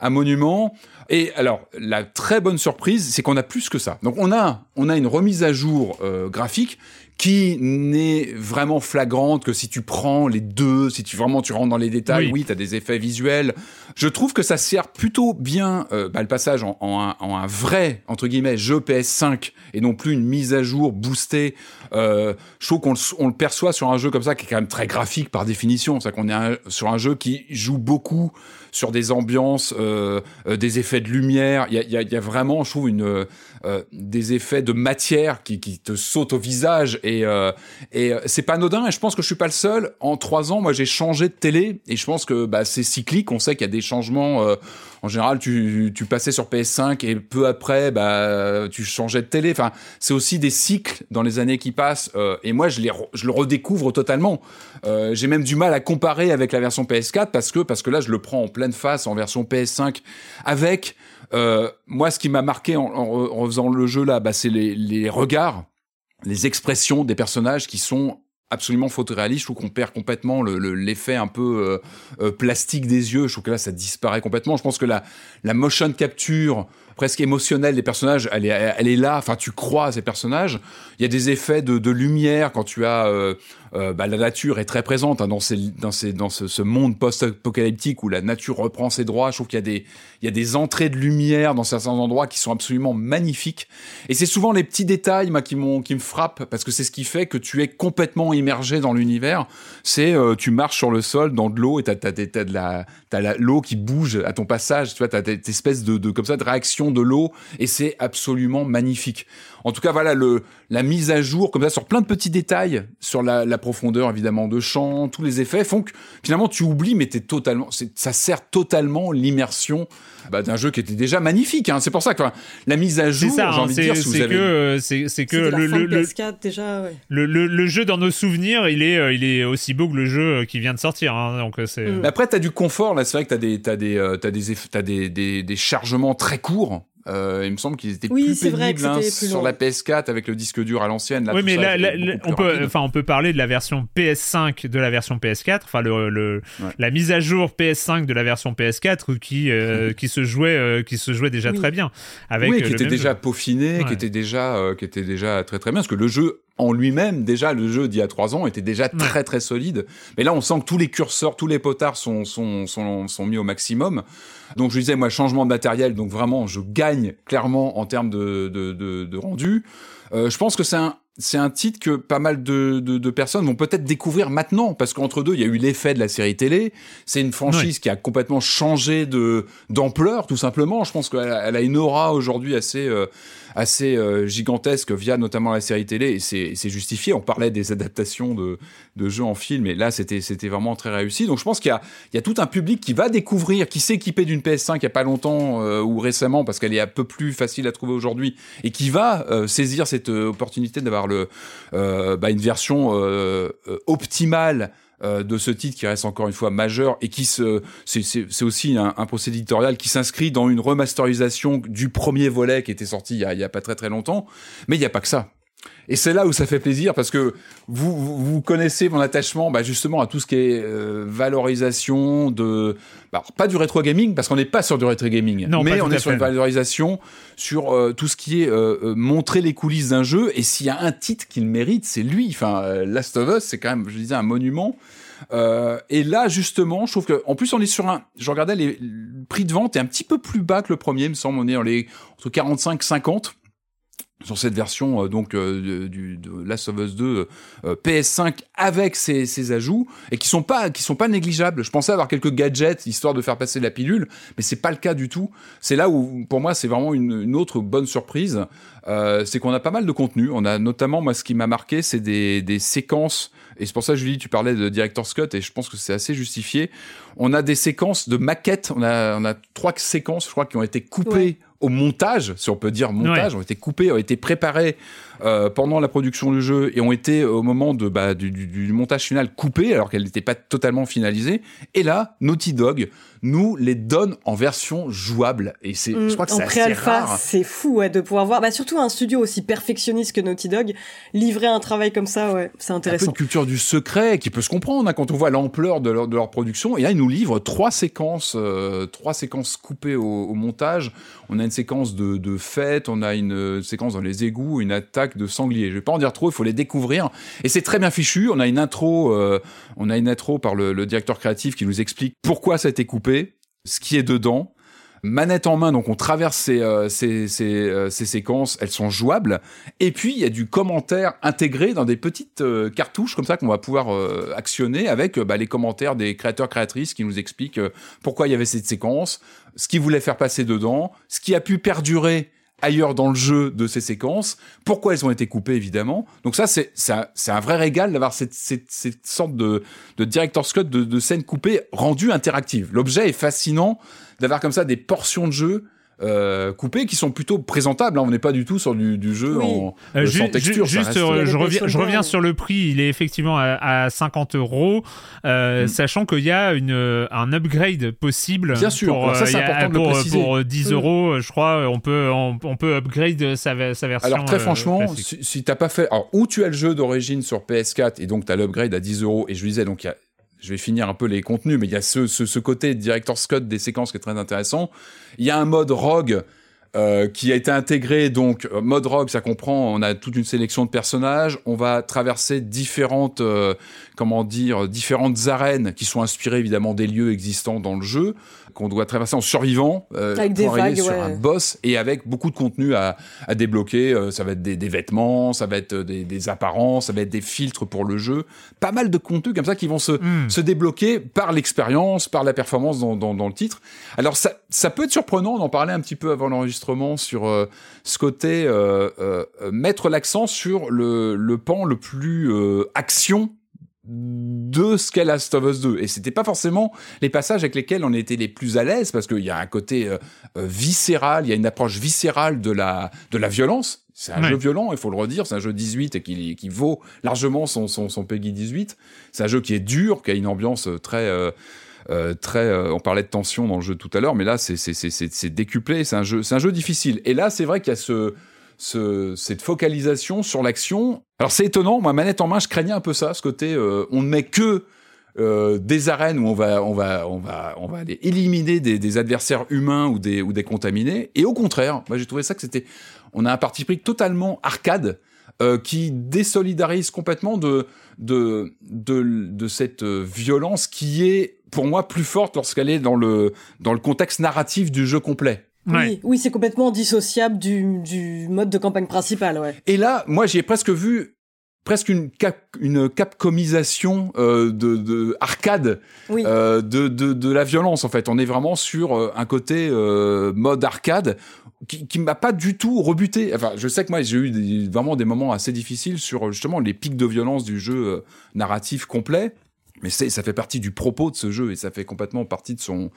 un monument. Et alors, la très bonne surprise, c'est qu'on a plus que ça. Donc, on a, on a une remise à jour euh, graphique qui n'est vraiment flagrante que si tu prends les deux, si tu vraiment tu rentres dans les détails, Oui. oui, tu as des effets visuels. Je trouve que ça sert plutôt bien euh, bah, le passage en, en un, en un vrai entre guillemets jeu PS5 et non plus une mise à jour boostée. Euh, je trouve qu'on le, on le perçoit sur un jeu comme ça qui est quand même très graphique par définition. C'est qu'on est un- sur un jeu qui joue beaucoup sur des ambiances, euh, euh, des effets de lumière. Il y a, y a- y a vraiment, je trouve, une, euh, des effets de matière qui, qui te sautent au visage. Et, euh, et euh, c'est pas anodin. Et je pense que je suis pas le seul. En trois ans, moi, j'ai changé de télé. Et je pense que bah, c'est cyclique. On sait qu'il y a des changements. En général, tu, tu passais sur PS5 et peu après, bah, tu changeais de télé. Enfin, c'est aussi des cycles dans les années qui passent. euh, et moi, je, les je le redécouvre totalement. Euh, j'ai même du mal à comparer avec la version PS4 parce que, parce que là, je le prends en pleine face en version PS5 avec, euh, moi, ce qui m'a marqué en, en en faisant le jeu là, bah, c'est les, les regards, les expressions des personnages qui sont absolument photoréalistes. Je trouve qu'on perd complètement le- le- l'effet un peu euh, euh, plastique des yeux. Je trouve que là, ça disparaît complètement. Je pense que la, la motion capture presque émotionnelle des personnages, elle est, elle est là. Enfin, tu crois à ces personnages. Il y a des effets de, de lumière quand tu as euh, euh, bah, la nature est très présente hein, dans, ce, monde post-apocalyptique où la nature reprend ses droits. Je trouve qu'il y a des, entrées de lumière dans certains endroits qui sont absolument magnifiques. Et c'est souvent les petits détails qui, me frappent parce que c'est ce qui fait que tu es complètement immergé dans l'univers. C'est euh, tu marches sur le sol dans de l'eau et t'as, t'as, t'as, de l'eau qui bouge à ton passage. Tu vois, t'as cette espèce de réaction de l'eau et c'est absolument magnifique. En tout cas, voilà le la mise à jour comme ça sur plein de petits détails sur la, la profondeur évidemment de champ, tous les effets font que finalement tu oublies, mais t'es totalement, c'est, ça sert totalement l'immersion bah, d'un jeu qui était déjà magnifique. Hein. C'est pour ça que enfin, la mise à jour, j'ai hein, envie de c'est dire, si vous c'est avez que, euh, c'est que le, fin le, de le, PS4 déjà, ouais. le, le- le jeu dans nos souvenirs, il est, euh, il est aussi beau que le jeu euh, qui vient de sortir. hein, donc c'est. Mm. Mais après, t'as du confort. Là, c'est vrai que t'as des, t'as des, t'as des, eff- t'as des, des, des chargements très courts. Euh, il me semble qu'ils étaient Oui, plus c'est vrai que pénibles hein, plus sur long. la PS4 avec le disque dur à l'ancienne. Oui, mais ça, là, on peut, enfin, on peut parler de la version PS5 de la version PS4, enfin le, le- Ouais. la mise à jour PS5 de la version PS4 qui euh, qui se jouait, euh, qui se jouait déjà Oui. très bien. Avec oui, euh, qui était déjà jeu. peaufiné, Ouais. qui était déjà, euh, qui était déjà très très bien, parce que le jeu en lui-même, déjà le jeu d'il y a trois ans était déjà très très solide. Mais là, on sent que tous les curseurs, tous les potards sont sont sont, sont mis au maximum. Donc je disais, moi, changement de matériel, donc vraiment, je gagne clairement en termes de de, de, de rendu. Euh, je pense que c'est un c'est un titre que pas mal de, de, de personnes vont peut-être découvrir maintenant, parce qu'entre deux, il y a eu l'effet de la série télé. C'est une franchise qui a complètement changé de d'ampleur, tout simplement. Je pense qu'elle a, elle a une aura aujourd'hui assez euh, assez euh, gigantesque via notamment la série télé, et c'est justifié. On parlait des adaptations de de jeux en film, et là, c'était vraiment très réussi. Donc, je pense qu'il y y a tout un public qui va découvrir, qui s'est équipé d'une PS5 il y a pas longtemps euh, ou récemment, parce qu'elle est un peu plus facile à trouver aujourd'hui, et qui va euh, saisir cette euh, opportunité d'avoir euh, bah, une version optimale euh, de ce titre qui reste encore une fois majeur et qui se c'est aussi un, un procédé éditorial qui s'inscrit dans une remasterisation du premier volet qui était sorti il y a, il y a pas très très longtemps. Mais il y a pas que ça et c'est là où ça fait plaisir parce que vous, vous, vous connaissez mon attachement bah, justement à tout ce qui est euh, valorisation de bah, alors, pas du rétro gaming parce qu'on n'est pas sur du rétro gaming Non, mais on est sur une valorisation sur euh, tout ce qui est euh, euh, montrer les coulisses d'un jeu et s'il y a un titre qu'il mérite c'est lui enfin euh, Last of Us c'est quand même je disais un monument euh, et là, justement, je trouve que, en plus, on est sur un. Je regardais les le prix de vente est un petit peu plus bas que le premier, il me semble. On est dans les entre 45 50 sur cette version euh, donc euh, du de Last of Us 2 euh, PS5 avec ses, ajouts et qui sont pas qui sont pas négligeables. Je pensais avoir quelques gadgets histoire de faire passer la pilule, mais c'est pas le cas du tout. C'est là où pour moi c'est vraiment une, une autre bonne surprise, euh, c'est qu'on a pas mal de contenu. On a notamment moi ce qui m'a marqué c'est des, des séquences et c'est pour ça Julie tu parlais de Director's Cut et je pense que c'est assez justifié. On a des séquences de maquettes, on a on a trois séquences je crois qui ont été coupées. Au montage, si on peut dire montage, ont été coupées, ont été préparées euh, pendant la production du jeu et ont été au moment de bah, du, du- du montage final coupées alors qu'elles n'étaient pas totalement finalisées. Et là, Naughty Dog nous les donne en version jouable et c'est, je crois que Mm, en c'est assez pré-alpha, rare. c'est fou ouais, de pouvoir voir. Bah, surtout un studio aussi perfectionniste que Naughty Dog, livrer un travail comme ça, ouais, c'est un peu intéressant. de culture du secret qui peut se comprendre hein, quand on voit l'ampleur de leur, de leur production. Et là, ils nous livrent trois séquences, euh, trois séquences coupées au, au montage. On a une séquence de, de fête, on a une euh, séquence dans les égouts, une attaque de sangliers. Je vais pas en dire trop, il faut les découvrir. Et c'est très bien fichu. On a une intro, euh, on a une intro par le, le directeur créatif qui nous explique pourquoi ça a été coupé, ce qui est dedans. Manette en main, donc on traverse ces, euh, ces, ces, euh, ces séquences, elles sont jouables. Et puis il y a du commentaire intégré dans des petites euh, cartouches comme ça qu'on va pouvoir euh, actionner avec euh, bah, les commentaires des créateurs créatrices qui nous expliquent euh, pourquoi il y avait cette séquence, ce qu'ils voulaient faire passer dedans, ce qui a pu perdurer ailleurs dans le jeu de ces séquences, pourquoi elles ont été coupées évidemment. Donc ça c'est un, un vrai régal d'avoir cette, cette, cette sorte de, de director's cut de, de scènes coupées rendues interactives. L'objet est fascinant d'avoir comme ça des portions de jeu euh, coupées qui sont plutôt présentables. hein. On n'est pas du tout sur du, du jeu Oui. en Euh, euh, ju- sans ju- texture. juste, reste- euh, je reviens, je sur le prix. Il est effectivement à, à 50 euros, Mm. sachant qu'il y a une, un upgrade possible. Bien sûr. Pour, Alors ça, euh, c'est a- de le pour, préciser. pour 10 Mm. euros, je crois, on peut, on, on peut upgrade sa, sa version. Alors très euh, franchement, classique. si, si t'as pas fait, alors où tu as le jeu d'origine sur PS4 et donc t'as l'upgrade à 10 euros et je disais donc il y a, je vais finir un peu les contenus, mais il y a ce, ce, côté director's cut des séquences qui est très intéressant. Il y a un mode rogue euh, qui a été intégré donc euh, mode rogue, ça comprend, on a toute une sélection de personnages, on va traverser différentes, euh, comment dire, différentes arènes qui sont inspirées évidemment des lieux existants dans le jeu qu'on doit traverser en survivant euh, Avec des pour arriver vagues, sur ouais. un boss et avec beaucoup de contenu à, à débloquer. Euh, ça va être des, des vêtements, ça va être des, des apparences, ça va être des filtres pour le jeu. Pas mal de contenus comme ça qui vont se, Mm. se débloquer par l'expérience, par la performance dans, dans, dans le titre. Alors ça, ça peut être surprenant, on en parlait un petit peu avant l'enregistrement sur euh, ce côté euh, euh, euh, mettre l'accent sur le, le pan le plus euh, action de ce qu'est Last of Us 2 et c'était pas forcément les passages avec lesquels on était les plus à l'aise parce qu'il y a un côté euh, euh, viscéral, il y a une approche viscérale de la de la violence. C'est un Ouais. jeu violent, il faut le redire, c'est un jeu 18 et qui, qui vaut largement son, son, son Peggy 18. C'est un jeu qui est dur, qui a une ambiance très euh, euh, très. on parlait de tension dans le jeu tout à l'heure, mais là, c'est c'est c'est c'est c'est décuplé. C'est un jeu, c'est un jeu difficile. Et là, c'est vrai qu'il y a ce ce, cette focalisation sur l'action. Alors c'est étonnant, moi manette en main, je craignais un peu ça, ce côté euh, on ne met que euh, des arènes où on va on va on va on va aller éliminer des, des adversaires humains ou des ou des contaminés. Et au contraire, moi j'ai trouvé ça que c'était on a un parti pris totalement arcade. euh, qui désolidarise complètement de, de, de, de cette euh, violence qui est, pour moi, plus forte lorsqu'elle est dans le, dans le contexte narratif du jeu complet. Oui, oui c'est complètement dissociable du, du mode de campagne principal, ouais. Et là, moi, j'ai presque vu presque une cap, une capcomisation euh, de, de arcade Oui. euh, de, de, de la violence en fait. On est vraiment sur euh, un côté euh, mode arcade qui, qui m'a pas du tout rebuté. Enfin je sais que moi j'ai eu des- vraiment des moments assez difficiles sur justement les pics de violence du jeu euh, narratif complet mais ça fait partie du propos de ce jeu et ça fait complètement partie de son.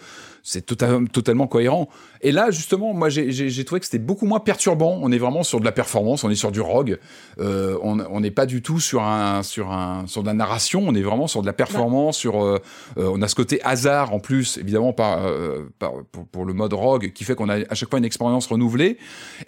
C'est total- totalement cohérent. Et là, justement, moi, j'ai, trouvé que c'était beaucoup moins perturbant. On est vraiment sur de la performance, on est sur du rogue. Euh, on n'est pas du tout sur un, sur un, sur de la narration. On est vraiment sur de la performance. Sur, euh, euh, on a ce côté hasard en plus, évidemment, par, euh, par- pour, le mode rogue, qui fait qu'on a à chaque fois une expérience renouvelée.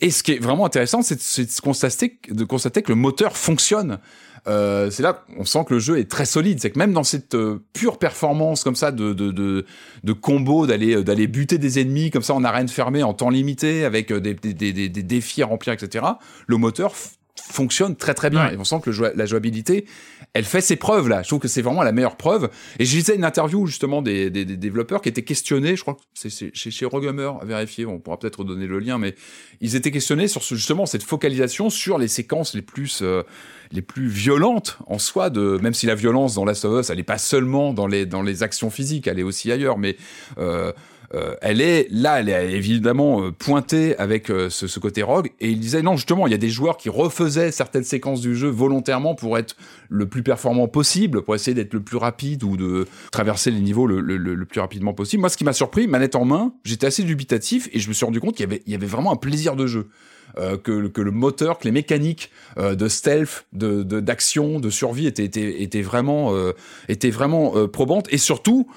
Et ce qui est vraiment intéressant, c'est, de- de constater, de constater que le moteur fonctionne. Euh, c'est là on sent que le jeu est très solide. C'est que même dans cette euh, pure performance comme ça de de de, de combo, d'aller euh, d'aller buter des ennemis comme ça en arène fermée en temps limité avec euh, des, des, des, des- défis à remplir, etc. Le moteur fonctionne très très bien. Ouais. et on sent que le la jouabilité elle fait ses preuves là. Je trouve que c'est vraiment la meilleure preuve. Et je lisais une interview justement des, des, des développeurs qui étaient questionnés. Je crois que c'est chez, chez Rogumer à vérifier. On pourra peut-être redonner le lien mais ils étaient questionnés sur ce, justement cette focalisation sur les séquences les plus euh, les plus violentes en soi de même si la violence dans Last of Us elle est pas seulement dans les dans les actions physiques elle est aussi ailleurs mais euh, euh, elle est là, elle est évidemment euh, pointée avec euh, ce, ce côté rogue. Et il disait non, justement, il y a des joueurs qui refaisaient certaines séquences du jeu volontairement pour être le plus performant possible, pour essayer d'être le plus rapide ou de traverser les niveaux le, le- le- plus rapidement possible. Moi, ce qui m'a surpris, manette en main, j'étais assez dubitatif et je me suis rendu compte qu'il y avait, il y avait vraiment un plaisir de jeu. Euh, que, que le moteur, que les mécaniques euh, de stealth, de d'action, de, survie étaient, étaient, étaient vraiment, euh, étaient vraiment euh, probantes et surtout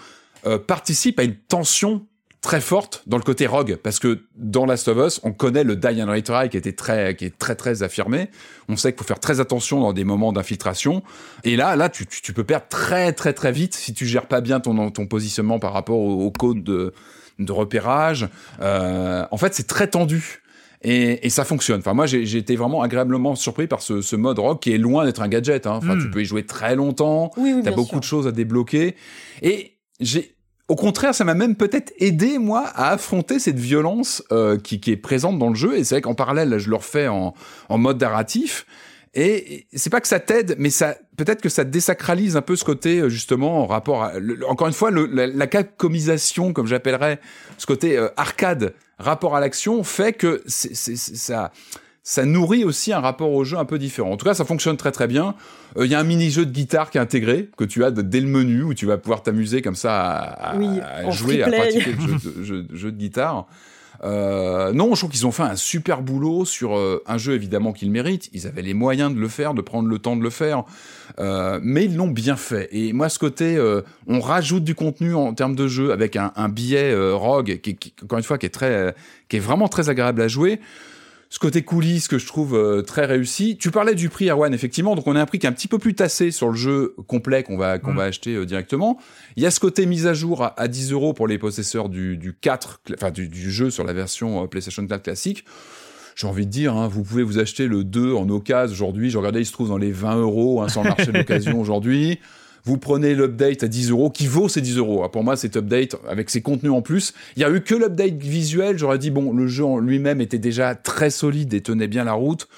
participent à une tension très forte dans le côté rogue parce que dans Last of Us on connaît le die and retry qui était très qui est très très affirmé on sait qu'il faut faire très attention dans des moments d'infiltration et là là tu, tu, tu peux perdre très très très vite si tu gères pas bien ton ton positionnement par rapport au, au code de de repérage Euh, en fait c'est très tendu et, et ça fonctionne. Enfin, moi, j'ai été vraiment agréablement surpris par ce, ce mode rock qui est loin d'être un gadget. Hein. Enfin, Mm. tu peux y jouer très longtemps. Oui, oui, T'as bien beaucoup sûr. de choses à débloquer. Et j'ai, au contraire, ça m'a même peut-être aidé moi à affronter cette violence euh, qui, qui est présente dans le jeu. Et c'est vrai qu'en parallèle, là, je le refais en, en mode narratif. Et c'est pas que ça t'aide, mais ça peut-être que ça désacralise un peu ce côté euh, justement en rapport à encore une fois le- la, la capcomisation comme j'appellerais ce côté euh, arcade rapport à l'action fait que c'est- ça ça nourrit aussi un rapport au jeu un peu différent. En tout cas, ça fonctionne très très bien. Euh, Il y a un mini-jeu de guitare qui est intégré, que tu as dès le menu, où tu vas pouvoir t'amuser comme ça à, à- Oui, à jouer, à pratiquer le jeu de, jeu- jeu de guitare. Euh, non, je trouve qu'ils ont fait un super boulot sur euh, un jeu évidemment qu'ils méritent. Ils avaient les moyens de le faire, de prendre le temps de le faire, Euh, mais ils l'ont bien fait. Et moi, ce côté, euh, on rajoute du contenu en termes de jeu avec un, un billet euh, rogue qui, qui, encore une fois, qui est très, qui est vraiment très agréable à jouer. Ce côté coulisses que je trouve euh, très réussi. Tu parlais du prix Erwan, effectivement. Donc on a un prix qui est un petit peu plus tassé sur le jeu complet qu'on va qu'on Mm. va acheter euh, directement. Il y a ce côté mise à jour à, à 10 euros pour les possesseurs du, du 4, cl- enfin du, du jeu sur la version euh, PlayStation 4 classique. J'ai envie de dire, hein, vous pouvez vous acheter le 2 en occasion aujourd'hui. Je regardais, il se trouve dans les 20 euros hein, sur le marché d'occasion aujourd'hui. Vous prenez l'update à 10 euros, qui vaut ces 10 euros. Ah, Pour moi, cet update, avec ses contenus en plus, il y a eu que l'update visuel. J'aurais dit, bon, le jeu en lui-même était déjà très solide et tenait bien la route.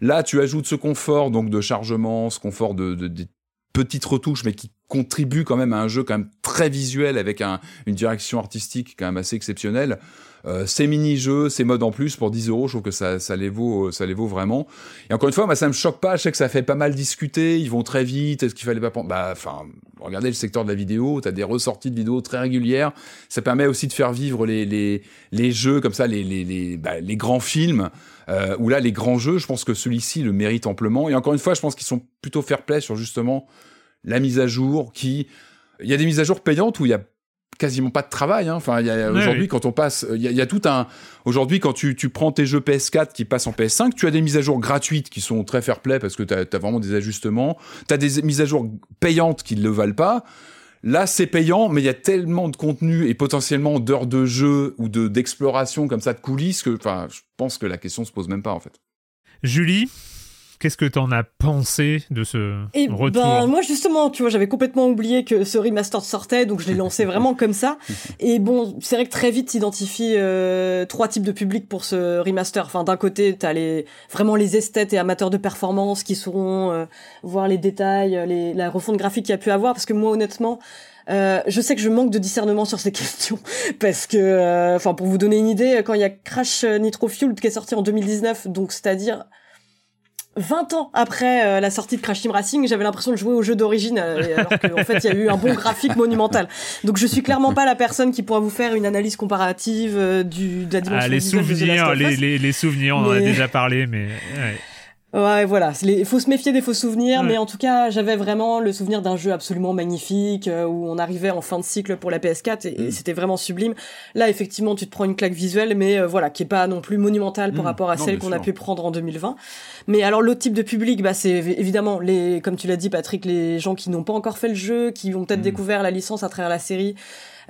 Là, tu ajoutes ce confort donc de chargement, ce confort de, de- petites retouches, mais qui contribue quand même à un jeu quand même très visuel avec un- une direction artistique quand même assez exceptionnelle. Euh, ces mini-jeux, ces modes en plus pour 10 euros, je trouve que ça, ça les vaut, ça les vaut vraiment. Et encore une fois, moi, ça me choque pas. Je sais que ça fait pas mal discuter. Ils vont très vite. Est-ce qu'il fallait pas prendre? Bah, enfin, regardez le secteur de la vidéo. T'as des ressorties de vidéos très régulières. Ça permet aussi de faire vivre les les, les jeux comme ça, les les les, bah, les grands films. Euh, ou là, les grands jeux. Je pense que celui-ci le mérite amplement. Et encore une fois, je pense qu'ils sont plutôt fair play sur justement la mise à jour. Qui, il y a des mises à jour payantes où il y a quasiment pas de travail. Hein. Enfin, y a- aujourd'hui, oui. quand on passe, il y, a- il y a tout un. Aujourd'hui, quand tu, tu prends tes jeux PS4 qui passent en PS5, tu as des mises à jour gratuites qui sont très fair play parce que tu as, vraiment des ajustements. Tu as des mises à jour payantes qui ne le valent pas. Là, c'est payant, mais il y a tellement de contenu et potentiellement d'heures de jeu ou de d'exploration comme ça de coulisses que, enfin, je pense que la question se pose même pas en fait. Julie, qu'est-ce que t'en as pensé de ce Et retour ben moi justement, tu vois, j'avais complètement oublié que ce remaster sortait, donc je l'ai lancé vraiment comme ça. Et bon, c'est vrai que très vite s'identifient euh, trois types de publics pour ce remaster. Enfin, d'un côté, t'as les vraiment les esthètes et amateurs de performance qui sauront euh, voir les détails, les, la refonte graphique qu'il y a pu avoir, parce que moi honnêtement. Euh, je sais que je manque de discernement sur ces questions parce que, euh, enfin, pour vous donner une idée, quand il y a Crash Nitro Fueled qui est sorti en 2019, donc c'est-à-dire 20 ans après euh, la sortie de Crash Team Racing, j'avais l'impression de jouer au jeu d'origine, euh, alors qu'en fait, il y a eu un bon graphique monumental. Donc, je suis clairement pas la personne qui pourra vous faire une analyse comparative euh, du, de la dimension Ah, les de souvenirs, les, les, les souvenirs, on en a déjà parlé, mais ouais. Ouais, voilà. Il faut se méfier des faux souvenirs, mais en tout cas, j'avais vraiment le souvenir d'un jeu absolument magnifique euh, où on arrivait en fin de cycle pour la PS4 et, et c'était vraiment sublime. Là, effectivement, tu te prends une claque visuelle, mais euh, voilà, qui est pas non plus monumentale par Mm. rapport à Non, celle qu'on a pu prendre en 2020. Mais alors, l'autre type de public, bah, c'est évi- évidemment les, comme tu l'as dit, Patrick, les gens qui n'ont pas encore fait le jeu, qui ont peut-être Mm. découvert la licence à travers la série.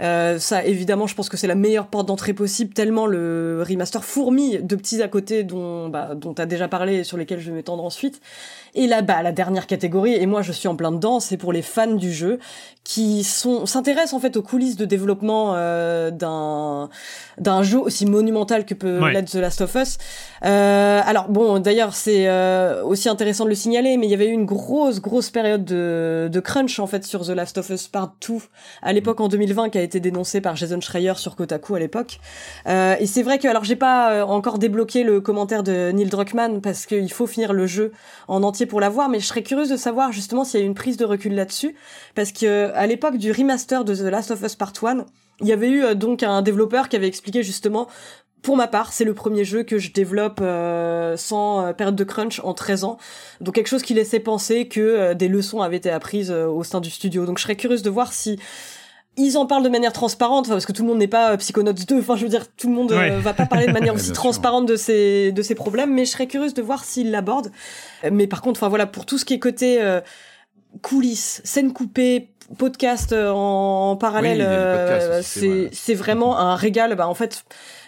Euh, ça, évidemment, je pense que c'est la meilleure porte d'entrée possible, tellement le remaster fourmille de petits à côté dont, bah, dont tu as déjà parlé et sur lesquels je vais m'étendre ensuite. Et là, bah, la dernière catégorie, et moi je suis en plein dedans, c'est pour les fans du jeu qui sont s'intéressent en fait aux coulisses de développement euh, d'un d'un jeu aussi monumental que peut Ouais. l'être The Last of Us. Euh, alors bon, d'ailleurs c'est euh, aussi intéressant de le signaler, mais il y avait eu une grosse grosse période de, de crunch en fait sur The Last of Us Part 2 à l'époque en 2020 qui a été dénoncé par Jason Schreier sur Kotaku à l'époque. Euh, et c'est vrai que alors j'ai pas euh, encore débloqué le commentaire de Neil Druckmann parce qu'il faut finir le jeu en entier pour l'avoir, mais je serais curieuse de savoir justement s'il y a eu une prise de recul là-dessus parce que à l'époque du remaster de The Last of Us Part 1, il y avait eu euh, donc un développeur qui avait expliqué justement pour ma part, c'est le premier jeu que je développe euh, sans euh, période de crunch en 13 ans. Donc quelque chose qui laissait penser que euh, des leçons avaient été apprises euh, au sein du studio. Donc je serais curieuse de voir si ils en parlent de manière transparente, parce que tout le monde n'est pas Psychonauts 2. Enfin, je veux dire, tout le monde Ouais. va pas parler de manière aussi transparente de ces de ces problèmes, mais je serais curieuse de voir s'ils l'abordent. Mais par contre, enfin voilà, pour tout ce qui est côté euh, coulisses, scènes coupées, podcast euh, en, parallèle, Oui, euh, c'est c'est vrai. c'est vraiment un régal. Bah en fait,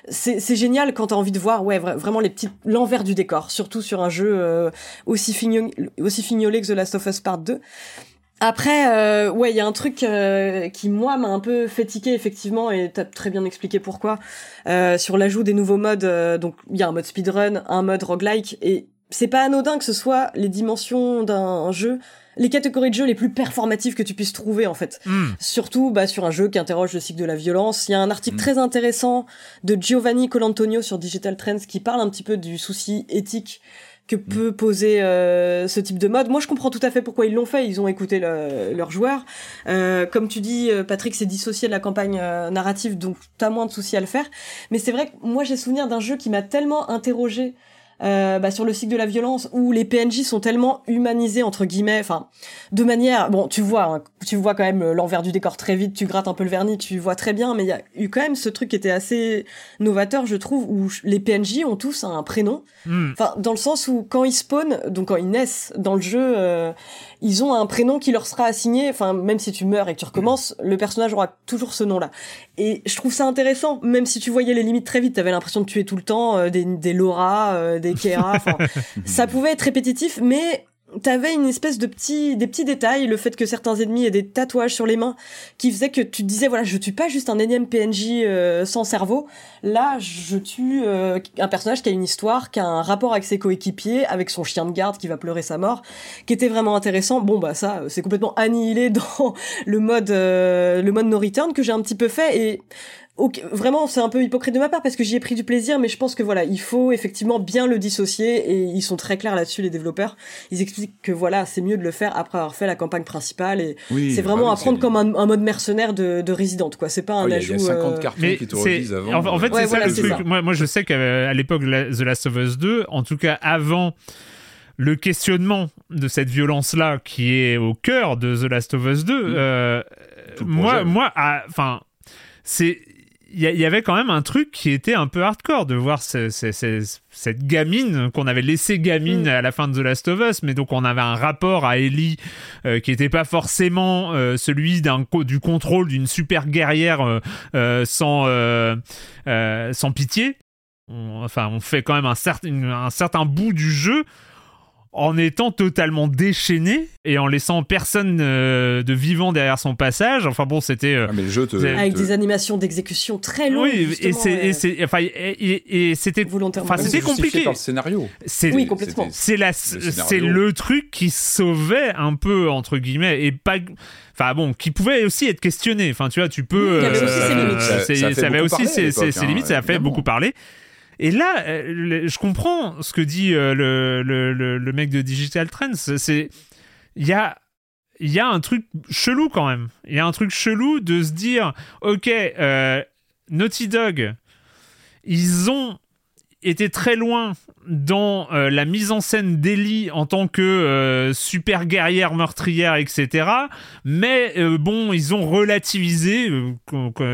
c'est génial quand t'as envie de voir, ouais, vra- vraiment les petites l'envers du décor, surtout sur un jeu euh, aussi figno- aussi fignolé que The Last of Us Part 2. Après, euh, ouais, il y a un truc euh, qui moi m'a un peu fait tiquer effectivement, et t'as très bien expliqué pourquoi. euh, sur l'ajout des nouveaux modes, euh, donc il y a un mode speedrun, un mode roguelike, et c'est pas anodin que ce soit les dimensions d'un jeu, les catégories de jeux les plus performatives que tu puisses trouver en fait. Hmm. Surtout bah, sur un jeu qui interroge le cycle de la violence. Il y a un article Mm. très intéressant de Giovanni Colantonio sur Digital Trends qui parle un petit peu du souci éthique que peut poser euh, ce type de mode. Moi, je comprends tout à fait pourquoi ils l'ont fait. Ils ont écouté le- leurs joueurs. Euh, comme tu dis, euh, Patrick s'est dissocié de la campagne euh, narrative, donc t'as moins de soucis à le faire. Mais c'est vrai que moi, j'ai souvenir d'un jeu qui m'a tellement interrogé euh, bah, sur le cycle de la violence où les PNJ sont tellement humanisés entre guillemets, enfin de manière bon tu vois hein, tu vois quand même l'envers du décor très vite, tu grattes un peu le vernis, tu vois très bien, mais il y a eu quand même ce truc qui était assez novateur je trouve où les PNJ ont tous un prénom, Hmm. enfin dans le sens où quand ils spawnent, donc quand ils naissent dans le jeu, euh, ils ont un prénom qui leur sera assigné, enfin même si tu meurs et que tu recommences, le personnage aura toujours ce nom-là. Et je trouve ça intéressant, même si tu voyais les limites très vite, t'avais l'impression de tuer tout le temps euh, des, des Laura, euh, des Kera, ça pouvait être répétitif, mais t'avais une espèce de petits, des petits détails, le fait que certains ennemis aient des tatouages sur les mains, qui faisait que tu te disais voilà, je tue pas juste un énième PNJ euh, sans cerveau, là je tue euh, un personnage qui a une histoire, qui a un rapport avec ses coéquipiers, avec son chien de garde qui va pleurer sa mort, qui était vraiment intéressant. Bon bah ça, c'est complètement annihilé dans le mode, euh, le mode no return que j'ai un petit peu fait et Vraiment, c'est un peu hypocrite de ma part parce que j'y ai pris du plaisir, mais je pense que voilà, il faut effectivement bien le dissocier et ils sont très clairs là-dessus, les développeurs. Ils expliquent que voilà, c'est mieux de le faire après avoir fait la campagne principale et Oui, c'est bah vraiment oui, à prendre c'est- comme un, un mode mercenaire de, de Resident, quoi. C'est pas un Oh, il y a- ajout. il y a 50 euh, cartons Mais qui te avant. en, en fait Ouais, c'est voilà, ça le truc. ça. Moi, moi je sais qu'à l'époque The Last of Us 2, en tout cas avant le questionnement de cette violence là qui est au cœur de The Last of Us 2, euh, Tout le moi moi enfin c'est il y, avait quand même un truc qui était un peu hardcore de voir cette gamine qu'on avait laissée gamine mm. à la fin de The Last of Us, mais donc on avait un rapport à Ellie euh, qui n'était pas forcément euh, celui d'un du contrôle d'une super guerrière euh, sans sans pitié. enfin, on fait quand même un certain un certain bout du jeu en étant totalement déchaîné et en laissant personne euh, de vivant derrière son passage. Enfin bon, c'était. Euh, ah, Avec des animations d'exécution très longues. Oui, et c'est, enfin, et, c'était, enfin, c'était compliqué. par le scénario. oui, complètement. C'est la, c'est le truc qui sauvait un peu entre guillemets et pas. Enfin bon, qui pouvait aussi être questionné. Enfin, tu vois, tu peux. il y avait aussi ses limites. Ça, avait aussi ses, limites. Ça a fait beaucoup parler. Et là, euh, je comprends ce que dit euh, le, le, le, mec de Digital Trends. C'est. Il y a. Il y a un truc chelou quand même. Il y a un truc chelou de se dire, ok, euh, Naughty Dog, ils ont était très loin dans euh, la mise en scène d'Ellie en tant que euh, super guerrière meurtrière, etc. Mais euh, bon, ils ont relativisé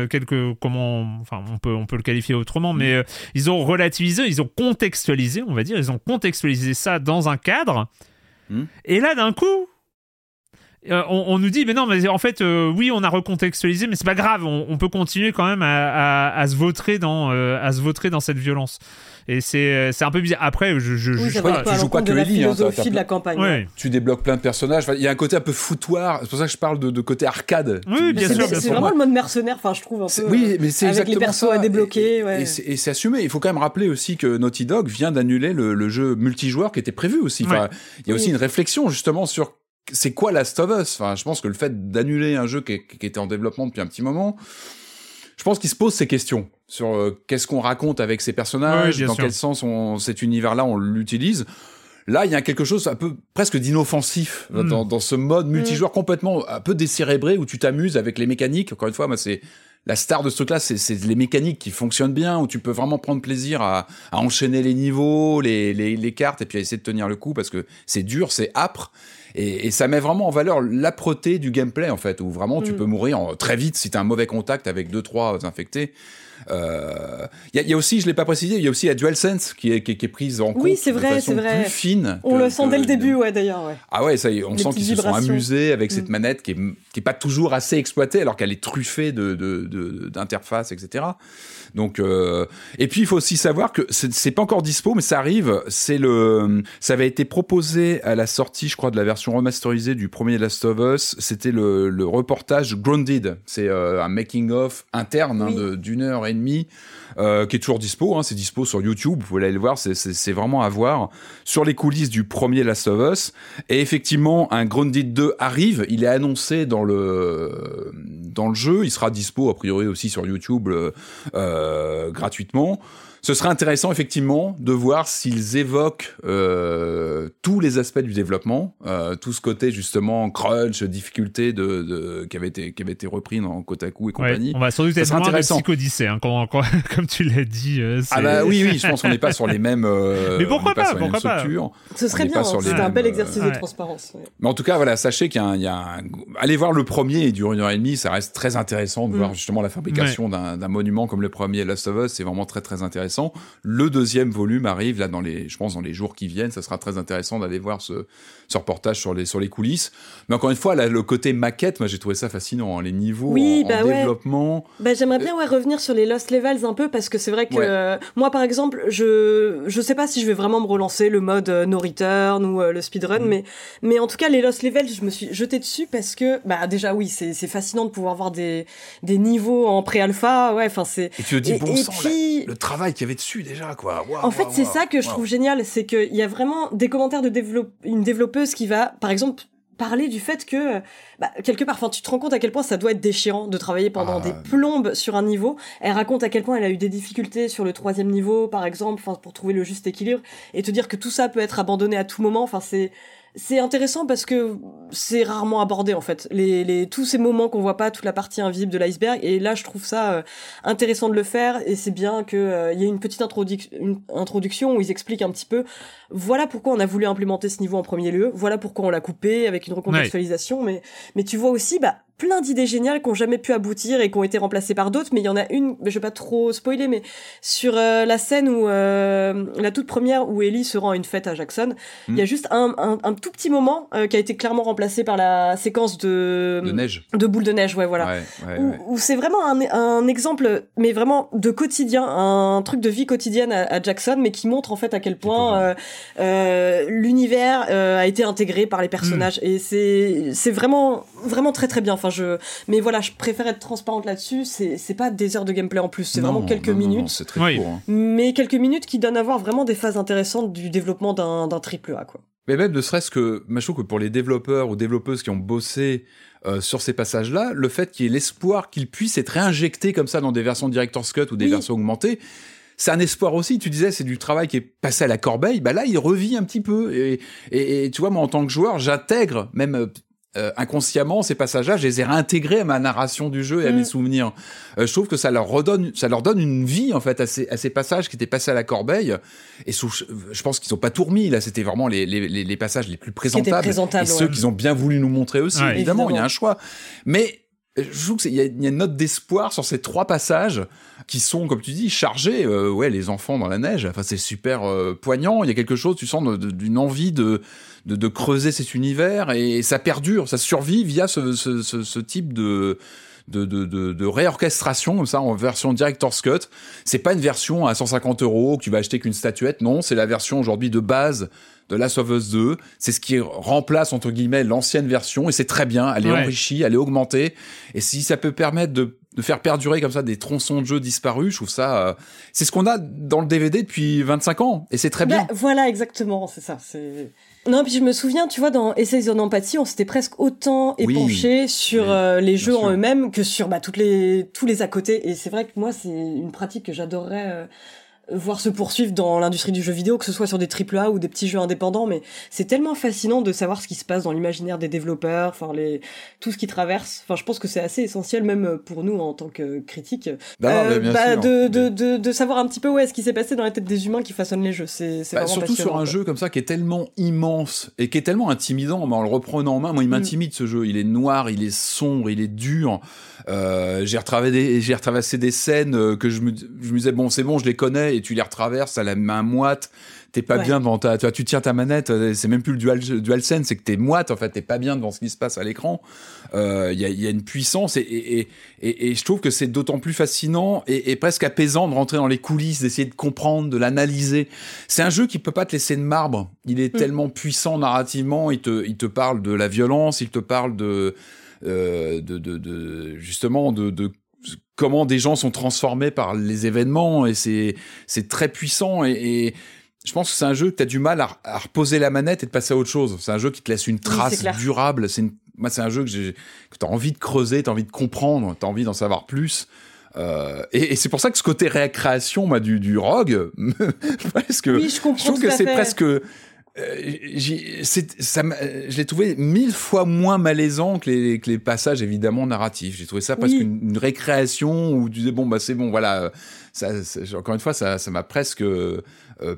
quelque comment, enfin on peut on peut le qualifier autrement, mais ils ont relativisé, ils ont contextualisé, on va dire, ils ont contextualisé ça dans un cadre. Hmm. Et là, d'un coup, on, nous dit, mais non, mais en fait, oui, on a recontextualisé, mais c'est pas grave, on, peut continuer quand même à, à, se vautrer dans, à se vautrer dans cette violence. Et c'est euh, c'est un peu bizarre. Après, je je, oui, je, pas, tu joues pas que Ellie. Hein, de la campagne. Tu débloques plein de personnages. Il y a un côté un peu foutoir. C'est pour ça que je parle de, de côté arcade. Oui, bien sûr. C'est vraiment le mode mercenaire. Enfin, je trouve un peu. Oui, mais c'est avec les persos à débloquer. Et, et c'est assumé. Il faut quand même rappeler aussi que Naughty Dog vient d'annuler le, le, jeu multijoueur qui était prévu aussi. Enfin, il y a aussi une réflexion justement sur c'est quoi Last of Us. Enfin, je pense que le fait d'annuler un jeu qui, qui était en développement depuis un petit moment je pense qu'il se pose ces questions sur euh, qu'est-ce qu'on raconte avec ces personnages, dans quel sens on, cet univers-là on l'utilise. Là, il y a quelque chose un peu presque d'inoffensif hmm. dans, dans, ce mode multijoueur complètement un peu décérébré où tu t'amuses avec les mécaniques. Encore une fois, moi, c'est la star de ce truc-là, c'est les mécaniques qui fonctionnent bien, où tu peux vraiment prendre plaisir à, à enchaîner les niveaux, les, les, les, cartes, et puis à essayer de tenir le coup parce que c'est dur, c'est âpre. Et, et, ça met vraiment en valeur l'âpreté du gameplay, en fait, où vraiment tu mm. peux mourir en, très vite si tu as un mauvais contact avec deux, trois infectés. Il euh, y, a, y, a aussi, je l'ai pas précisé, il y a aussi la DualSense qui est, qui, est, qui est prise en compte oui, c'est vrai, c'est vrai. plus fine. On le sent dès le début, ouais, d'ailleurs. Ouais. Ah ouais, ça y est, on sent qu'ils se sont amusés avec cette mm. manette qui est, qui est pas toujours assez exploitée alors qu'elle est truffée de d'interfaces, de, de, etc. Donc, euh, et puis il faut aussi savoir que c'est pas encore dispo, mais ça arrive. C'est le, ça avait été proposé à la sortie, je crois, de la version remasterisée du premier Last of Us. C'était le, le, reportage Grounded. C'est euh, un making of interne hein, d'une heure et euh, qui est toujours dispo. Hein, c'est dispo sur YouTube. Vous pouvez aller le voir. C'est vraiment à voir sur les coulisses du premier Last of Us. Et effectivement, un Grounded 2 arrive. Il est annoncé dans le dans le jeu. Il sera dispo a priori aussi sur YouTube euh, gratuitement. Ce serait intéressant effectivement de voir s'ils évoquent euh, tous les aspects du développement, euh, tout ce côté justement crunch, difficulté de, de, qui avait été qui avait été repris dans Kotaku et compagnie. on va sans doute être moins intéressant. de hein, comme tu l'as dit. Euh, ah bah oui oui, je pense qu'on n'est pas sur les mêmes. Euh, Mais pourquoi pas, pourquoi pas Ce serait bien. C'est un bel exercice de transparence. Mais en tout cas voilà, sachez qu'il y, y, a un... allez voir le premier et dure une heure et demie, ça reste très intéressant de mm. voir justement la fabrication d'un monument comme le premier Last of Us, c'est vraiment très très intéressant. Le deuxième volume arrive là dans les, je pense dans les jours qui viennent. Ça sera très intéressant d'aller voir ce, ce reportage sur les sur les coulisses. Mais encore une fois, là, le côté maquette, moi j'ai trouvé ça fascinant. Hein, les niveaux oui, en, bah développement. Bah, j'aimerais bien ouais, revenir sur les Lost Levels un peu parce que c'est vrai que euh, moi par exemple, je je sais pas si je vais vraiment me relancer le mode euh, no return ou euh, le speedrun, mm. mais mais en tout cas les Lost Levels, je me suis jeté dessus parce que bah déjà oui, c'est c'est fascinant de pouvoir voir des des niveaux en pré-alpha. Ouais, enfin c'est. Et tu te dis bon sang, puis... le travail qu'il y avait dessus déjà quoi. en fait, c'est ça que je trouve génial, c'est qu'il y a vraiment des commentaires de développe une développeuse qui va, par exemple, parler du fait que bah, quelque part enfin tu te rends compte à quel point ça doit être déchirant de travailler pendant ah. des plombes sur un niveau elle raconte à quel point elle a eu des difficultés sur le troisième niveau par exemple enfin pour trouver le juste équilibre et te dire que tout ça peut être abandonné à tout moment enfin c'est c'est intéressant parce que c'est rarement abordé en fait. Les, les tous ces moments qu'on voit pas toute la partie invisible de l'iceberg et là je trouve ça euh, intéressant de le faire et c'est bien que euh, il y ait une petite une introduction où ils expliquent un petit peu voilà pourquoi on a voulu implémenter ce niveau en premier lieu voilà pourquoi on l'a coupé avec une recontextualisation mais mais tu vois aussi bah plein d'idées géniales qui ont jamais pu aboutir et qui ont été remplacées par d'autres, mais il y en a une, je vais pas trop spoiler, mais sur euh, la scène où euh, la toute première où Ellie se rend à une fête à Jackson, il y a Mm. juste un, un, un tout petit moment euh, qui a été clairement remplacé par la séquence de De neige. de boules de neige, ouais, voilà. Ouais, ouais, Où, ouais. où c'est vraiment un, un exemple, mais vraiment de quotidien, un truc de vie quotidienne à, à Jackson, mais qui montre en fait à quel point euh, euh, l'univers euh, a été intégré par les personnages. Et c'est c'est vraiment vraiment très très bien. Enfin, je, mais voilà, je préfère être transparente là-dessus. C'est c'est pas des heures de gameplay en plus, c'est Non, vraiment quelques non, non, non, minutes. c'est très Oui. court. hein. mais quelques minutes qui donnent à voir vraiment des phases intéressantes du développement d'un d'un triple A, quoi. Mais même ne serait-ce que, moi, je trouve que pour les développeurs ou développeuses qui ont bossé euh, sur ces passages-là, le fait qu'il y ait l'espoir qu'ils puissent être réinjectés comme ça dans des versions Director's Cut ou des Oui. versions augmentées, c'est un espoir aussi. Tu disais, c'est du travail qui est passé à la corbeille. Bah là, il revit un petit peu. Et, et, et tu vois, moi, en tant que joueur, j'intègre même euh, inconsciemment ces passages-là. Je les ai réintégrés à ma narration du jeu et à Mm. mes souvenirs. Euh, je trouve que ça leur redonne, ça leur donne une vie en fait à ces, à ces passages qui étaient passés à la corbeille. Et sous, je pense qu'ils ont pas tout remis. Là, c'était vraiment les, les, les, les passages les plus présentables, présentables, et ceux ouais. qu'ils ont bien voulu nous montrer aussi. Ouais. évidemment, il y a Évidemment. un choix. Mais je trouve qu'il y, y a une note d'espoir sur ces trois passages qui sont, comme tu dis, chargés. euh, ouais, les enfants dans la neige. Enfin, c'est super euh, poignant. Il y a quelque chose, tu sens, d'une envie de, de, de creuser cet univers et ça perdure, ça survit via ce, ce, ce type de de, de, de, de réorchestration comme ça en version director's cut. C'est pas une version à 150 euros que tu vas acheter qu'une statuette. Non, c'est la version aujourd'hui de base de Last of Us 2. C'est ce qui remplace entre guillemets l'ancienne version et c'est très bien. Elle est Ouais. enrichie, elle est augmentée. Et si ça peut permettre de, de faire perdurer comme ça des tronçons de jeux disparus, je trouve ça. euh, c'est ce qu'on a dans le DVD depuis 25 ans et c'est très bien. Bah, voilà, exactement, c'est ça. C'est non, puis je me souviens, tu vois, dans Essays on Empathie, on s'était presque autant Oui. épanché sur Oui, euh, les jeux sûr. en eux-mêmes que sur bah, toutes les tous les à côté. Et c'est vrai que moi, c'est une pratique que j'adorerais euh, voir se poursuivre dans l'industrie du jeu vidéo, que ce soit sur des AAA ou des petits jeux indépendants. Mais c'est tellement fascinant de savoir ce qui se passe dans l'imaginaire des développeurs, enfin les tout ce qui traverse. Enfin, je pense que c'est assez essentiel même pour nous en tant que critiques. Mais bien bah, de, de, de, de savoir un petit peu ouais, ce qui s'est passé dans la tête des humains qui façonnent les jeux. C'est c'est Bah, surtout sur un quoi. jeu comme ça qui est tellement immense et qui est tellement intimidant mais en le reprenant en main. Moi, Mm. il m'intimide ce jeu. Il est noir, il est sombre, il est dur. Euh, j'ai retraversé des, j'ai retraversé des scènes euh, que je me, je me disais bon, c'est bon, je les connais et tu les retraverses à la main moite. T'es pas Ouais. bien devant ta, tu, tu tiens ta manette, euh, c'est même plus le dual, dual sense, c'est que t'es moite en fait, t'es pas bien devant ce qui se passe à l'écran. Euh, Il y, a, il y a une puissance et, et, et, je trouve que c'est d'autant plus fascinant et, et presque apaisant de rentrer dans les coulisses, d'essayer de comprendre, de l'analyser. C'est un jeu qui peut pas te laisser de marbre. Il est Mm. tellement puissant narrativement, il te, il te parle de la violence, il te parle de, euh, de, de, de justement de, de comment des gens sont transformés par les événements et c'est c'est très puissant et, et je pense que c'est un jeu que tu as du mal à, à reposer la manette et de passer à autre chose. C'est un jeu qui te laisse une trace durable. C'est une- moi c'est un jeu que j'ai que tu as envie de creuser, tu as envie de comprendre, tu as envie d'en savoir plus. Euh, et, et c'est pour ça que ce côté récréation moi, du, du rogue, presque, Oui, je je trouve que c'est presque. Euh, ça je l'ai trouvé mille fois moins malaisant que les, que les passages évidemment narratifs. J'ai trouvé ça presque Oui. une, une récréation où tu disais bon bah c'est bon voilà. euh, Ça, ça- encore une fois ça ça m'a presque euh,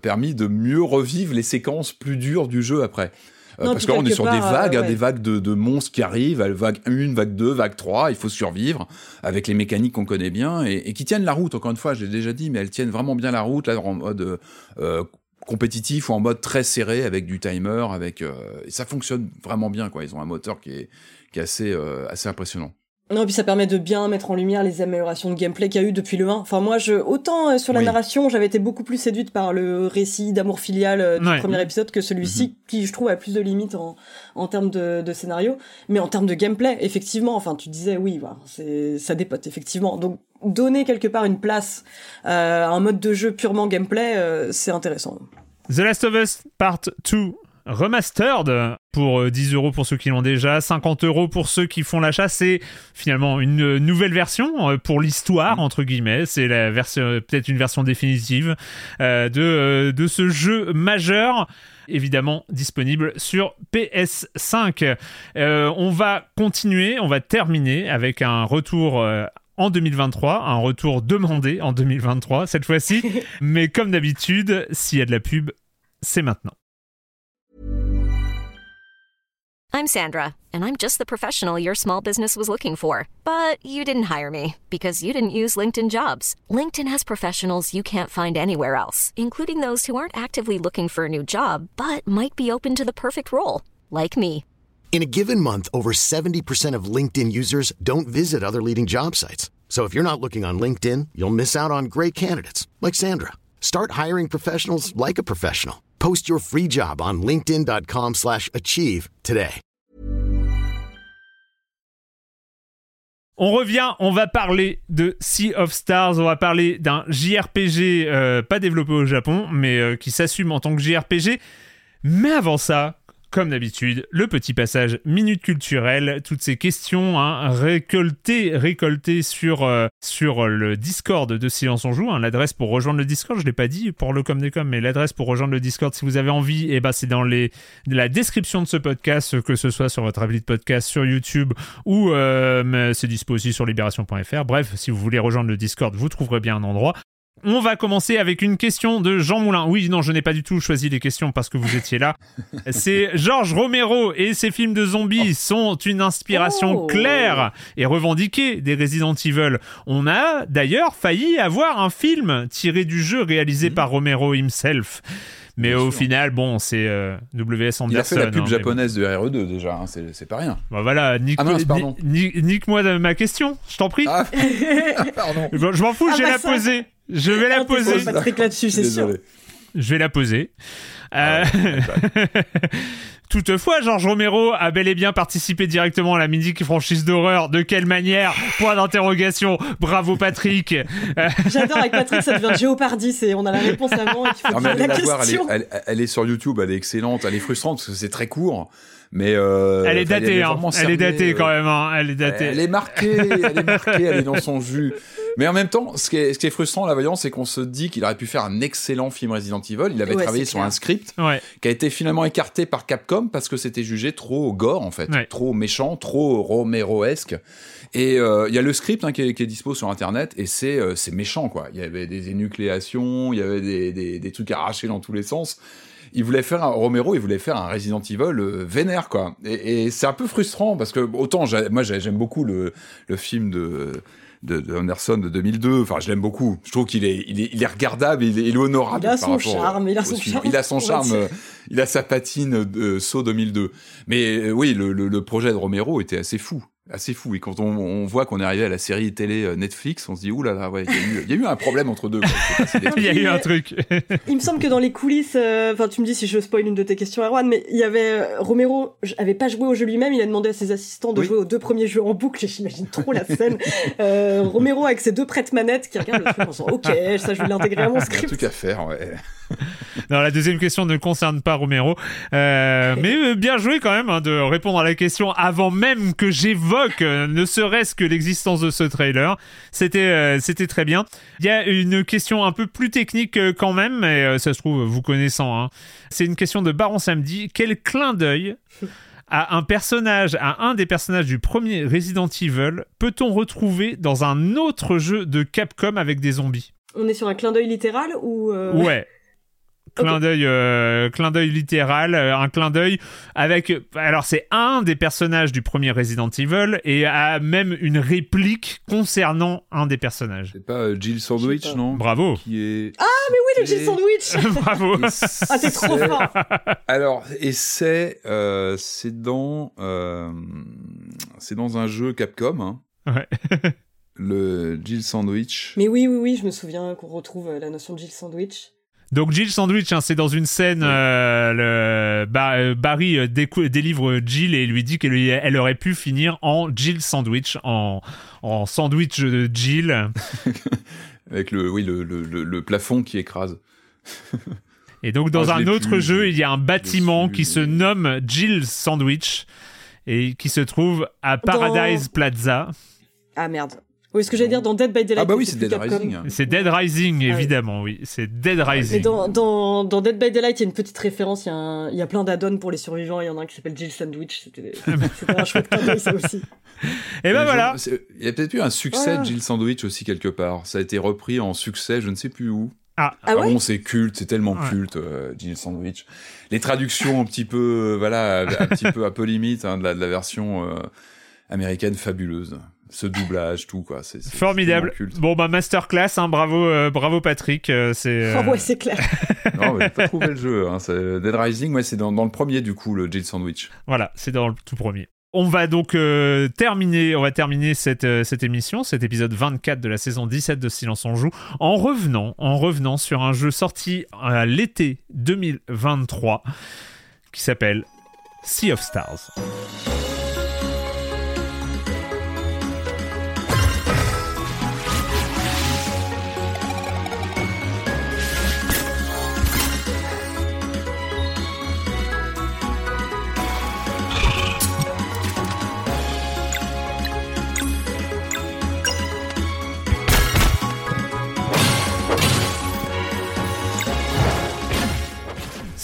permis de mieux revivre les séquences plus dures du jeu après. Non, parce qu'on est sur des vagues, euh, hein, des vagues de, de monstres qui arrivent, vague 1, vague 2, vague 3, il faut survivre avec les mécaniques qu'on connaît bien et, et qui tiennent la route, encore une fois, j'ai déjà dit, mais elles tiennent vraiment bien la route, là, en mode euh, compétitif ou en mode très serré avec du timer, avec euh, et ça fonctionne vraiment bien, quoi. Ils ont un moteur qui est, qui est assez, euh, assez impressionnant. Non, puis ça permet de bien mettre en lumière les améliorations de gameplay qu'il y a eu depuis le 1. Enfin, moi, je, autant euh, sur la Oui. narration, j'avais été beaucoup plus séduite par le récit d'amour filial euh, du Ouais. premier épisode que celui-ci, Mhm. qui, je trouve, a plus de limites en, en termes de, de scénario. Mais en termes de gameplay, effectivement, enfin, tu disais, oui, voilà, c'est, ça dépote, effectivement. Donc, donner quelque part une place euh, à un mode de jeu purement gameplay, euh, c'est intéressant. The Last of Us Part 2 Remastered pour euh, 10 euros pour ceux qui l'ont déjà, 50 euros pour ceux qui font l'achat. C'est finalement une euh, nouvelle version euh, pour l'histoire, entre guillemets. C'est la version, euh, peut-être une version définitive euh, de, euh, de ce jeu majeur. Évidemment disponible sur PS5. Euh, on va continuer, on va terminer avec un retour euh, en 2023, un retour demandé en 2023 cette fois-ci. Mais comme d'habitude, s'il y a de la pub, c'est maintenant. I'm Sandra, and I'm just the professional your small business was looking for. But you didn't hire me because you didn't use LinkedIn jobs. LinkedIn has professionals you can't find anywhere else, including those who aren't actively looking for a new job but might be open to the perfect role, like me. In a given month, over 70% of LinkedIn users don't visit other leading job sites. So if you're not looking on LinkedIn, you'll miss out on great candidates like Sandra. Start hiring professionals like a professional. Post your free job on linkedin.com/achieve today. On revient, on va parler de Sea of Stars, on va parler d'un JRPG euh, pas développé au Japon, mais euh, qui s'assume en tant que JRPG. Mais avant ça, comme d'habitude, le petit passage minute culturelle, toutes ces questions hein, récoltées, sur, euh, sur le Discord de Silence on Joue. hein. l'adresse pour rejoindre le Discord, je l'ai pas dit pour le com des mais l'adresse pour rejoindre le Discord si vous avez envie, et ben c'est dans la description de ce podcast, que ce soit sur votre appli de podcast, sur YouTube ou euh, c'est dispo aussi sur libération.fr. Bref, si vous voulez rejoindre le Discord, vous trouverez bien un endroit. On va commencer avec une question de Jean Moulin. Oui, non, je n'ai pas du tout choisi les questions parce que vous étiez là. C'est Georges Romero et ses films de zombies sont une inspiration Oh. claire et revendiquée des Resident Evil. On a d'ailleurs failli avoir un film tiré du jeu réalisé par Romero himself. Mais. Bien au sûr. final, bon, c'est euh, W.S. Anderson. Il a fait la pub hein, japonaise de RE2 déjà, hein, c'est c'est pas rien. bon. Bah voilà, nique, Ah nique-moi de ma question, je t'en prie. Ah, pardon. Bon, Je m'en fous, Ah je vais bah la ça. poser. Je vais la Ah, poser. Patrick là-dessus, c'est sûr. Je vais la poser. Euh, Ah Toutefois, Georges Romero a bel et bien participé directement à la mythique franchise d'horreur. De quelle manière? Point d'interrogation. Bravo Patrick. Euh, J'adore avec Patrick, ça devient Jeopardy, c'est on a la réponse avant et qu'il faut Non, mais poser allez la la voir, elle est, question. elle, elle est sur YouTube, elle est excellente, elle est frustrante parce que c'est très court, mais euh, elle est datée, hein. Elle est datée euh, quand même, hein. Elle est datée. Elle est marquée, elle est marquée, elle est dans son jus. Mais en même temps, ce qui est, ce qui est frustrant, la voyance, c'est qu'on se dit qu'il aurait pu faire un excellent film Resident Evil. Il avait Ouais, travaillé sur clair. un script Ouais. qui a été finalement écarté par Capcom parce que c'était jugé trop gore, en fait. Ouais. Trop méchant, trop Romero-esque. Et euh, il y a le script hein, qui, est, qui est dispo sur Internet et c'est euh, c'est méchant, quoi. Il y avait des énucléations, il y avait des, des, des trucs arrachés dans tous les sens. Il voulait faire un Romero, il voulait faire un Resident Evil euh, vénère, quoi. Et, et c'est un peu frustrant parce que autant moi j'ai- j'aime beaucoup le, le film de de, de Anderson de 2002. Enfin, je l'aime beaucoup. Je trouve qu'il est, il est, il est regardable, il est, il est honorable. Il a son charme, il a son charme, Il a son charme. euh, Il a sa patine de saut 2002. Mais euh, oui, le, le, le projet de Romero était assez fou. Assez fou. Et quand on, on voit qu'on est arrivé à la série télé euh, Netflix, on se dit, oulala, là là, ouais, il y, a eu- il y a eu un problème entre deux. Il y a eu un truc. Il me semble que dans les coulisses, euh, enfin tu me dis si je spoil une de tes questions, Erwan, mais il y avait euh, Romero, avait pas joué au jeu lui-même, il a demandé à ses assistants de Oui. jouer aux deux premiers jeux en boucle. et J'imagine trop la scène. Euh, Romero avec ses deux prêtes manettes qui regardent le truc en disant ok, ça je vais l'intégrer à mon Il y a un script. truc à faire, ouais. Non, la deuxième question ne concerne pas Romero. Euh, mais euh, bien joué quand même hein, de répondre à la question avant même que j'évoque euh, ne serait-ce que l'existence de ce trailer. C'était euh, c'était très bien. Il y a une question un peu plus technique euh, quand même, mais ça se trouve vous connaissant. hein. C'est une question de Baron Samedi. Quel clin d'œil à un personnage, à un des personnages du premier Resident Evil, peut-on retrouver dans un autre jeu de Capcom avec des zombies? On est sur un clin d'œil littéral ou euh, Ouais. Clin d'œil, euh, clin d'œil littéral, euh, un clin d'œil avec. Alors c'est un des personnages du premier Resident Evil et a même une réplique concernant un des personnages. C'est pas euh, Jill Sandwich, non? Bravo. Qui est. Ah mais oui le Jill Sandwich. Bravo. Ah t'es trop fort. Alors, et c'est euh, c'est dans euh, c'est dans un jeu Capcom, hein, Ouais. le Jill Sandwich. Mais oui oui oui, je me souviens qu'on retrouve la notion de Jill Sandwich. Donc Jill Sandwich, hein, c'est dans une scène, euh, le, euh, Barry euh, décou- délivre Jill et lui dit qu'elle elle aurait pu finir en Jill Sandwich, en, en sandwich de Jill. Avec le oui le, le, le, le plafond qui écrase. Et donc dans Ah, un autre plus, jeu, je- il y a un bâtiment qui se nomme Jill Sandwich et qui se trouve à Paradise Plaza. Ah merde. Oui, ce que j'allais dire dans Dead by Daylight. Ah bah oui, c'est Dead Capcom. Rising. C'est Dead Rising, Ah oui. évidemment, oui. C'est Dead Rising. dans, dans, dans Dead by Daylight, il y a une petite référence, il y a, un- il y a plein d'add-ons pour les survivants, il y en a un qui s'appelle Jill Sandwich, c'était un chouette clin ça aussi. Et ben voilà. Il y a peut-être eu un succès Voilà. de Jill Sandwich aussi quelque part. Ça a été repris en succès, je ne sais plus où. Ah, Ah ouais bon, c'est culte, c'est tellement Ouais. culte, euh, Jill Sandwich. Les traductions un petit peu, euh, voilà, un petit peu un peu limite hein, de, la, de la version euh, américaine fabuleuse. Ce doublage, tout quoi. C'est formidable. Bon, bah, masterclass, hein, bravo, euh, bravo Patrick. euh, c'est. euh, Oh ouais, c'est clair. Non, mais j'ai pas trouvé le jeu. Hein. c'est- Dead Rising, ouais, c'est dans, dans le premier du coup, le Jill Sandwich. Voilà, c'est dans le tout premier. On va donc euh, terminer, on va terminer cette, euh, cette émission, cet épisode 24 de la saison 17 de Silence on joue, en revenant, en revenant sur un jeu sorti à l'été 2023 qui s'appelle Sea of Stars.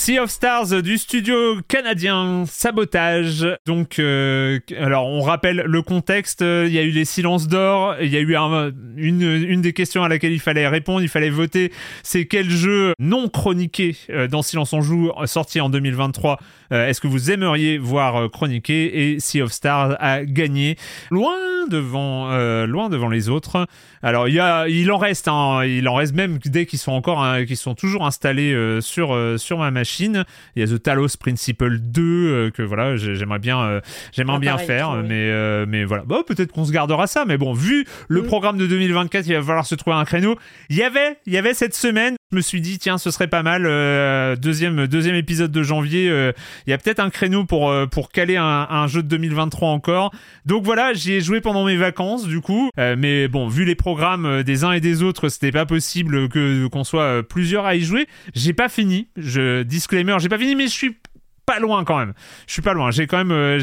Sea of Stars du studio canadien Sabotage. Donc, euh, alors on rappelle le contexte. Il y a eu les silences d'or. Il y a eu un- une, une des questions à laquelle il fallait répondre. Il fallait voter. C'est quel jeu non chroniqué euh, dans Silence on joue sorti en 2023 euh, Est-ce que vous aimeriez voir chroniquer Et Sea of Stars a gagné loin devant, loin devant les autres. Alors il y a, il en reste, hein, il en reste même dès qu'ils sont encore, hein, qu'ils sont toujours installés sur sur ma machine. Il y a The Talos Principle 2 euh, que voilà, j'ai- j'aimerais bien, euh, j'aimerais Ah, bien pareil, faire, oui. mais euh, mais voilà, bah, peut-être qu'on se gardera ça. Mais bon, vu le Mm. programme de 2024, il va falloir se trouver un créneau. Il y avait, il y avait cette semaine. Je me suis dit tiens, ce serait pas mal. euh, deuxième deuxième épisode de janvier. euh, il y a peut-être un créneau pour euh, pour caler un, jeu de 2023 encore. Donc voilà, j'y ai joué pendant mes vacances du coup. Mais bon, vu les programmes des uns et des autres, c'était pas possible que qu'on soit plusieurs à y jouer. J'ai pas fini. Je disclaimer, j'ai pas fini, mais je suis pas loin quand même. Je suis pas loin. J'ai quand même, euh,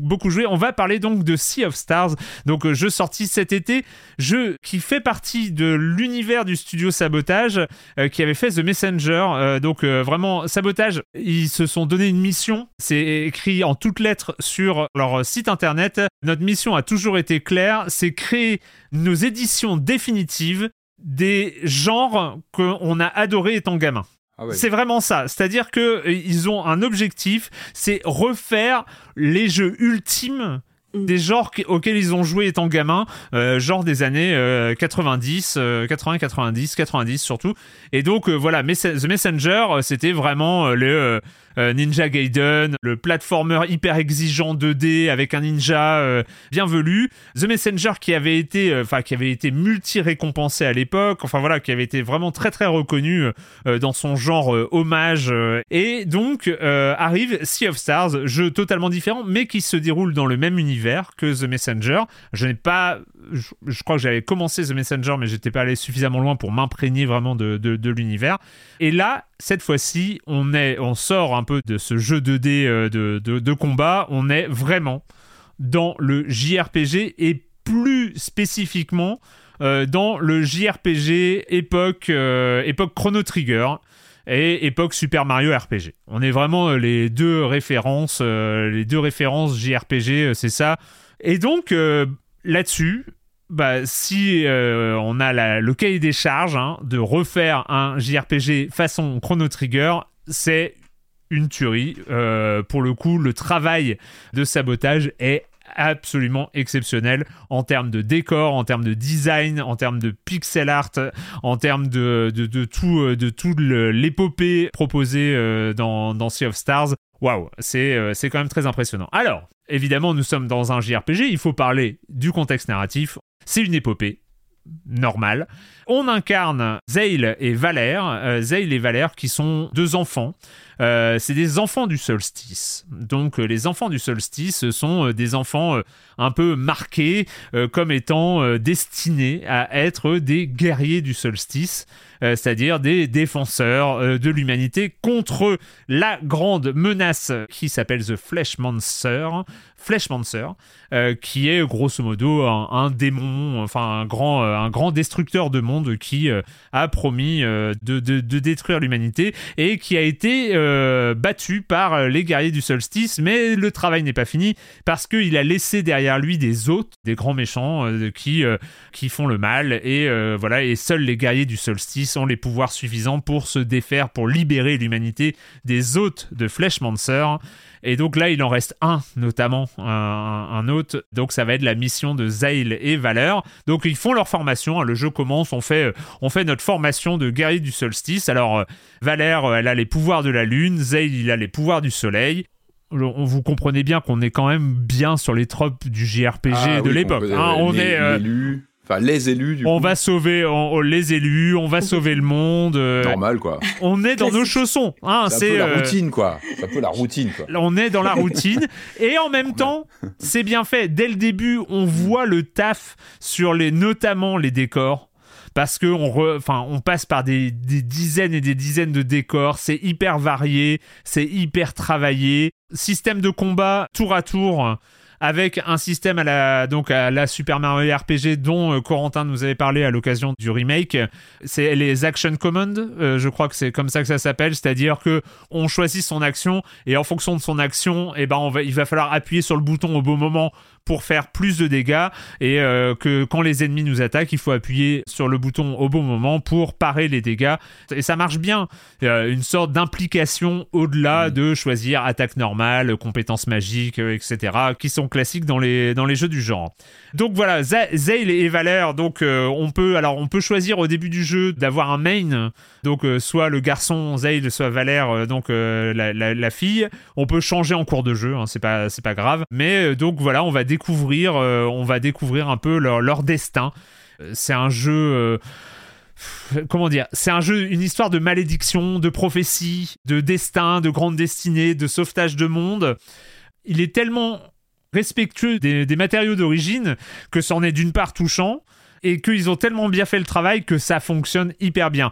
beaucoup, joué. On va parler donc de Sea of Stars, donc euh, jeu sorti cet été, jeu qui fait partie de l'univers du studio Sabotage, euh, qui avait fait The Messenger. Donc vraiment Sabotage, ils se sont donné une mission. C'est écrit en toutes lettres sur leur site internet. Notre mission a toujours été claire, c'est créer nos éditions définitives des genres qu'on a adoré étant gamin. Ah ouais. C'est vraiment ça. C'est-à-dire que euh, ils ont un objectif, c'est refaire les jeux ultimes Mm. des genres auxquels ils ont joué étant gamins, euh, genre des années euh, 90, euh, 80, 90, 90 surtout. Et donc euh, voilà, Mess- The Messenger, c'était vraiment euh, le euh, Ninja Gaiden, le platformer hyper exigeant 2D avec un ninja euh, bien velu. The Messenger qui avait été, euh, enfin qui avait été multi récompensé à l'époque, enfin voilà, qui avait été vraiment très très reconnu euh, dans son genre hommage. et donc arrive Sea of Stars, jeu totalement différent, mais qui se déroule dans le même univers que The Messenger. Je n'ai pas, je, crois que j'avais commencé The Messenger, mais j'étais pas allé suffisamment loin pour m'imprégner vraiment de, de, l'univers. Et là, cette fois-ci, on on sort un peu de ce jeu 2D euh, de, de, combat. On est vraiment dans le JRPG et plus spécifiquement euh, dans le JRPG époque, euh, époque Chrono Trigger et époque Super Mario RPG. On est vraiment les deux références, les deux références JRPG, c'est ça. Et donc là-dessus, bah, si euh, on a la- le cahier des charges hein, de refaire un JRPG façon Chrono Trigger, c'est une tuerie. Euh, pour le coup, le travail de sabotage est absolument exceptionnel en termes de décor, en termes de design, en termes de pixel art, en termes de, de, tout, euh, de tout le- l'épopée proposée euh, dans, dans Sea of Stars. Waouh, euh, c'est quand même très impressionnant. Alors, évidemment, nous sommes dans un JRPG, il faut parler du contexte narratif. C'est une épopée normale. On incarne Zeil et Valère, euh, et Valère qui sont deux enfants. Euh, c'est des enfants du solstice. Donc euh, les enfants du solstice sont euh, des enfants un peu marqués comme étant destinés à être des guerriers du solstice, c'est-à-dire des défenseurs de l'humanité contre la grande menace qui s'appelle The Fleshmancer, Fleshmancer, qui est grosso modo un, démon, enfin un grand destructeur de monde qui euh, a promis euh, de, détruire l'humanité et qui a été euh, battu par les guerriers du solstice, mais le travail n'est pas fini parce qu'il a laissé derrière lui des hôtes, des grands méchants qui, font le mal. Et et seuls les guerriers du solstice ont les pouvoirs suffisants pour se défaire, pour libérer l'humanité des hôtes de Fleshmancer. Et donc là, il en reste un, notamment, un, un hôte. Donc ça va être la mission de Zail et Valeur. Donc ils font leur formation. hein. Le jeu commence, on fait, on fait notre formation de guerrier du solstice. Alors euh, Valère, euh, elle a les pouvoirs de la lune. Zail, il a les pouvoirs du soleil. Vous comprenez bien qu'on est quand même bien sur les tropes du JRPG Ah de oui, l'époque. hein. on est... euh, enfin les élus du on coup. va sauver on- on- les élus, on va sauver le monde. euh, normal quoi. on est dans nos chaussons. Hein, C'est un c'est peu la euh, routine quoi. C'est un peu la routine quoi. on est dans la routine et en même temps c'est bien fait dès le début on voit le taf sur les notamment les décors parce que on, re- enfin, on passe par des, des dizaines et des dizaines de décors, c'est hyper varié, c'est hyper travaillé. Système de combat tour à tour avec un système à la, donc à la Super Mario RPG dont euh, Corentin nous avait parlé à l'occasion du remake. C'est les Action Command, euh, je crois que c'est comme ça que ça s'appelle, c'est-à-dire que on choisit son action et en fonction de son action, eh ben on va, il va falloir appuyer sur le bouton au bon moment pour faire plus de dégâts et euh, que quand les ennemis nous attaquent, il faut appuyer sur le bouton au bon moment pour parer les dégâts et ça marche bien. Euh, une sorte d'implication au-delà de choisir attaque normale, compétences magiques, euh, etc., qui sont classiques dans les dans les jeux du genre. Donc voilà, Za- Zail et Valère, donc euh, on peut alors on peut choisir au début du jeu d'avoir un main, donc soit le garçon Zail, soit Valère, donc la, la- la fille. On peut changer en cours de jeu, hein, c'est pas c'est pas grave. Mais donc voilà, on va découvrir euh, on va découvrir un peu leur destin. Euh, C'est un jeu. euh, comment dire C'est un jeu, une histoire de malédiction, de prophétie, de destin, de grande destinée, de sauvetage de monde. Il est tellement respectueux des, matériaux d'origine que c'en est d'une part touchant et qu'ils ont tellement bien fait le travail que ça fonctionne hyper bien.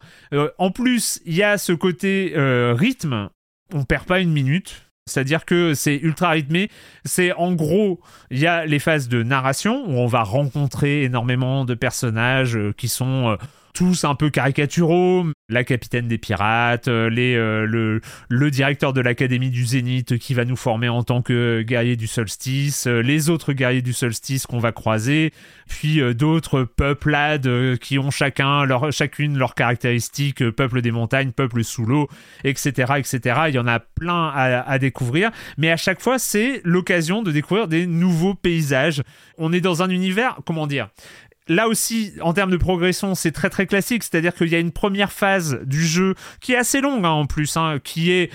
En plus, il y a ce côté rythme, on perd pas une minute. C'est-à-dire que c'est ultra rythmé. C'est en gros, il y a les phases de narration où on va rencontrer énormément de personnages euh, qui sont euh, tous un peu caricaturaux. La capitaine des pirates, euh, euh, le, le directeur de l'académie du Zénith qui va nous former en tant que guerrier du solstice, euh, les autres guerriers du solstice qu'on va croiser, puis d'autres peuplades qui ont chacun leur, chacune leurs caractéristiques, peuple des montagnes, peuple sous l'eau, etc., etc. Il y en a plein à, à découvrir, mais à chaque fois c'est l'occasion de découvrir des nouveaux paysages. On est dans un univers, comment dire Là aussi, en termes de progression, c'est très très classique, c'est-à-dire qu'il y a une première phase du jeu qui est assez longue hein, en plus, hein, qui est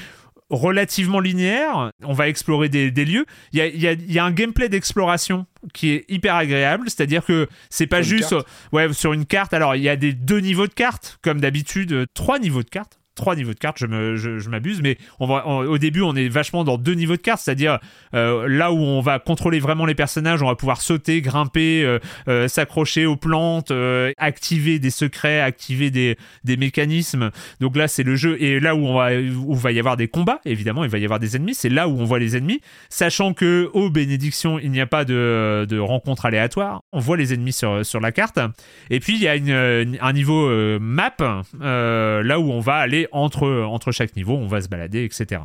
relativement linéaire. On va explorer des, des lieux. Il y a, il y a- il y a un gameplay d'exploration qui est hyper agréable, c'est-à-dire que c'est pas Sur juste ouais sur une carte. Alors il y a des deux niveaux de cartes, comme d'habitude, trois niveaux de cartes. Trois niveaux de cartes, je je- m'abuse, mais on au début on est vachement dans deux niveaux de cartes, c'est-à-dire euh, là où on va contrôler vraiment les personnages, on va pouvoir sauter, grimper, euh, euh, s'accrocher aux plantes, activer des secrets, activer des, des mécanismes. Donc là, c'est le jeu. Et là où on va, où va y avoir des combats, évidemment, il va y avoir des ennemis. C'est là où on voit les ennemis. Sachant que, ô bénédiction, il n'y a pas de, de rencontre aléatoire. On voit les ennemis sur, sur la carte. Et puis, il y a un niveau map, là où on va aller entre, chaque niveau, on va se balader, etc.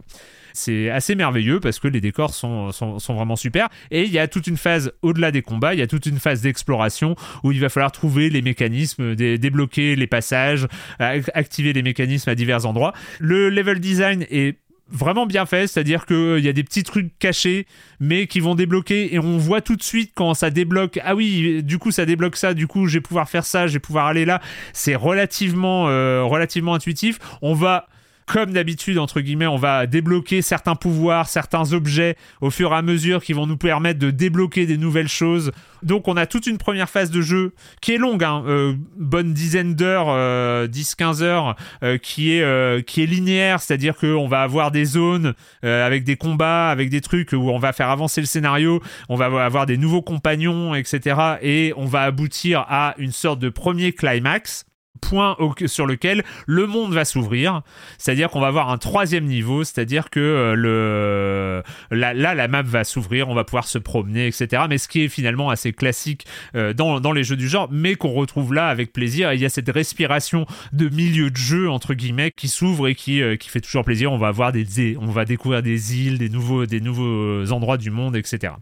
C'est assez merveilleux parce que les décors sont, vraiment super. Et il y a toute une phase au-delà des combats, il y a toute une phase d'exploration où il va falloir trouver les mécanismes, dé- débloquer les passages, ac- activer les mécanismes à divers endroits. Le level design est vraiment bien fait, c'est-à-dire qu'il y a des petits trucs cachés, mais qui vont débloquer, et on voit tout de suite quand ça débloque, ah oui, du coup ça débloque ça, du coup je vais pouvoir faire ça, je vais pouvoir aller là, c'est relativement, euh, relativement intuitif. On va comme d'habitude, entre guillemets, on va débloquer certains pouvoirs, certains objets au fur et à mesure qui vont nous permettre de débloquer des nouvelles choses. Donc on a toute une première phase de jeu qui est longue, hein, euh, bonne dizaine d'heures, euh, 10-15 heures, euh, qui, est, euh, qui est linéaire, c'est-à-dire qu'on va avoir des zones euh, avec des combats, avec des trucs où on va faire avancer le scénario, on va avoir des nouveaux compagnons, etc. Et on va aboutir à une sorte de premier climax point sur lequel le monde va s'ouvrir. C'est-à-dire qu'on va avoir un troisième niveau, c'est-à-dire que euh, le là, là, la map va s'ouvrir, on va pouvoir se promener, etc. Mais ce qui est finalement assez classique euh, dans, dans les jeux du genre, mais qu'on retrouve là avec plaisir. Il y a cette respiration de milieu de jeu entre guillemets qui s'ouvre et qui, euh, qui fait toujours plaisir. On va avoir des- on va découvrir des îles, des nouveaux, des nouveaux endroits du monde, etc.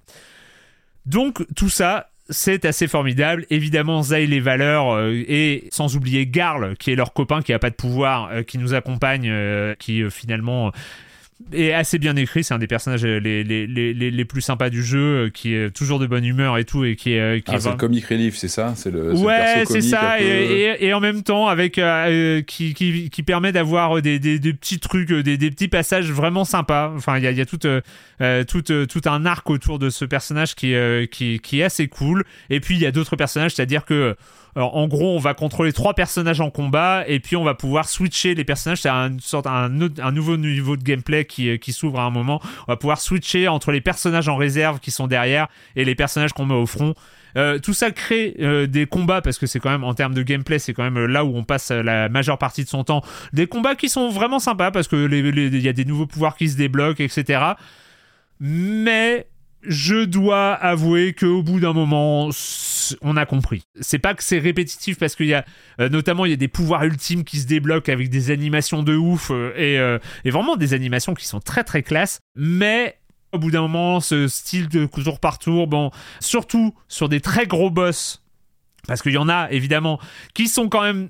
Donc tout ça, c'est assez formidable. Évidemment, Zay les valeurs euh, et sans oublier Garl, qui est leur copain, qui a pas de pouvoir, euh, qui nous accompagne, euh, qui finalement est assez bien écrit. C'est un des personnages euh, les, les, les, les, les plus sympas du jeu, euh, qui est toujours de bonne humeur et tout, et qui est, euh, qui Ah, est c'est le comic relief, c'est ça? C'est le, Ouais, c'est ça, peu- et, et- et en même temps avec euh, qui, qui, qui permet d'avoir des, des, des petits trucs, des, des petits passages vraiment sympas. Enfin, il y a, y a tout, euh, tout, tout un arc autour de ce personnage qui, euh, qui, qui est assez cool. Et puis il y a d'autres personnages, c'est-à-dire que en gros, on va contrôler trois personnages en combat et puis on va pouvoir switcher les personnages. C'est une sorte un, nouveau niveau de gameplay qui, euh, qui s'ouvre à un moment. On va pouvoir switcher entre les personnages en réserve qui sont derrière et les personnages qu'on met au front. Euh, tout ça crée euh, des combats parce que c'est quand même en termes de gameplay, c'est quand même là où on passe la majeure partie de son temps. Des combats qui sont vraiment sympas parce que il y a des nouveaux pouvoirs qui se débloquent, etc. Mais je dois avouer qu'au bout d'un moment, on a compris. C'est pas que c'est répétitif parce qu'il y a euh, notamment il y a des pouvoirs ultimes qui se débloquent avec des animations de ouf euh, et, euh, et vraiment des animations qui sont très très classe. Mais au bout d'un moment, ce style de tour par tour, bon, surtout sur des très gros boss, parce qu'il y en a évidemment qui sont quand même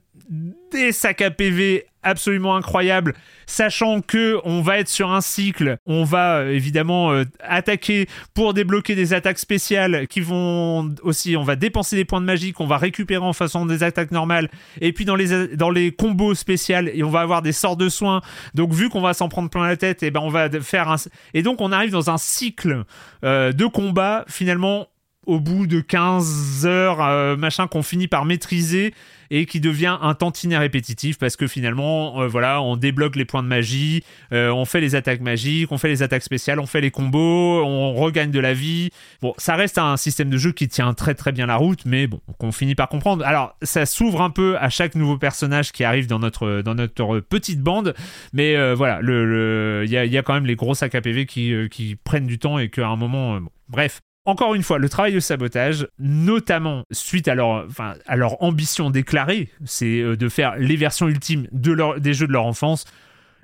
des sacs à PV absolument incroyables, sachant que on va être sur un cycle, on va euh, évidemment euh, attaquer pour débloquer des attaques spéciales qui vont aussi, on va dépenser des points de magie qu'on va récupérer en façon des attaques normales, et puis dans les dans les combos spéciales, et on va avoir des sorts de soins. Donc vu qu'on va s'en prendre plein la tête, et ben on va faire un et donc on arrive dans un cycle euh, de combat finalement au bout de 15 heures, euh, machin, qu'on finit par maîtriser et qui devient un tantinet répétitif parce que finalement, euh, voilà, on débloque les points de magie, euh, on fait les attaques magiques, on fait les attaques spéciales, on fait les combos, on regagne de la vie. Bon, ça reste un système de jeu qui tient très très bien la route, mais bon, qu'on finit par comprendre. Alors, ça s'ouvre un peu à chaque nouveau personnage qui arrive dans notre, dans notre petite bande, mais euh, voilà, il le, y, a, y a quand même les gros sacs à qui, qui prennent du temps et qu'à un moment, bon, bref. Encore une fois, le travail de sabotage, notamment suite à leur, enfin, à leur ambition déclarée, c'est euh, de faire les versions ultimes de leur, des jeux de leur enfance.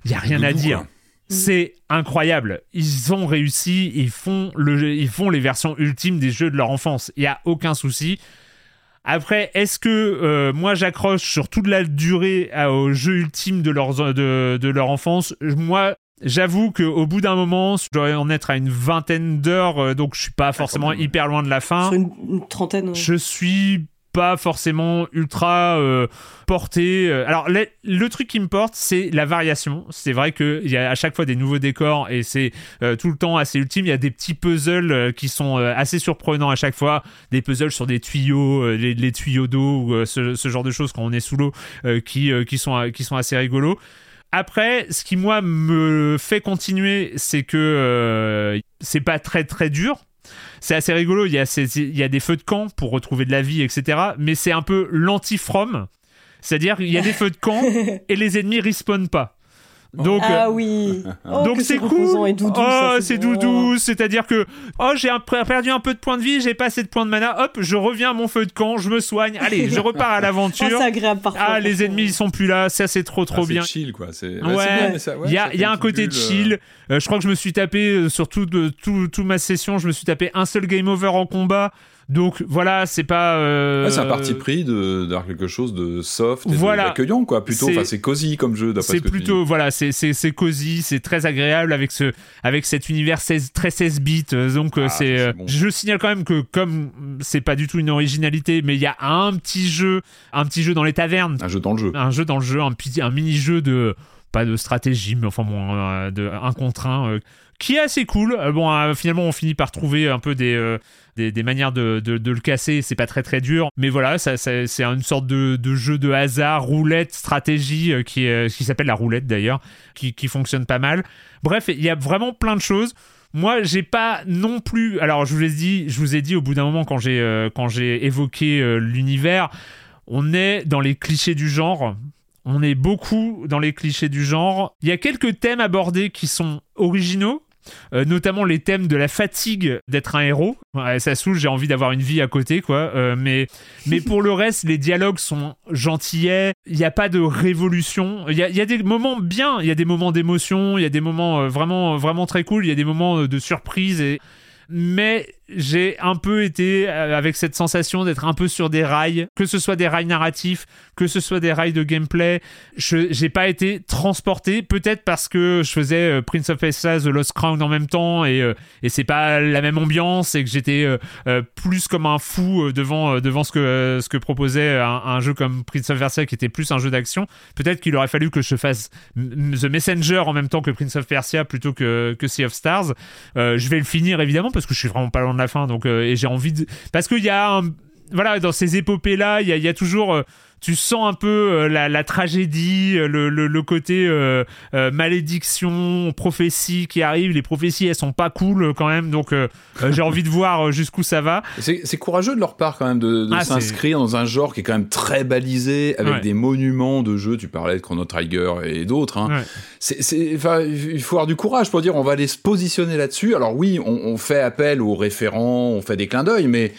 Il y a rien à dire. quoi. C'est incroyable. Ils ont réussi, ils font, le, ils font les versions ultimes des jeux de leur enfance. Il y a aucun souci. Après, est-ce que euh, moi j'accroche sur toute la durée à- au jeu ultime de, leurs, de, de leur enfance? Moi, j'avoue qu'au bout d'un moment, je dois en être à une vingtaine d'heures, euh, donc je suis pas forcément hyper loin de la fin. Sur une, une trentaine. ouais. Je suis pas forcément ultra euh, porté. euh. Alors le, le truc qui me porte, c'est la variation. C'est vrai qu'il y a à chaque fois des nouveaux décors et c'est euh, tout le temps assez ultime. Il y a des petits puzzles euh, qui sont assez surprenants à chaque fois. Des puzzles sur des tuyaux, les, les tuyaux d'eau ou ce, ce genre de choses quand on est sous l'eau qui, qui, sont, qui sont assez rigolos. Après, ce qui moi me fait continuer, c'est que euh, c'est pas très très dur. C'est assez rigolo, il y, a ces- il y a des feux de camp pour retrouver de la vie, etc. Mais c'est un peu l'anti-from. C'est-à-dire qu'il y a des feux de camp et les ennemis respawnent pas. Donc, ah euh, oui. Oh, donc c'est cool. Et doudou, oh, c'est doudou. C'est-à-dire que oh j'ai perdu un peu de points de vie, j'ai pas assez de points de mana. Hop, je reviens à mon feu de camp, je me soigne. Allez, je repars à Oh, l'aventure. c'est agréable parfois. ah, les ennemis ils sont plus là. Ça c'est trop trop Ah, c'est bien. chill, quoi. C'est Ouais, c'est bien, mais ça- ouais, il y a, y a un côté petite chill. bulle, Euh, je crois que je me suis tapé euh, sur tout, de- tout, tout ma session, je me suis tapé un seul game over en combat. Donc voilà, c'est pas. euh, Ouais, c'est un parti pris de d'avoir quelque chose de soft et de- d'accueillant quoi plutôt C'est- enfin c'est cosy comme jeu d'après C'est ce que tu plutôt voilà, c'est c'est c'est cosy, c'est très agréable avec ce avec cet univers 16 très 16 bits. euh, Donc euh, Ah, c'est bon. je signale quand même que comme c'est pas du tout une originalité, mais il y a un petit jeu, un petit jeu dans les tavernes, un jeu dans le jeu un jeu dans le jeu, un petit un mini jeu de pas de stratégie, mais enfin bon, euh, de un contre un, euh, qui est assez cool. Euh, bon, euh, finalement, on finit par trouver un peu des euh, des, manières de, de, le casser. C'est pas très très dur, mais voilà, c'est une sorte de, de jeu de hasard, roulette, stratégie euh, qui qui s'appelle la roulette d'ailleurs, qui qui fonctionne pas mal. Bref, il y a vraiment plein de choses. Moi, j'ai pas non plus. Alors, je vous ai dit, je vous ai dit au bout d'un moment quand j'ai quand j'ai évoqué l'univers, on est dans les clichés du genre. On est beaucoup dans les clichés du genre. Il y a quelques thèmes abordés qui sont originaux. Euh, notamment les thèmes de la fatigue d'être un héros. Ouais, ça saoule, j'ai envie d'avoir une vie à côté, quoi. Euh, mais, mais pour le reste, les dialogues sont gentillets. Il n'y a pas de révolution. Il y a, y a des moments bien, il y a des moments d'émotion, il y a des moments euh, vraiment, vraiment très cool, il y a des moments de surprise et mais j'ai un peu été euh, avec cette sensation d'être un peu sur des rails, que ce soit des rails narratifs, que ce soit des rails de gameplay. Je j'ai pas été transporté, peut-être parce que je faisais euh, Prince of Persia The Lost Crown en même temps et, euh, et c'est pas la même ambiance et que j'étais plus comme un fou devant, devant ce, que, ce que proposait un, jeu comme Prince of Persia qui était plus un jeu d'action. Peut-être qu'il aurait fallu que je fasse The Messenger en même temps que Prince of Persia plutôt que, Sea of Stars. Je vais le finir évidemment parce que je suis vraiment pas loin de fin donc euh, et j'ai envie de parce qu'il y a un voilà dans ces épopées là il y a, il y a toujours euh, tu sens un peu euh, la, la tragédie, euh, le, le, le côté euh, euh, malédiction, prophétie qui arrive. Les prophéties, elles sont pas cool quand même, donc euh, j'ai envie de voir jusqu'au ça va. C'est courageux de leur part quand même de, de Ah, s'inscrire dans un genre qui est quand même très balisé avec Ouais. des monuments de jeux. Tu parlais de Chrono Trigger et d'autres. Hein. Ouais. C'est, il faut avoir du courage pour dire on va aller se positionner là-dessus. Alors oui, on, on fait appel aux référents, on fait des clins d'œil, mais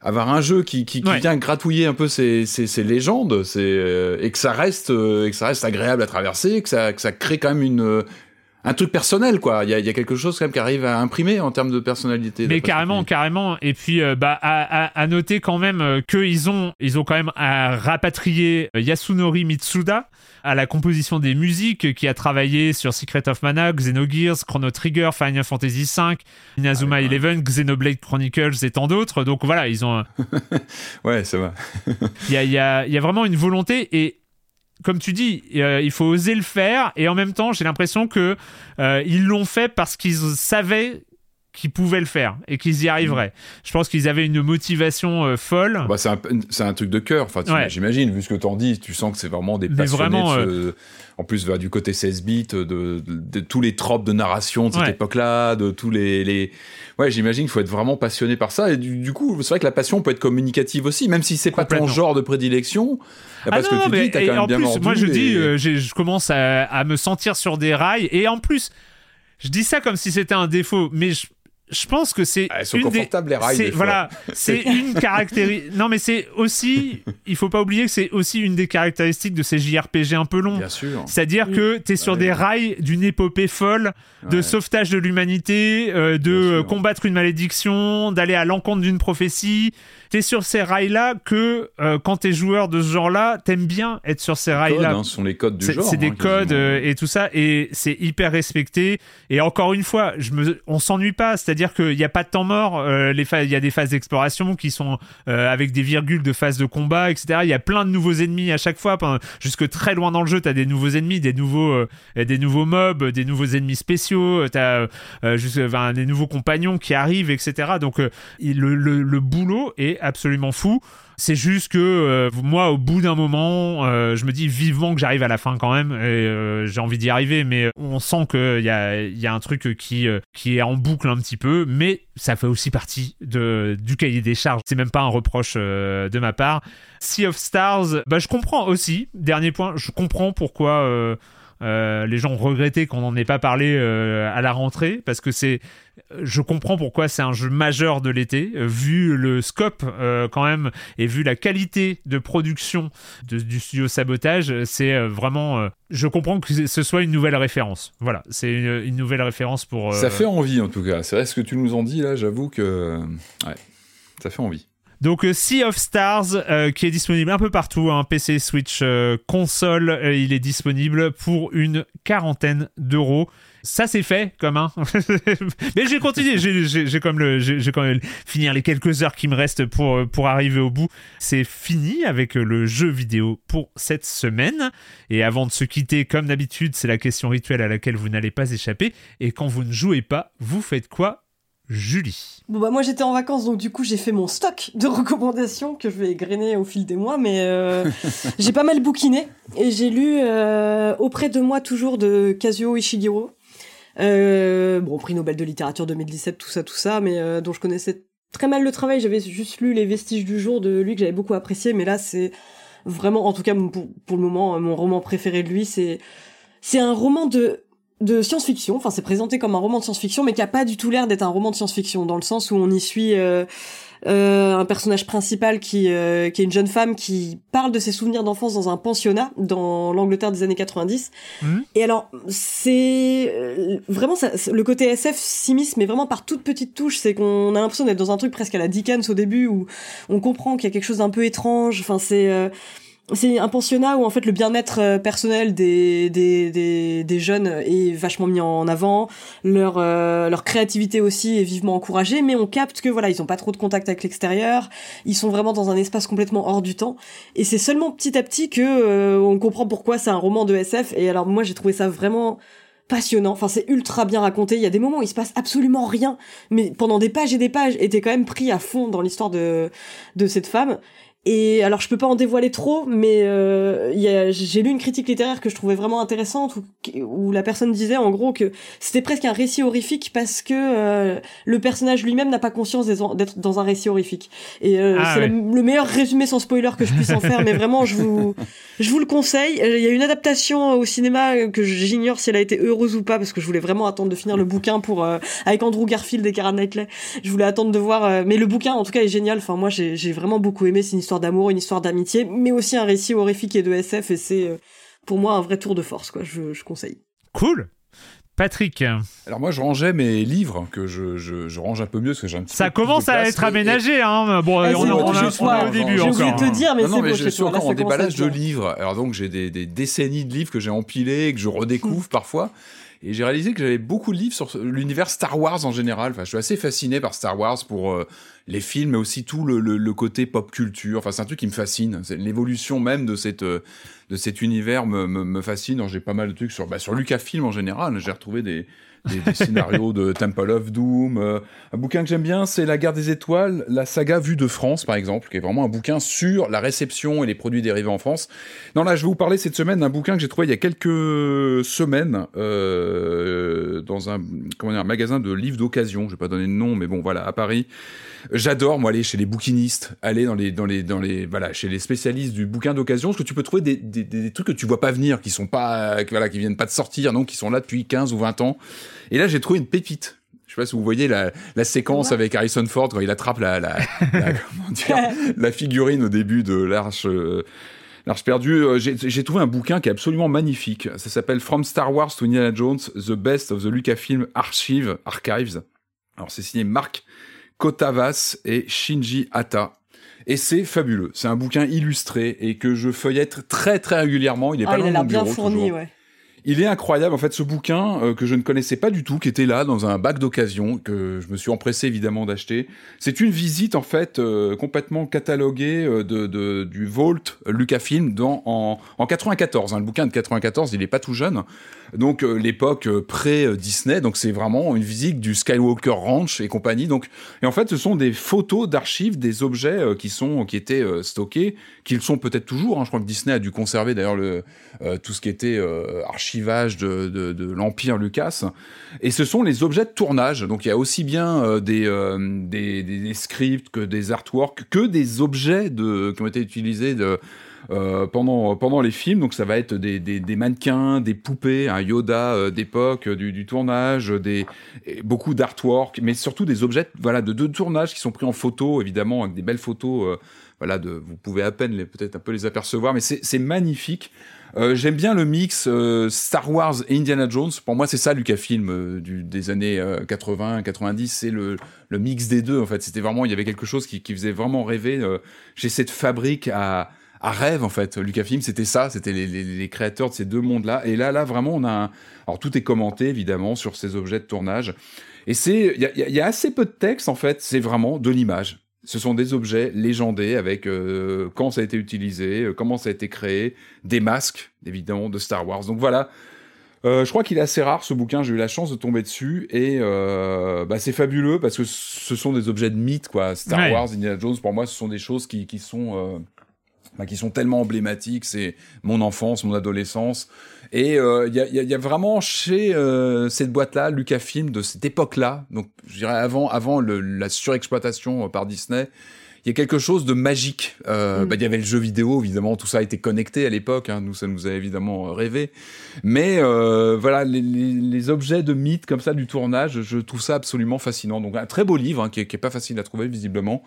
avoir un jeu qui, qui, qui Ouais. vient gratouiller un peu ces, ces, ces légendes, c'est euh, et que ça reste euh, et que ça reste agréable à traverser, que ça que ça crée quand même une un truc personnel quoi. Il y a, il y a quelque chose quand même qui arrive à imprimer en termes de personnalité. Mais carrément, carrément. Et puis, euh, bah, à, à- à noter quand même euh, qu'ils ont, ils ont quand même rapatrié euh, Yasunori Mitsuda à la composition des musiques, qui a travaillé sur Secret of Mana, Xenogears, Chrono Trigger, Final Fantasy V, Inazuma Ah. Eleven, Xenoblade Chronicles et tant d'autres. Donc voilà, ils ont, Ouais, ça va. il y a, il y a- il y a vraiment une volonté et comme tu dis, euh, il faut oser le faire et en même temps, j'ai l'impression que euh, ils l'ont fait parce qu'ils savaient qu'ils pouvaient le faire et qu'ils y arriveraient. Je pense qu'ils avaient une motivation euh, folle. Bah, c'est un, truc de cœur. Enfin, Ouais. j'imagine, vu ce que t'en dis, tu sens que c'est vraiment des Mais passionnés. vraiment, de ce- En plus, du côté 16 bits, de, de, de tous les tropes de narration de cette Ouais. époque-là, de tous les, les... Ouais, j'imagine qu'il faut être vraiment passionné par ça. Et du, du coup, c'est vrai que la passion peut être communicative aussi, même si c'est pas ton genre de prédilection. Ah parce non, que tu mais- dis, t'as et quand même en bien plus, mordu moi je et- dis, euh, je commence à, à me sentir sur des rails et en plus, je dis ça comme si c'était un défaut, mais je, je pense que c'est Ah, elles sont une des- confortables, les rails, des. Voilà, c'est une caractéristique. Non, mais c'est aussi, il faut pas oublier que c'est aussi une des caractéristiques de ces JRPG un peu longs. Bien sûr. C'est-à-dire que tu es sur Ouais. des rails d'une épopée folle, de Ouais. sauvetage de l'humanité, euh, de combattre une malédiction, d'aller à l'encontre d'une prophétie. Tu es sur ces rails-là que euh, quand tu es joueur de ce genre-là, t'aimes bien être sur ces rails-là. hein, ce sont les codes du genre. c'est des hein, codes euh, et tout ça, et c'est hyper respecté. Et encore une fois, je me, on s'ennuie pas, c'est-à-dire qu'il n'y a pas de temps mort. euh, les il y a des phases d'exploration qui sont euh, avec des virgules de phases de combat, etc. Il y a plein de nouveaux ennemis à chaque fois. Pendant- jusque très loin dans le jeu, tu as des nouveaux ennemis, des nouveaux, des nouveaux mobs, des nouveaux ennemis spéciaux. Tu as juste, enfin, des nouveaux compagnons qui arrivent, etc. Donc il- le, le- le boulot est absolument fou. C'est juste que euh, moi, au bout d'un moment, euh, je me dis vivement que j'arrive à la fin quand même. Et euh, j'ai envie d'y arriver, mais on sent qu'il y a, y a un truc qui, qui est en boucle un petit peu, mais ça fait aussi partie de, du cahier des charges. C'est même pas un reproche de ma part. Sea of Stars, bah, je comprends aussi. Dernier point, je comprends pourquoi. Euh, les gens ont regretté qu'on n'en ait pas parlé euh, à la rentrée parce que c'est je comprends pourquoi c'est un jeu majeur de l'été euh, vu le scope euh, quand même et vu la qualité de production de- du studio sabotage c'est vraiment je comprends que ce soit une nouvelle référence voilà c'est une, une nouvelle référence pour Ça fait envie, en tout cas. C'est vrai, ce que tu nous en dis, là, j'avoue que... Ouais, ça fait envie. Donc euh, Sea of Stars euh, qui est disponible un peu partout, hein, PC, Switch, euh, console, il est disponible pour une quarantaine d'euros. Ça c'est fait comme un. Mais j'ai continué, j'ai- quand même finir les quelques heures qui me restent pour arriver au bout. C'est fini avec le jeu vidéo pour cette semaine. Et avant de se quitter, comme d'habitude, c'est la question rituelle à laquelle vous n'allez pas échapper. Et quand vous ne jouez pas, vous faites quoi, Julie. Bon bah moi j'étais en vacances donc du coup j'ai fait mon stock de recommandations que je vais égrener au fil des mois mais euh, j'ai pas mal bouquiné et j'ai lu euh, auprès de moi toujours de Kazuo Ishiguro euh, bon prix Nobel de littérature 2017 tout ça tout ça mais dont je connaissais très mal le travail. J'avais juste lu les vestiges du jour de lui que j'avais beaucoup apprécié mais là c'est vraiment, en tout cas pour, pour le moment, mon roman préféré de lui, c'est c'est un roman de de science-fiction, enfin c'est présenté comme un roman de science-fiction, mais qui a pas du tout l'air d'être un roman de science-fiction, dans le sens où on y suit euh, euh, un personnage principal qui, euh, qui est une jeune femme qui parle de ses souvenirs d'enfance dans un pensionnat dans l'Angleterre des années 90. Mhm. Et alors c'est euh, vraiment ça, le côté SF s'immisce, mais vraiment par toute petite touche, c'est qu'on a l'impression d'être dans un truc presque à la Dickens au début où on comprend qu'il y a quelque chose d'un peu étrange. Enfin c'est euh, c'est un pensionnat où en fait le bien-être euh, personnel des, des, des, des jeunes est vachement mis en avant, leur, euh, leur créativité aussi est vivement encouragée, mais on capte que voilà, ils ont pas trop de contact avec l'extérieur, ils sont vraiment dans un espace complètement hors du temps, et c'est seulement petit à petit que euh, on comprend pourquoi c'est un roman de SF, et alors moi j'ai trouvé ça vraiment passionnant, enfin c'est ultra bien raconté, il y a des moments où il se passe absolument rien, mais pendant des pages et des pages, et t'es quand même pris à fond dans l'histoire de, de cette femme, et alors je peux pas en dévoiler trop, mais euh, j'ai lu une critique littéraire que je trouvais vraiment intéressante où, où la personne disait en gros que c'était presque un récit horrifique parce que euh, le personnage lui-même n'a pas conscience d'être dans un récit horrifique. Et euh, Ah c'est ouais. le meilleur résumé sans spoiler que je puisse en faire, mais vraiment je vous je vous le conseille. Euh, Il y a une adaptation au cinéma euh, que j'ignore si elle a été heureuse ou pas parce que je voulais vraiment attendre de finir le bouquin pour euh, avec Andrew Garfield et Karen Knightley. Je voulais attendre de voir, euh, mais le bouquin en tout cas est génial. Enfin moi j'ai j'ai vraiment beaucoup aimé. C'est une histoire d'amour, une histoire d'amitié, mais aussi un récit horrifique et de SF et c'est euh, pour moi un vrai tour de force quoi. Je, je conseille. Cool. Patrick, Alors moi, je rangeais mes livres que je, je, je range un peu mieux parce que j'ai un petit ça peu commence de à place, être aménagé, hein. Bon, Ah, on, c'est on- bon, on- au début encore. de te dire, mais non, non, c'est mais je suis encore en déballage de livres. Alors donc j'ai des, des décennies de livres que j'ai empilés, que je redécouvre parfois. Et j'ai réalisé que j'avais beaucoup de livres sur l'univers Star Wars en général. Enfin, je suis assez fasciné par Star Wars pour euh, les films, mais aussi tout le, le, le côté pop culture. Enfin, c'est un truc qui me fascine. L'évolution même de cette euh, de cet univers me, me, me fascine. J'ai pas mal de trucs sur bah, sur Lucasfilm en général. J'ai retrouvé des des, des scénarios de Temple of Doom. Euh, un bouquin que j'aime bien, c'est La Guerre des Étoiles, la saga Vue de France, par exemple, qui est vraiment un bouquin sur la réception et les produits dérivés en France. Non, là, je vais vous parler cette semaine d'un bouquin que j'ai trouvé il y a quelques semaines euh, dans un, comment dire, un magasin de livres d'occasion. Je vais pas donner de nom, mais bon, voilà, à Paris. J'adore moi aller chez les bouquinistes, aller dans les dans les dans les voilà chez les spécialistes du bouquin d'occasion, parce que tu peux trouver des, des, des trucs que tu vois pas venir, qui sont pas qui, voilà qui viennent pas de sortir, donc qui sont là depuis 15 ou 20 ans. Et là j'ai trouvé une pépite. Je sais pas si vous voyez la, la séquence avec Harrison Ford quand il attrape la, la, la- comment dire, la figurine au début de l'arche. euh, L'Arche perdue, euh, j'ai j'ai trouvé un bouquin qui est absolument magnifique. Ça s'appelle From Star Wars to Indiana Jones, The Best of the Lucasfilm Archive, Archives. Alors c'est signé Marc Kotavas et Shinji Hata. Et c'est fabuleux. C'est un bouquin illustré et que je feuillette très très régulièrement. Il est Ah, pas il loin a mon bien bureau, fourni, toujours. ouais. Il est incroyable, en fait, ce bouquin euh, que je ne connaissais pas du tout, qui était là dans un bac d'occasion, que je me suis empressé évidemment d'acheter. C'est une visite, en fait, euh, complètement cataloguée euh, de, de- du Vault Lucasfilm dans, en, en 94. hein. Le bouquin de 94, il est pas tout jeune. Donc, euh, l'époque euh, pré-Disney, donc c'est vraiment une visite du Skywalker Ranch et compagnie. Donc, et en fait, ce sont des photos d'archives, des objets euh, qui sont qui étaient stockés, qui le sont peut-être toujours. hein. Je crois que Disney a dû conserver d'ailleurs le euh, tout ce qui était euh, archivage de, de, de l'empire Lucas. Et ce sont les objets de tournage. Donc il y a aussi bien euh, des, des, des, des scripts que des artworks, que des objets de, qui ont été utilisés de, pendant, pendant les films. Donc ça va être des, des, des mannequins, des poupées, un Yoda euh, d'époque euh, du, du tournage, des, beaucoup d'artwork, mais surtout des objets voilà, de, de tournage qui sont pris en photo, évidemment, avec des belles photos. euh, voilà, de, vous pouvez à peine peut-être un peu les apercevoir, mais c'est c'est magnifique. Euh, J'aime bien le mix euh, Star Wars et Indiana Jones. Pour moi, c'est ça Lucasfilm euh, du, des années euh, 80, 90. C'est le, le mix des deux. En fait, c'était vraiment il y avait quelque chose qui, qui faisait vraiment rêver. Euh, J'ai cette fabrique à, à rêve en fait. Lucasfilm, c'était ça. C'était les, les, les créateurs de ces deux mondes-là. Et là, là, vraiment, on a. Un... Alors tout est commenté évidemment sur ces objets de tournage. Et c'est il y a, y assez peu de texte en fait. C'est vraiment de l'image. Ce sont des objets légendés avec euh, quand ça a été utilisé, euh, comment ça a été créé, des masques, évidemment, de Star Wars. Donc voilà. Euh, je crois qu'il est assez rare ce bouquin, j'ai eu la chance de tomber dessus et euh, bah, c'est fabuleux parce que ce sont des objets de mythe quoi. Star Ouais. Wars, Indiana Jones, pour moi, ce sont des choses qui, qui sont euh, qui sont tellement emblématiques. C'est mon enfance, mon adolescence. Et euh, il y, a, il y a- y a vraiment chez euh, cette boîte-là, Lucasfilm, de cette époque-là, donc je dirais avant, avant le- la surexploitation euh, par Disney, il y a quelque chose de magique. Euh, Mm. bah, il y avait le jeu vidéo, évidemment, tout ça était connecté à l'époque. Hein, nous, ça nous a évidemment rêvé. Mais euh, voilà, les, les- les objets de mythe comme ça du tournage, je trouve ça absolument fascinant. Donc un très beau livre hein, qui, est, qui est pas facile à trouver visiblement.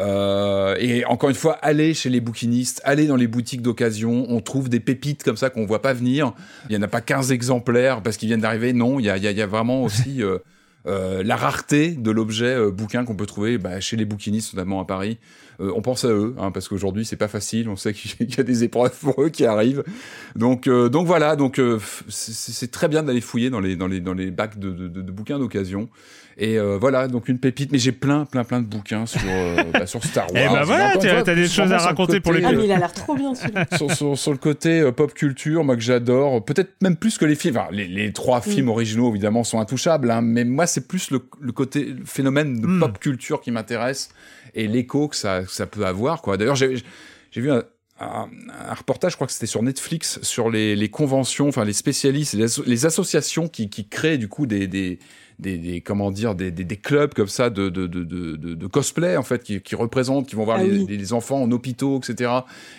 Euh, et encore une fois, allez chez les bouquinistes, allez dans les boutiques d'occasion. On trouve des pépites comme ça qu'on voit pas venir. Il y en a pas 15 exemplaires parce qu'ils viennent d'arriver. Non, il y a, y a- y a vraiment aussi euh, euh, la rareté de l'objet euh, bouquin qu'on peut trouver bah, chez les bouquinistes, notamment à Paris. Euh, on pense à eux, hein, parce qu'aujourd'hui c'est pas facile. On sait qu'il y a des épreuves pour eux qui arrivent. Donc, euh, donc voilà. Donc euh, c'est très bien d'aller fouiller dans les dans les dans les bacs de, de, de- de bouquins d'occasion. Et euh, voilà, donc une pépite. Mais j'ai plein plein plein de bouquins sur euh, bah, sur Star Wars. Eh ben voilà, Encore une t'as- fois, t'as des choses à raconter pour les Ah, mais il a l'air trop bien celui-là. sur, sur, sur le côté euh, pop culture, moi que j'adore, peut-être même plus que les films. Enfin, les, les trois films originaux évidemment sont intouchables, hein, mais moi c'est plus le, le côté le phénomène de Mm. pop culture qui m'intéresse et l'écho que ça, que ça peut avoir. Quoi. D'ailleurs, j'ai vu un, un, un reportage, je crois que c'était sur Netflix, sur les, les conventions, enfin les spécialistes, les, asso- les associations qui, qui créent du coup des, des, des, des- comment dire, des, des, des clubs comme ça de, de, de, de, de- de cosplay en fait, qui, qui représentent, qui vont voir Ah les, oui. les enfants en hôpitaux, etc.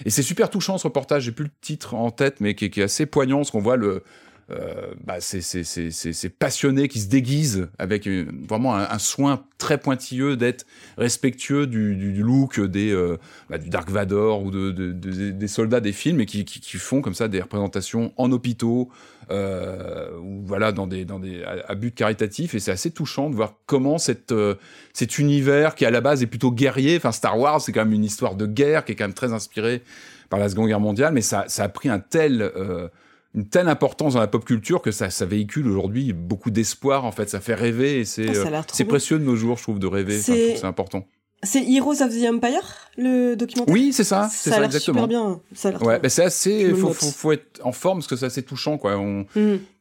Et c'est super touchant ce reportage. J'ai plus le titre en tête, mais qui, est- qui est assez poignant, parce qu'on voit le euh, bah, ces, ces, ces, ces, passionnés qui se déguisent avec une- vraiment un, soin très pointilleux d'être respectueux du, du, du look des euh, bah, du Dark Vador ou de, de- de- des soldats des films et qui, qui, qui font comme ça des représentations en hôpitaux euh, ou voilà dans des dans des à, à but caritatif. Et c'est assez touchant de voir comment cette euh, cet univers qui à la base est plutôt guerrier enfin Star Wars c'est quand même une histoire de guerre qui est quand même très inspirée par la Seconde Guerre mondiale mais ça ça a pris un tel euh, une telle importance dans la pop culture que ça, ça véhicule aujourd'hui beaucoup d'espoir en fait ça fait rêver et c'est Ah, euh, précieux de nos jours je trouve de rêver Enfin, C'est- c'est important C'est Heroes of the Empire, le documentaire? Oui c'est ça c'est Ça a ça l'air exactement super bien. Ça a l'air Ouais, bah c'est assez. Faut, faut, faut être en forme parce que c'est assez touchant, quoi. On,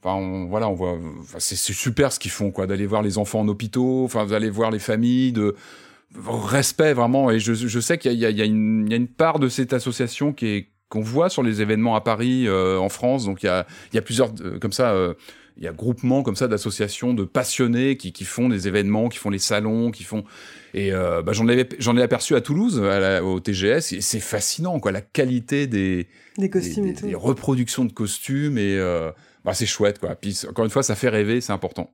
enfin, on, voilà, on voit. Enfin, c'est super ce qu'ils font, quoi. D'aller voir les enfants en hôpitaux, enfin, d'aller voir les familles, de respect vraiment. Et je, je sais qu'il y, y, il y a une part de cette association qui est qu'on voit sur les événements à Paris, euh, en France. Donc il y a, il y a plusieurs euh, comme ça. euh, il y a groupements comme ça d'associations de passionnés qui, qui font des événements, qui font les salons, qui font et euh, bah, j'en avais j'en ai aperçu à Toulouse à la- au TGS et c'est fascinant quoi la qualité des Des des, costumes des- et tout. des reproductions de costumes et euh, bah, c'est chouette quoi. Puis encore une fois, ça fait rêver, c'est important.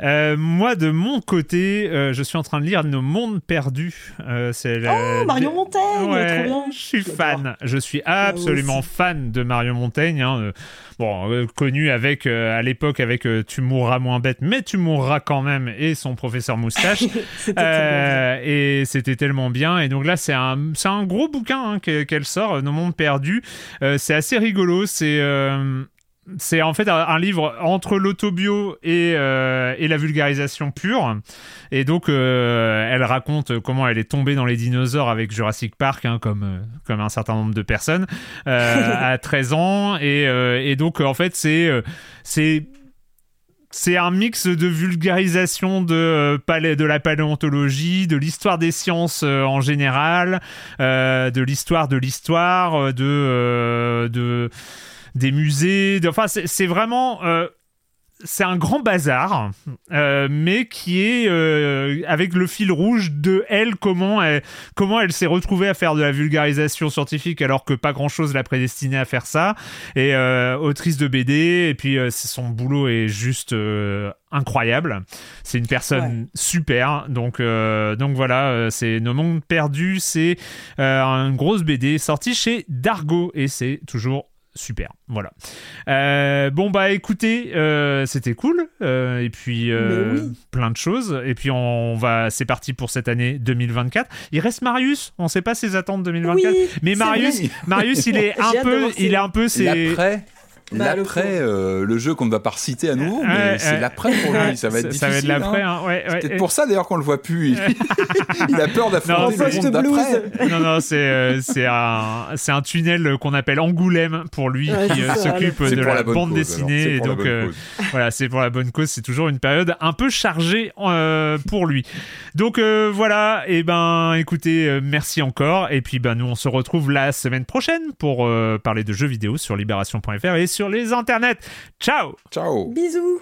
Euh, moi, de mon côté, euh, je suis en train de lire Nos mondes perdus. Euh, c'est la- Oh, Marion Montaigne, Ouais, trop bien. je suis fan. Je suis absolument fan de Marion Montaigne. hein. Bon, connu avec à l'époque avec Tu mourras moins bête, mais tu mourras quand même et son professeur moustache. Et c'était tellement bien. Et donc là, c'est un, un gros bouquin hein, qu'elle sort, Nos mondes perdus. C'est assez rigolo. C'est c'est en fait un, livre entre l'autobio et, euh, et la vulgarisation pure. Et donc, euh, elle raconte comment elle est tombée dans les dinosaures avec Jurassic Park, hein, comme, euh, comme un certain nombre de personnes, euh, à 13 ans. Et, et donc, en fait, c'est... c'est c'est un mix de vulgarisation de, la paléontologie, de l'histoire des sciences en général, de l'histoire de l'histoire, de, de des musées. de- Enfin, c'est vraiment. euh, c'est un grand bazar, euh, mais qui est euh, avec le fil rouge de elle, comment elle, comment elle s'est retrouvée à faire de la vulgarisation scientifique alors que pas grand chose l'a prédestinée à faire ça. Et euh, autrice de BD, et puis son boulot est juste incroyable. C'est une personne Ouais. super. Donc, euh, donc voilà, euh, c'est Nos Mondes Perdus, c'est euh, une grosse BD sortie chez Dargo, et c'est toujours super. Voilà. Euh, bon bah écoutez, euh, c'était cool. Euh, et puis euh, oui. plein de choses. Et puis on va, c'est parti pour cette année 2024. Il reste Marius. On sait pas ses attentes 2024. Oui, mais Marius. Marius, il est un peu, il ses- est un peu, c'est Bah, le l'après, pauvre. euh, le jeu qu'on ne va pas reciter à nouveau, mais Ouais, c'est ouais. l'après pour lui. Ça va être difficile. Ça va être l'après. hein. hein. Ouais, C'est ouais, peut-être pour ça d'ailleurs qu'on le voit plus. Il, il a peur d'affronter le monde d'après. Non, non, c'est euh, c'est un, tunnel qu'on appelle Angoulême pour lui, Ouais, qui euh, s'occupe de la, bande cause, dessinée. alors. C'est Et pour la donc, bonne euh, cause. voilà, c'est pour la bonne cause. C'est toujours une période un peu chargée euh, pour lui. Donc euh, voilà, et ben écoutez, euh, merci encore. Et puis ben nous on se retrouve la semaine prochaine pour euh, parler de jeux vidéo sur libération.fr et sur les internets. Ciao Ciao. Bisous.